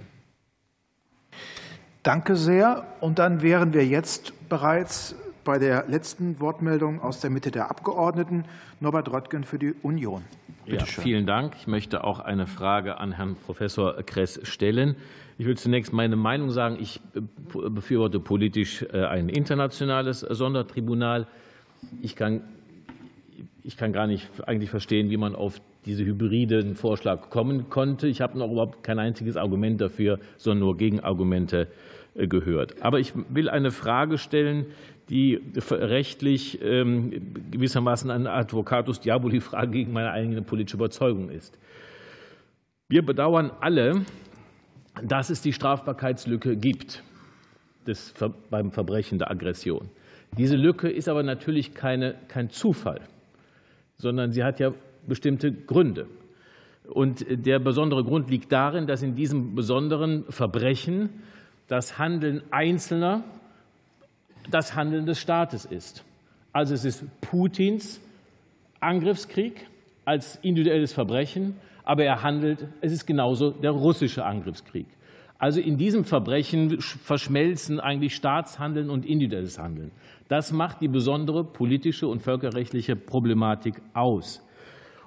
Danke sehr. Und dann wären wir jetzt bereits bei der letzten Wortmeldung aus der Mitte der Abgeordneten, Norbert Röttgen für die Union. Ja, vielen Dank. Ich möchte auch eine Frage an Herrn Professor Kress stellen. Ich will zunächst meine Meinung sagen. Ich befürworte politisch äh, ein internationales Sondertribunal. Ich kann, ich kann gar nicht eigentlich verstehen, wie man auf diese hybriden Vorschlag kommen konnte. Ich habe noch überhaupt kein einziges Argument dafür, sondern nur Gegenargumente äh, gehört. Aber ich will eine Frage stellen, die rechtlich ähm, gewissermaßen eine Advocatus Diaboli-Frage gegen meine eigene politische Überzeugung ist. Wir bedauern alle, dass es die Strafbarkeitslücke gibt des, beim Verbrechen der Aggression. Diese Lücke ist aber natürlich keine, kein Zufall, sondern sie hat ja bestimmte Gründe. Und der besondere Grund liegt darin, dass in diesem besonderen Verbrechen das Handeln Einzelner das Handeln des Staates ist. Also es ist Putins Angriffskrieg als individuelles Verbrechen, aber er handelt, es ist genauso der russische Angriffskrieg. Also in diesem Verbrechen verschmelzen eigentlich Staatshandeln und individuelles Handeln. Das macht die besondere politische und völkerrechtliche Problematik aus.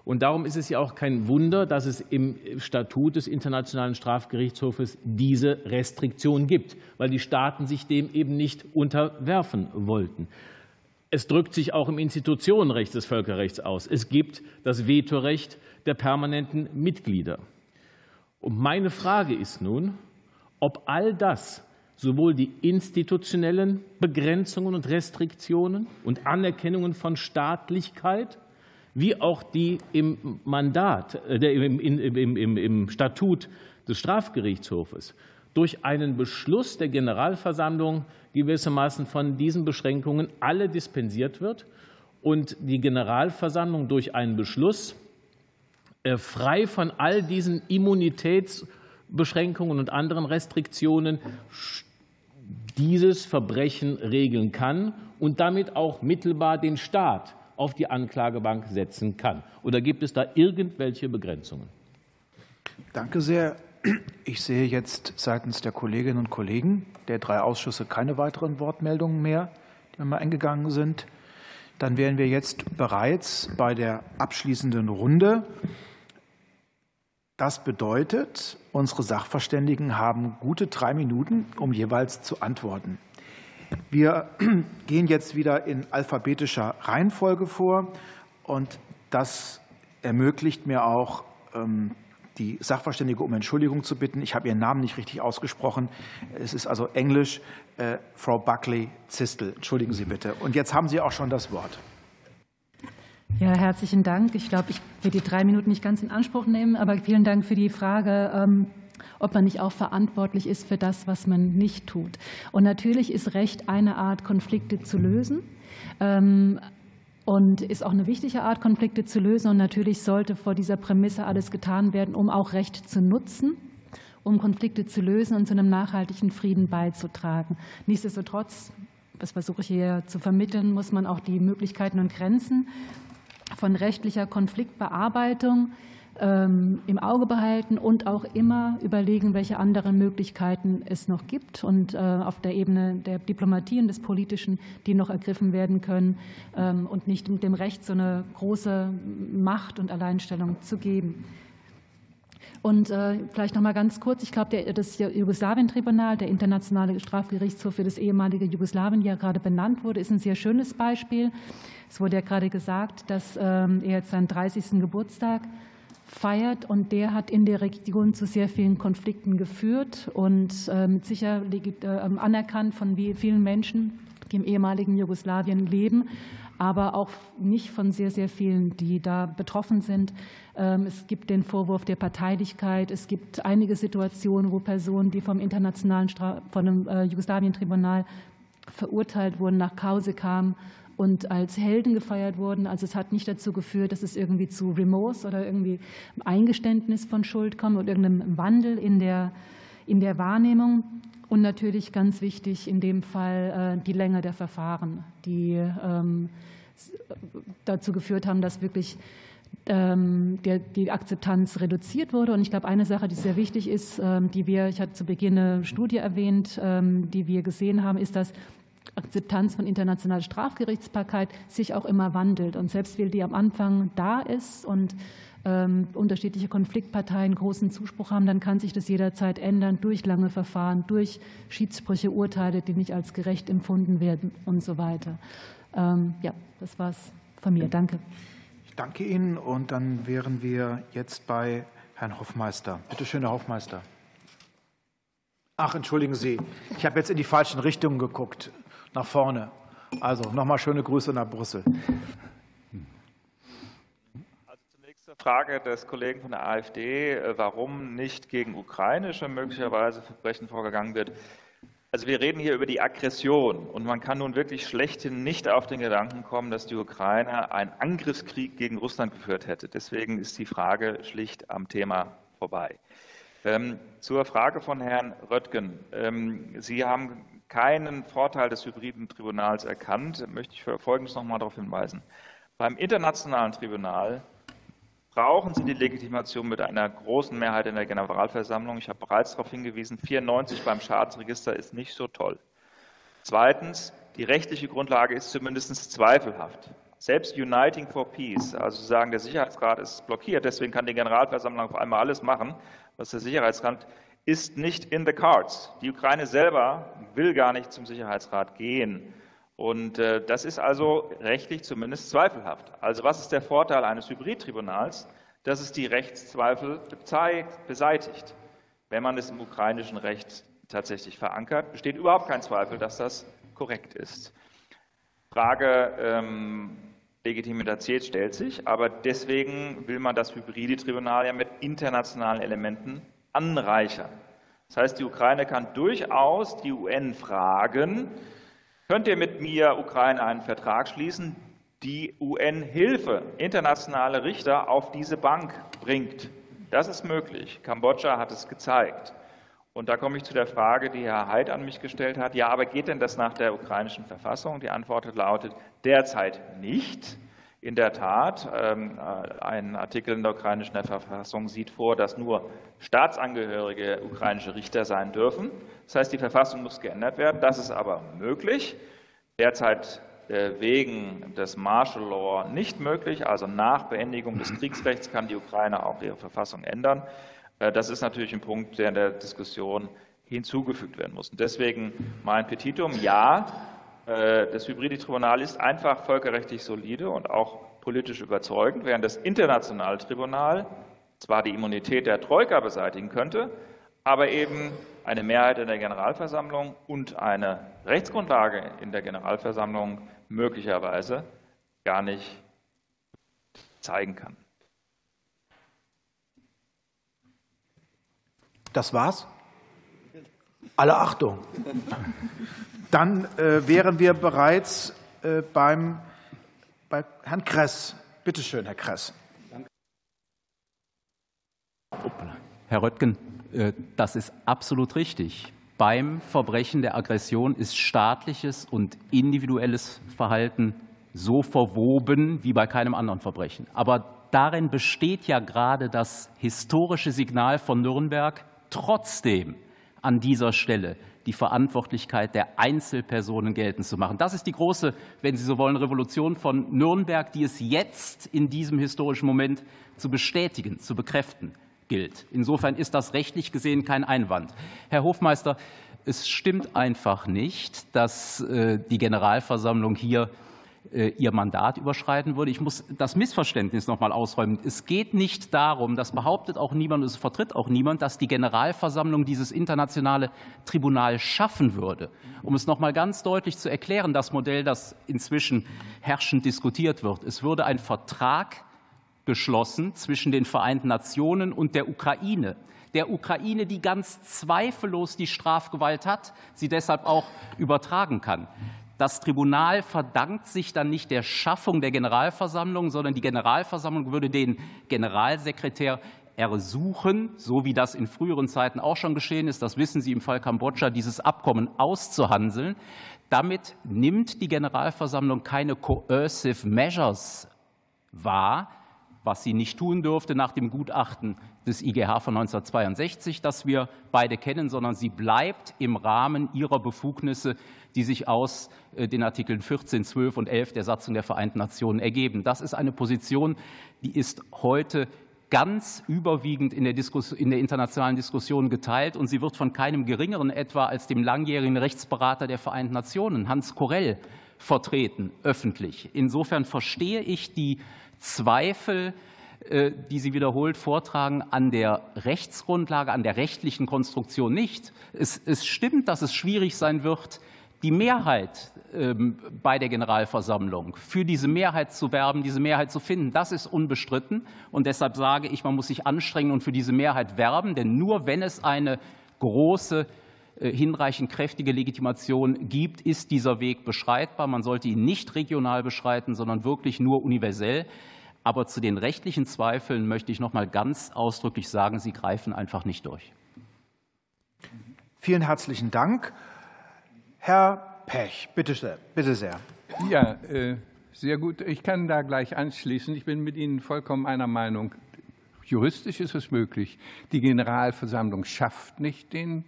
Und darum ist es ja auch kein Wunder, dass es im Statut des Internationalen Strafgerichtshofes diese Restriktion gibt, weil die Staaten sich dem eben nicht unterwerfen wollten. Es drückt sich auch im Institutionenrecht des Völkerrechts aus. Es gibt das Vetorecht der permanenten Mitglieder. Und meine Frage ist nun, ob all das, sowohl die institutionellen Begrenzungen und Restriktionen und Anerkennungen von Staatlichkeit, wie auch die im Mandat, äh, im, im, im, im Statut des Strafgerichtshofes. Durch einen Beschluss der Generalversammlung gewissermaßen von diesen Beschränkungen alle dispensiert wird und die Generalversammlung durch einen Beschluss äh, frei von all diesen Immunitätsbeschränkungen und anderen Restriktionen dieses Verbrechen regeln kann und damit auch mittelbar den Staat auf die Anklagebank setzen kann. Oder gibt es da irgendwelche Begrenzungen? Danke sehr. Ich sehe jetzt seitens der Kolleginnen und Kollegen der drei Ausschüsse keine weiteren Wortmeldungen mehr, die mal eingegangen sind. Dann wären wir jetzt bereits bei der abschließenden Runde. Das bedeutet, unsere Sachverständigen haben gute drei Minuten, um jeweils zu antworten. Wir *clears throat* gehen jetzt wieder in alphabetischer Reihenfolge vor und das ermöglicht mir auch, ähm, die Sachverständige um Entschuldigung zu bitten. Ich habe Ihren Namen nicht richtig ausgesprochen. Es ist also Englisch. Äh, Frau Buckley Zistel. Entschuldigen Sie bitte. Und jetzt haben Sie auch schon das Wort. Ja, herzlichen Dank. Ich glaube, ich werde die drei Minuten nicht ganz in Anspruch nehmen, aber vielen Dank für die Frage, ähm, ob man nicht auch verantwortlich ist für das, was man nicht tut. Und natürlich ist Recht eine Art, Konflikte zu lösen. Ähm, und ist auch eine wichtige Art, Konflikte zu lösen. Und natürlich sollte vor dieser Prämisse alles getan werden, um auch Recht zu nutzen, um Konflikte zu lösen und zu einem nachhaltigen Frieden beizutragen. Nichtsdestotrotz, das versuche ich hier zu vermitteln, muss man auch die Möglichkeiten und Grenzen von rechtlicher Konfliktbearbeitung im Auge behalten und auch immer überlegen, welche anderen Möglichkeiten es noch gibt und äh, auf der Ebene der Diplomatie und des Politischen, die noch ergriffen werden können ähm, und nicht dem Recht so eine große Macht und Alleinstellung zu geben. Und äh, vielleicht noch mal ganz kurz, ich glaube, das Jugoslawien-Tribunal, der Internationale Strafgerichtshof für das ehemalige Jugoslawien, ja gerade benannt wurde, ist ein sehr schönes Beispiel. Es wurde ja gerade gesagt, dass ähm, er jetzt seinen 30. Geburtstag feiert und der hat in der Region zu sehr vielen Konflikten geführt und äh, mit Sicherheit äh, anerkannt von vielen Menschen, die im ehemaligen Jugoslawien leben, aber auch nicht von sehr, sehr vielen, die da betroffen sind. Ähm, es gibt den Vorwurf der Parteilichkeit. Es gibt einige Situationen, wo Personen, die vom internationalen Stra von dem äh, Jugoslawien-Tribunal verurteilt wurden, nach Hause kamen und als Helden gefeiert wurden. Also es hat nicht dazu geführt, dass es irgendwie zu Remorse oder irgendwie Eingeständnis von Schuld kommt oder irgendeinem Wandel in der, in der Wahrnehmung. Und natürlich ganz wichtig in dem Fall äh, die Länge der Verfahren, die ähm, dazu geführt haben, dass wirklich ähm, die Akzeptanz reduziert wurde. Und ich glaube, eine Sache, die sehr wichtig ist, ähm, die wir, ich hatte zu Beginn eine Studie erwähnt, die wir gesehen haben, ist, dass Akzeptanz von internationaler Strafgerichtsbarkeit sich auch immer wandelt. Und selbst weil die am Anfang da ist und ähm, unterschiedliche Konfliktparteien großen Zuspruch haben, dann kann sich das jederzeit ändern durch lange Verfahren, durch Schiedssprüche, Urteile, die nicht als gerecht empfunden werden und so weiter. Ähm, ja, das war's von mir. Danke. Ich danke Ihnen und dann wären wir jetzt bei Herrn Hoffmeister. Bitte schön, Herr Hoffmeister. Ach, entschuldigen Sie, ich habe jetzt in die falschen Richtungen geguckt nach vorne. Also nochmal schöne Grüße nach Brüssel. Also zunächst zur Frage des Kollegen von der AfD, äh, warum nicht gegen ukrainische möglicherweise Verbrechen vorgegangen wird. Also wir reden hier über die Aggression und man kann nun wirklich schlechthin nicht auf den Gedanken kommen, dass die Ukraine einen Angriffskrieg gegen Russland geführt hätte. Deswegen ist die Frage schlicht am Thema vorbei. Ähm, zur Frage von Herrn Röttgen. Ähm, Sie haben keinen Vorteil des hybriden Tribunals erkannt, möchte ich Folgendes noch einmal darauf hinweisen. Beim internationalen Tribunal brauchen Sie die Legitimation mit einer großen Mehrheit in der Generalversammlung. Ich habe bereits darauf hingewiesen, 94 beim Schadensregister ist nicht so toll. Zweitens, die rechtliche Grundlage ist zumindest zweifelhaft. Selbst Uniting for Peace, also sagen, der Sicherheitsrat ist blockiert, deswegen kann die Generalversammlung auf einmal alles machen, was der Sicherheitsrat ist nicht in the cards. Die Ukraine selber will gar nicht zum Sicherheitsrat gehen. Und das ist also rechtlich zumindest zweifelhaft. Also was ist der Vorteil eines Hybridtribunals? Dass es die Rechtszweifel beseitigt. Wenn man es im ukrainischen Recht tatsächlich verankert, besteht überhaupt kein Zweifel, dass das korrekt ist. Frage ähm, Legitimität stellt sich, aber deswegen will man das hybride Tribunal ja mit internationalen Elementen anreichern. Das heißt, die Ukraine kann durchaus die UN fragen, könnt ihr mit mir, Ukraine, einen Vertrag schließen, die UN-Hilfe, internationale Richter auf diese Bank bringt. Das ist möglich. Kambodscha hat es gezeigt. Und da komme ich zu der Frage, die Herr Haidt an mich gestellt hat. Ja, aber geht denn das nach der ukrainischen Verfassung? Die Antwort lautet derzeit nicht. In der Tat, ähm, äh, ein Artikel in der ukrainischen Verfassung sieht vor, dass nur staatsangehörige ukrainische Richter sein dürfen. Das heißt, die Verfassung muss geändert werden. Das ist aber möglich. Derzeit äh, wegen des Martial Law nicht möglich. Also nach Beendigung des Kriegsrechts kann die Ukraine auch ihre Verfassung ändern. Äh, das ist natürlich ein Punkt, der in der Diskussion hinzugefügt werden muss. Deswegen mein Petitum, ja, das hybride Tribunal ist einfach völkerrechtlich solide und auch politisch überzeugend, während das internationale Tribunal zwar die Immunität der Troika beseitigen könnte, aber eben eine Mehrheit in der Generalversammlung und eine Rechtsgrundlage in der Generalversammlung möglicherweise gar nicht zeigen kann. Das war's? Alle Achtung. *laughs* Dann äh, wären wir bereits äh, beim, bei Herrn Kress. Bitte schön, Herr Kress. Herr Röttgen, äh, das ist absolut richtig. Beim Verbrechen der Aggression ist staatliches und individuelles Verhalten so verwoben wie bei keinem anderen Verbrechen. Aber darin besteht ja gerade das historische Signal von Nürnberg, trotzdem an dieser Stelle die Verantwortlichkeit der Einzelpersonen geltend zu machen. Das ist die große, wenn Sie so wollen, Revolution von Nürnberg, die es jetzt in diesem historischen Moment zu bestätigen, zu bekräften gilt. Insofern ist das rechtlich gesehen kein Einwand. Herr Hofmeister, es stimmt einfach nicht, dass äh, die Generalversammlung hier ihr Mandat überschreiten würde. Ich muss das Missverständnis noch mal ausräumen. Es geht nicht darum, das behauptet auch niemand, es vertritt auch niemand, dass die Generalversammlung dieses internationale Tribunal schaffen würde. Um es noch mal ganz deutlich zu erklären, das Modell, das inzwischen herrschend diskutiert wird. Es würde ein Vertrag geschlossen zwischen den Vereinten Nationen und der Ukraine der Ukraine, die ganz zweifellos die Strafgewalt hat, sie deshalb auch übertragen kann. Das Tribunal verdankt sich dann nicht der Schaffung der Generalversammlung, sondern die Generalversammlung würde den Generalsekretär ersuchen, so wie das in früheren Zeiten auch schon geschehen ist, das wissen Sie im Fall Kambodscha, dieses Abkommen auszuhandeln. Damit nimmt die Generalversammlung keine coercive measures wahr, was sie nicht tun dürfte nach dem Gutachten des IGH von 1962, das wir beide kennen, sondern sie bleibt im Rahmen ihrer Befugnisse, die sich aus äh, den Artikeln 14, 12 und 11 der Satzung der Vereinten Nationen ergeben. Das ist eine Position, die ist heute ganz überwiegend in der, in der, internationalen Diskussion geteilt und sie wird von keinem geringeren etwa als dem langjährigen Rechtsberater der Vereinten Nationen, Hans Korell, vertreten, öffentlich. Insofern verstehe ich die Zweifel, äh, die Sie wiederholt vortragen, an der Rechtsgrundlage, an der rechtlichen Konstruktion nicht. Es, es stimmt, dass es schwierig sein wird, die Mehrheit ähm, bei der Generalversammlung für diese Mehrheit zu werben, diese Mehrheit zu finden, das ist unbestritten. Und deshalb sage ich, man muss sich anstrengen und für diese Mehrheit werben, denn nur wenn es eine große hinreichend kräftige Legitimation gibt, ist dieser Weg beschreitbar. Man sollte ihn nicht regional beschreiten, sondern wirklich nur universell. Aber zu den rechtlichen Zweifeln möchte ich noch mal ganz ausdrücklich sagen, sie greifen einfach nicht durch. Vielen herzlichen Dank. Herr Pech, bitte sehr. Bitte sehr. Ja, äh, sehr gut. Ich kann da gleich anschließen. Ich bin mit Ihnen vollkommen einer Meinung. Juristisch ist es möglich. Die Generalversammlung schafft nicht den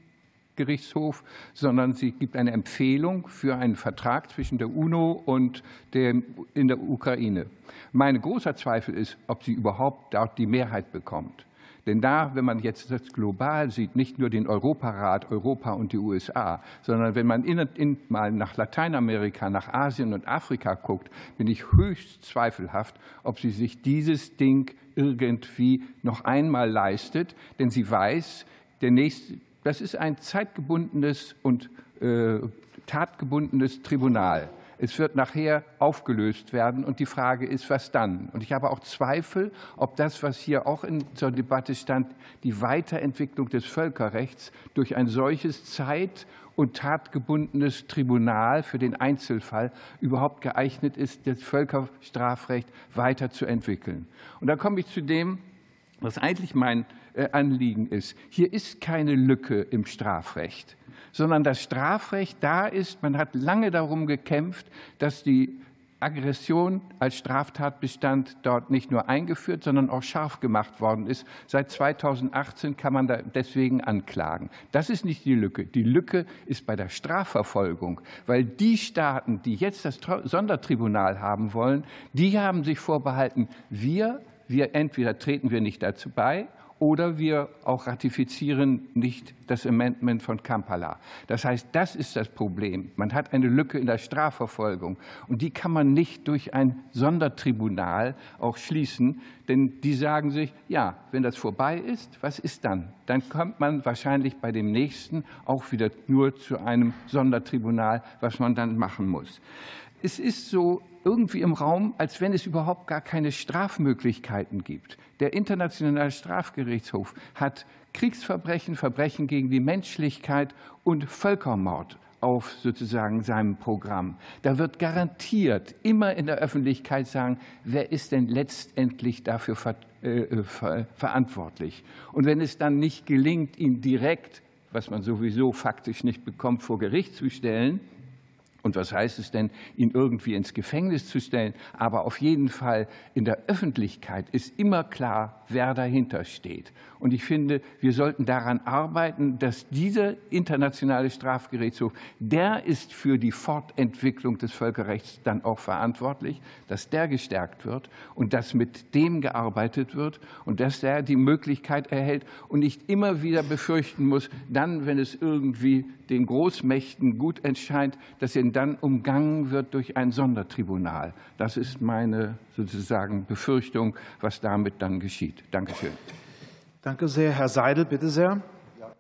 Gerichtshof, sondern sie gibt eine Empfehlung für einen Vertrag zwischen der UNO und dem, in der Ukraine. Mein großer Zweifel ist, ob sie überhaupt dort die Mehrheit bekommt. Denn da, wenn man jetzt das global sieht, nicht nur den Europarat, Europa und die USA, sondern wenn man in, in, mal nach Lateinamerika, nach Asien und Afrika guckt, bin ich höchst zweifelhaft, ob sie sich dieses Ding irgendwie noch einmal leistet. Denn sie weiß, der nächste, das ist ein zeitgebundenes und äh, tatgebundenes Tribunal. Es wird nachher aufgelöst werden und die Frage ist, was dann? Und ich habe auch Zweifel, ob das, was hier auch in zur Debatte stand, die Weiterentwicklung des Völkerrechts durch ein solches zeit- und tatgebundenes Tribunal für den Einzelfall überhaupt geeignet ist, das Völkerstrafrecht weiterzuentwickeln. Und da komme ich zu dem, was eigentlich mein Anliegen ist. Hier ist keine Lücke im Strafrecht sondern das Strafrecht da ist. Man hat lange darum gekämpft, dass die Aggression als Straftatbestand dort nicht nur eingeführt, sondern auch scharf gemacht worden ist. Seit 2018 kann man da deswegen anklagen. Das ist nicht die Lücke. Die Lücke ist bei der Strafverfolgung, weil die Staaten, die jetzt das Sondertribunal haben wollen, die haben sich vorbehalten, wir, wir entweder treten wir nicht dazu bei oder wir auch ratifizieren nicht das Amendment von Kampala. Das heißt, das ist das Problem. Man hat eine Lücke in der Strafverfolgung und die kann man nicht durch ein Sondertribunal auch schließen, denn die sagen sich, ja, wenn das vorbei ist, was ist dann? Dann kommt man wahrscheinlich bei dem nächsten auch wieder nur zu einem Sondertribunal, was man dann machen muss. Es ist so irgendwie im Raum, als wenn es überhaupt gar keine Strafmöglichkeiten gibt. Der Internationale Strafgerichtshof hat Kriegsverbrechen, Verbrechen gegen die Menschlichkeit und Völkermord auf sozusagen seinem Programm. Da wird garantiert immer in der Öffentlichkeit sagen, wer ist denn letztendlich dafür äh, äh, verantwortlich? Und wenn es dann nicht gelingt, ihn direkt, was man sowieso faktisch nicht bekommt, vor Gericht zu stellen, und was heißt es denn, ihn irgendwie ins Gefängnis zu stellen? Aber auf jeden Fall in der Öffentlichkeit ist immer klar, wer dahinter steht. Und ich finde, wir sollten daran arbeiten, dass dieser internationale Strafgerichtshof, der ist für die Fortentwicklung des Völkerrechts dann auch verantwortlich, dass der gestärkt wird und dass mit dem gearbeitet wird und dass der die Möglichkeit erhält und nicht immer wieder befürchten muss, dann, wenn es irgendwie den Großmächten gut entscheint, dass er dann umgangen wird durch ein Sondertribunal. Das ist meine sozusagen Befürchtung, was damit dann geschieht. Dankeschön. Danke sehr. Herr Seidel, bitte sehr. Ja.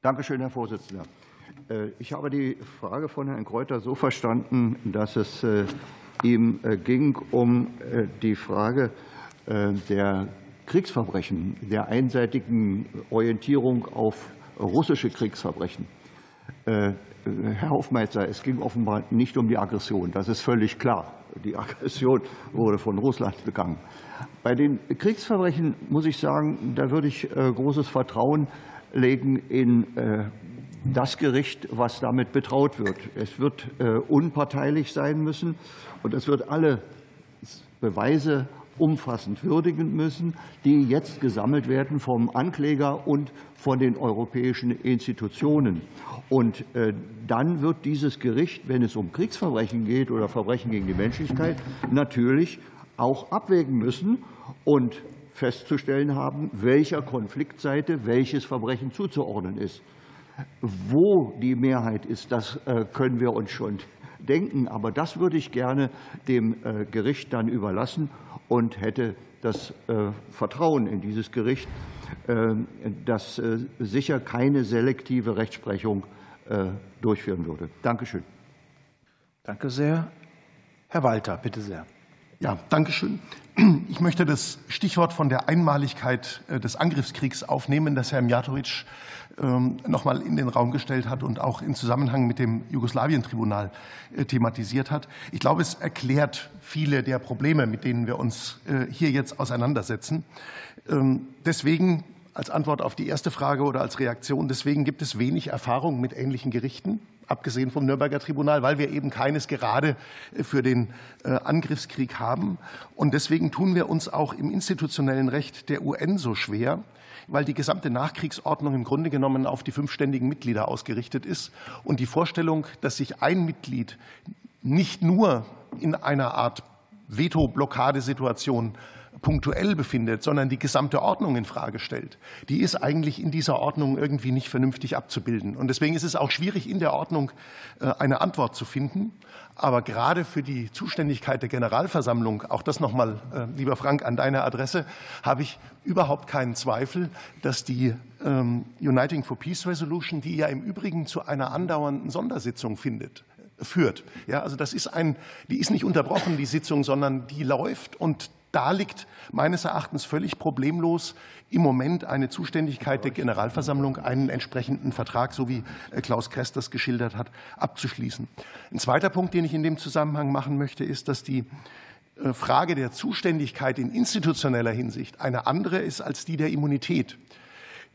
Danke schön, Herr Vorsitzender. Äh, ich habe die Frage von Herrn Kräuter so verstanden, dass es äh, ihm äh, ging um die Frage der Kriegsverbrechen, der einseitigen Orientierung auf russische Kriegsverbrechen. Herr Hofmeister, es ging offenbar nicht um die Aggression. Das ist völlig klar. Die *laughs* Aggression wurde von Russland begangen. Bei den Kriegsverbrechen muss ich sagen, da würde ich äh, großes Vertrauen legen in äh, das Gericht, was damit betraut wird. Es wird äh, unparteilich sein müssen und es wird alle Beweise umfassend würdigen müssen, die jetzt gesammelt werden vom Ankläger und von den europäischen Institutionen. Und dann wird dieses Gericht, wenn es um Kriegsverbrechen geht oder Verbrechen gegen die Menschlichkeit, natürlich auch abwägen müssen und festzustellen haben, welcher Konfliktseite welches Verbrechen zuzuordnen ist. Wo die Mehrheit ist, das äh, können wir uns schon denken. Aber das würde ich gerne dem äh, Gericht dann überlassen und hätte das äh, Vertrauen in dieses Gericht, das sicher keine selektive Rechtsprechung durchführen würde. Danke schön. Danke sehr. Herr Walter, bitte sehr. Ja, danke schön. Ich möchte das Stichwort von der Einmaligkeit äh, des Angriffskriegs aufnehmen, das Herr Mijatovic ähm, noch mal in den Raum gestellt hat und auch in Zusammenhang mit dem Jugoslawien-Tribunal äh, thematisiert hat. Ich glaube, es erklärt viele der Probleme, mit denen wir uns äh, hier jetzt auseinandersetzen. Ähm, deswegen als Antwort auf die erste Frage oder als Reaktion, deswegen gibt es wenig Erfahrung mit ähnlichen Gerichten abgesehen vom Nürnberger Tribunal, weil wir eben keines gerade äh, für den äh, Angriffskrieg haben. Und deswegen tun wir uns auch im institutionellen Recht der UN so schwer, weil die gesamte Nachkriegsordnung im Grunde genommen auf die fünfständigen Mitglieder ausgerichtet ist. Und die Vorstellung, dass sich ein Mitglied nicht nur in einer Art Veto-Blockadesituation punktuell befindet, sondern die gesamte Ordnung in Frage stellt, die ist eigentlich in dieser Ordnung irgendwie nicht vernünftig abzubilden. Und deswegen ist es auch schwierig, in der Ordnung äh, eine Antwort zu finden. Aber gerade für die Zuständigkeit der Generalversammlung, auch das nochmal, äh, lieber Frank, an deine Adresse, habe ich überhaupt keinen Zweifel, dass die ähm, Uniting for Peace Resolution, die ja im Übrigen zu einer andauernden Sondersitzung findet, führt. Ja, also das ist ein, die ist nicht unterbrochen, die Sitzung, sondern die läuft und da liegt meines Erachtens völlig problemlos im Moment eine Zuständigkeit der Generalversammlung, einen entsprechenden Vertrag, so wie äh, Klaus Kress das geschildert hat, abzuschließen. Ein zweiter Punkt, den ich in dem Zusammenhang machen möchte, ist, dass die äh, Frage der Zuständigkeit in institutioneller Hinsicht eine andere ist als die der Immunität.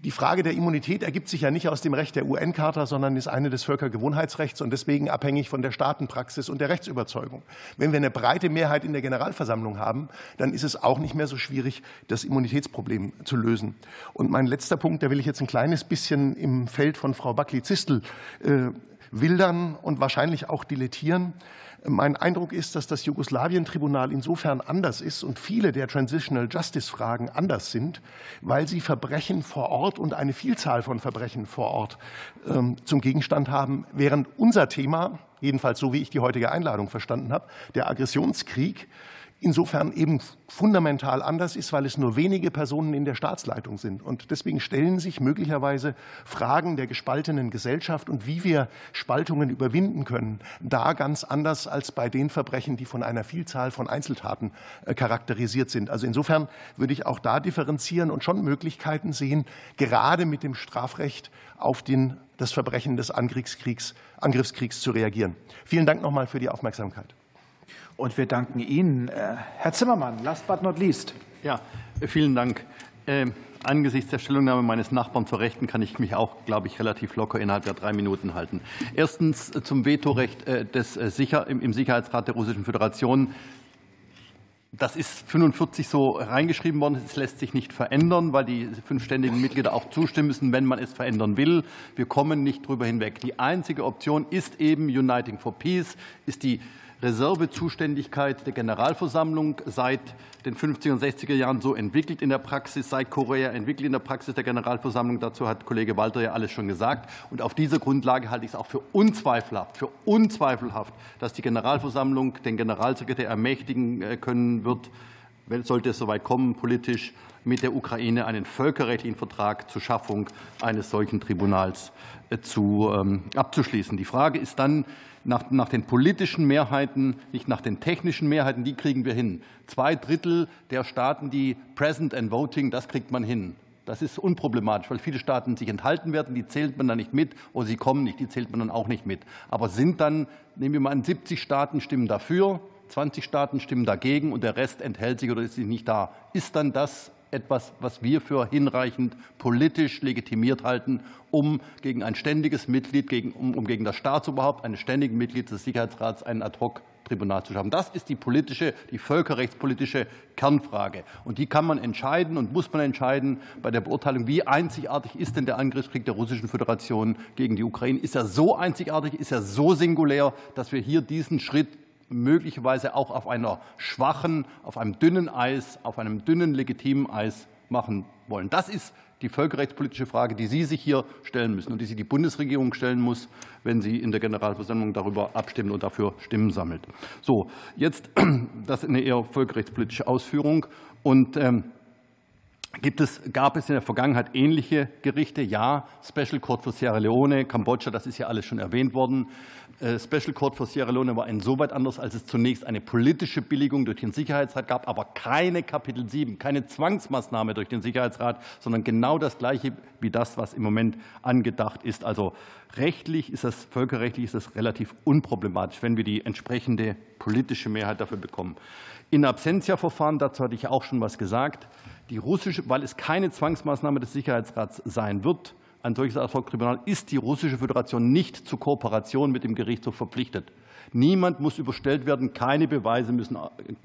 Die Frage der Immunität ergibt sich ja nicht aus dem Recht der UN-Charta, sondern ist eine des Völkergewohnheitsrechts und deswegen abhängig von der Staatenpraxis und der Rechtsüberzeugung. Wenn wir eine breite Mehrheit in der Generalversammlung haben, dann ist es auch nicht mehr so schwierig, das Immunitätsproblem zu lösen. Und mein letzter Punkt, da will ich jetzt ein kleines bisschen im Feld von Frau Backli-Zistel äh, wildern und wahrscheinlich auch dilettieren. Mein Eindruck ist, dass das Jugoslawien-Tribunal insofern anders ist und viele der Transitional Justice-Fragen anders sind, weil sie Verbrechen vor Ort und eine Vielzahl von Verbrechen vor Ort ähm, zum Gegenstand haben, während unser Thema, jedenfalls so wie ich die heutige Einladung verstanden habe, der Aggressionskrieg, insofern eben fundamental anders ist, weil es nur wenige Personen in der Staatsleitung sind. Und deswegen stellen sich möglicherweise Fragen der gespaltenen Gesellschaft und wie wir Spaltungen überwinden können, da ganz anders als bei den Verbrechen, die von einer Vielzahl von Einzeltaten äh, charakterisiert sind. Also insofern würde ich auch da differenzieren und schon Möglichkeiten sehen, gerade mit dem Strafrecht auf den, das Verbrechen des Angriffskriegs, Angriffskriegs zu reagieren. Vielen Dank nochmal für die Aufmerksamkeit. Und wir danken Ihnen. Äh, Herr Zimmermann, last but not least. Ja, vielen Dank. Ähm, angesichts der Stellungnahme meines Nachbarn zur Rechten kann ich mich auch, glaube ich, relativ locker innerhalb der drei Minuten halten. Erstens zum Vetorecht äh, des äh, Sicher im Sicherheitsrat der Russischen Föderation. Das ist 45 so reingeschrieben worden. Es lässt sich nicht verändern, weil die fünf ständigen Mitglieder auch zustimmen müssen, wenn man es verändern will. Wir kommen nicht drüber hinweg. Die einzige Option ist eben Uniting for Peace, ist die Reservezuständigkeit der Generalversammlung seit den 50er und 60er Jahren so entwickelt in der Praxis, seit Korea entwickelt in der Praxis der Generalversammlung. Dazu hat Kollege Walter ja alles schon gesagt. Und auf dieser Grundlage halte ich es auch für unzweifelhaft, für unzweifelhaft, dass die Generalversammlung den Generalsekretär ermächtigen äh, können wird, sollte es soweit kommen, politisch mit der Ukraine einen völkerrechtlichen Vertrag zur Schaffung eines solchen Tribunals äh, zu, ähm, abzuschließen. Die Frage ist dann, nach, nach den politischen Mehrheiten, nicht nach den technischen Mehrheiten, die kriegen wir hin. Zwei Drittel der Staaten, die present and voting, das kriegt man hin. Das ist unproblematisch, weil viele Staaten sich enthalten werden, die zählt man dann nicht mit, oder sie kommen nicht, die zählt man dann auch nicht mit. Aber sind dann, nehmen wir mal an, 70 Staaten stimmen dafür, 20 Staaten stimmen dagegen und der Rest enthält sich oder ist nicht da. Ist dann das etwas, was wir für hinreichend politisch legitimiert halten, um gegen ein ständiges Mitglied, um, um gegen das Staatsoberhaupt eines ständigen Mitglieds des Sicherheitsrats ein Ad-hoc-Tribunal zu schaffen. Das ist die politische, die völkerrechtspolitische Kernfrage. Und die kann man entscheiden und muss man entscheiden bei der Beurteilung, wie einzigartig ist denn der Angriffskrieg der Russischen Föderation gegen die Ukraine? Ist er so einzigartig, ist er so singulär, dass wir hier diesen Schritt möglicherweise auch auf einer schwachen, auf einem dünnen Eis, auf einem dünnen, legitimen Eis machen wollen. Das ist die völkerrechtspolitische Frage, die Sie sich hier stellen müssen und die sich die Bundesregierung stellen muss, wenn sie in der Generalversammlung darüber abstimmen und dafür Stimmen sammelt. So, jetzt *clears throat* das ist eine eher völkerrechtspolitische Ausführung und ähm, Gibt es, gab es in der Vergangenheit ähnliche Gerichte? Ja, Special Court für Sierra Leone, Kambodscha, das ist ja alles schon erwähnt worden. Äh, Special Court für Sierra Leone war insoweit anders, als es zunächst eine politische Billigung durch den Sicherheitsrat gab, aber keine Kapitel 7, keine Zwangsmaßnahme durch den Sicherheitsrat, sondern genau das Gleiche wie das, was im Moment angedacht ist. Also rechtlich ist das, völkerrechtlich ist das relativ unproblematisch, wenn wir die entsprechende politische Mehrheit dafür bekommen. In Absentia-Verfahren, dazu hatte ich auch schon was gesagt, die russische, weil es keine Zwangsmaßnahme des Sicherheitsrats sein wird, ein solches Ad-hoc-Tribunal ist die Russische Föderation nicht zur Kooperation mit dem Gerichtshof verpflichtet. Niemand muss überstellt werden, keine Beweise müssen äh,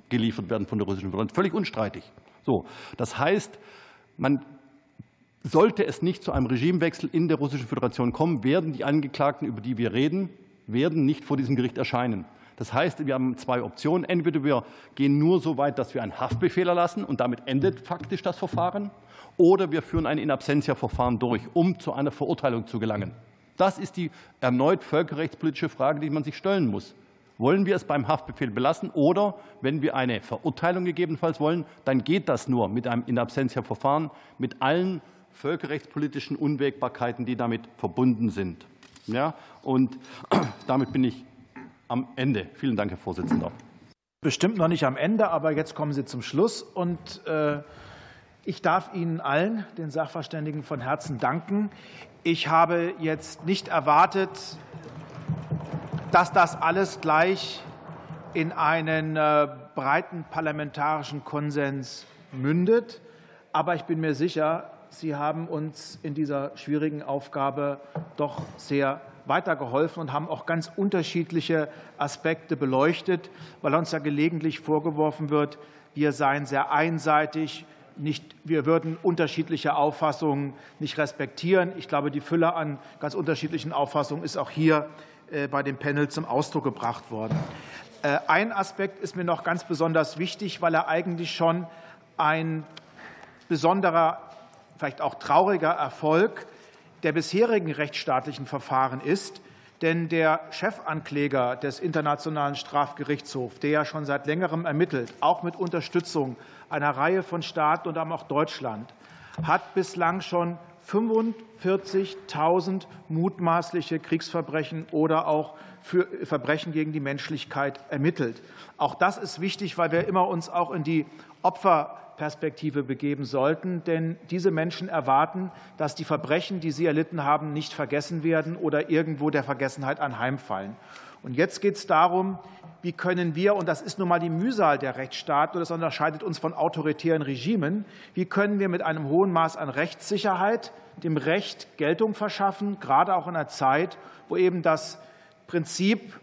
geliefert werden von der Russischen Föderation. Völlig unstreitig. So, das heißt, man sollte es nicht zu einem Regimewechsel in der Russischen Föderation kommen, werden die Angeklagten, über die wir reden, werden nicht vor diesem Gericht erscheinen. Das heißt, wir haben zwei Optionen. Entweder wir gehen nur so weit, dass wir einen Haftbefehl erlassen und damit endet faktisch das Verfahren, oder wir führen ein In absentia-Verfahren durch, um zu einer Verurteilung zu gelangen. Das ist die erneut völkerrechtspolitische Frage, die man sich stellen muss. Wollen wir es beim Haftbefehl belassen oder wenn wir eine Verurteilung gegebenenfalls wollen, dann geht das nur mit einem In absentia-Verfahren mit allen völkerrechtspolitischen Unwägbarkeiten, die damit verbunden sind. Ja, und *clears throat* damit bin ich am Ende. Vielen Dank, Herr Vorsitzender. Bestimmt noch nicht am Ende, aber jetzt kommen Sie zum Schluss. Und äh, ich darf Ihnen allen, den Sachverständigen, von Herzen danken. Ich habe jetzt nicht erwartet, dass das alles gleich in einen äh, breiten parlamentarischen Konsens mündet. Aber ich bin mir sicher, Sie haben uns in dieser schwierigen Aufgabe doch sehr weitergeholfen und haben auch ganz unterschiedliche Aspekte beleuchtet, weil uns ja gelegentlich vorgeworfen wird, wir seien sehr einseitig, nicht, wir würden unterschiedliche Auffassungen nicht respektieren. Ich glaube, die Fülle an ganz unterschiedlichen Auffassungen ist auch hier äh, bei dem Panel zum Ausdruck gebracht worden. Äh, ein Aspekt ist mir noch ganz besonders wichtig, weil er eigentlich schon ein besonderer, vielleicht auch trauriger Erfolg der bisherigen rechtsstaatlichen Verfahren ist. Denn der Chefankläger des Internationalen Strafgerichtshofs, der ja schon seit längerem ermittelt, auch mit Unterstützung einer Reihe von Staaten und auch Deutschland, hat bislang schon 45.000 mutmaßliche Kriegsverbrechen oder auch für Verbrechen gegen die Menschlichkeit ermittelt. Auch das ist wichtig, weil wir immer uns auch in die Opferperspektive begeben sollten. Denn diese Menschen erwarten, dass die Verbrechen, die sie erlitten haben, nicht vergessen werden oder irgendwo der Vergessenheit anheimfallen. Und jetzt geht es darum, wie können wir, und das ist nun mal die Mühsal der Rechtsstaaten, und das unterscheidet uns von autoritären Regimen, wie können wir mit einem hohen Maß an Rechtssicherheit dem Recht Geltung verschaffen, gerade auch in einer Zeit, wo eben das Prinzip,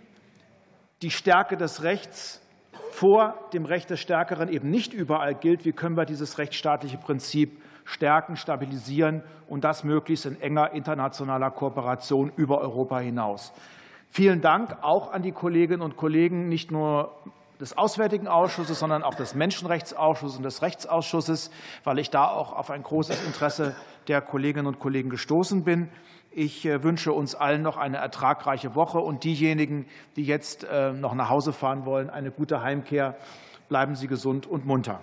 die Stärke des Rechts vor dem Recht des Stärkeren eben nicht überall gilt. Wie können wir dieses rechtsstaatliche Prinzip stärken, stabilisieren und das möglichst in enger internationaler Kooperation über Europa hinaus? Vielen Dank auch an die Kolleginnen und Kollegen, nicht nur des Auswärtigen Ausschusses, sondern auch des Menschenrechtsausschusses und des Rechtsausschusses, weil ich da auch auf ein großes Interesse der Kolleginnen und Kollegen gestoßen bin. Ich äh, wünsche uns allen noch eine ertragreiche Woche und diejenigen, die jetzt äh, noch nach Hause fahren wollen, eine gute Heimkehr. Bleiben Sie gesund und munter.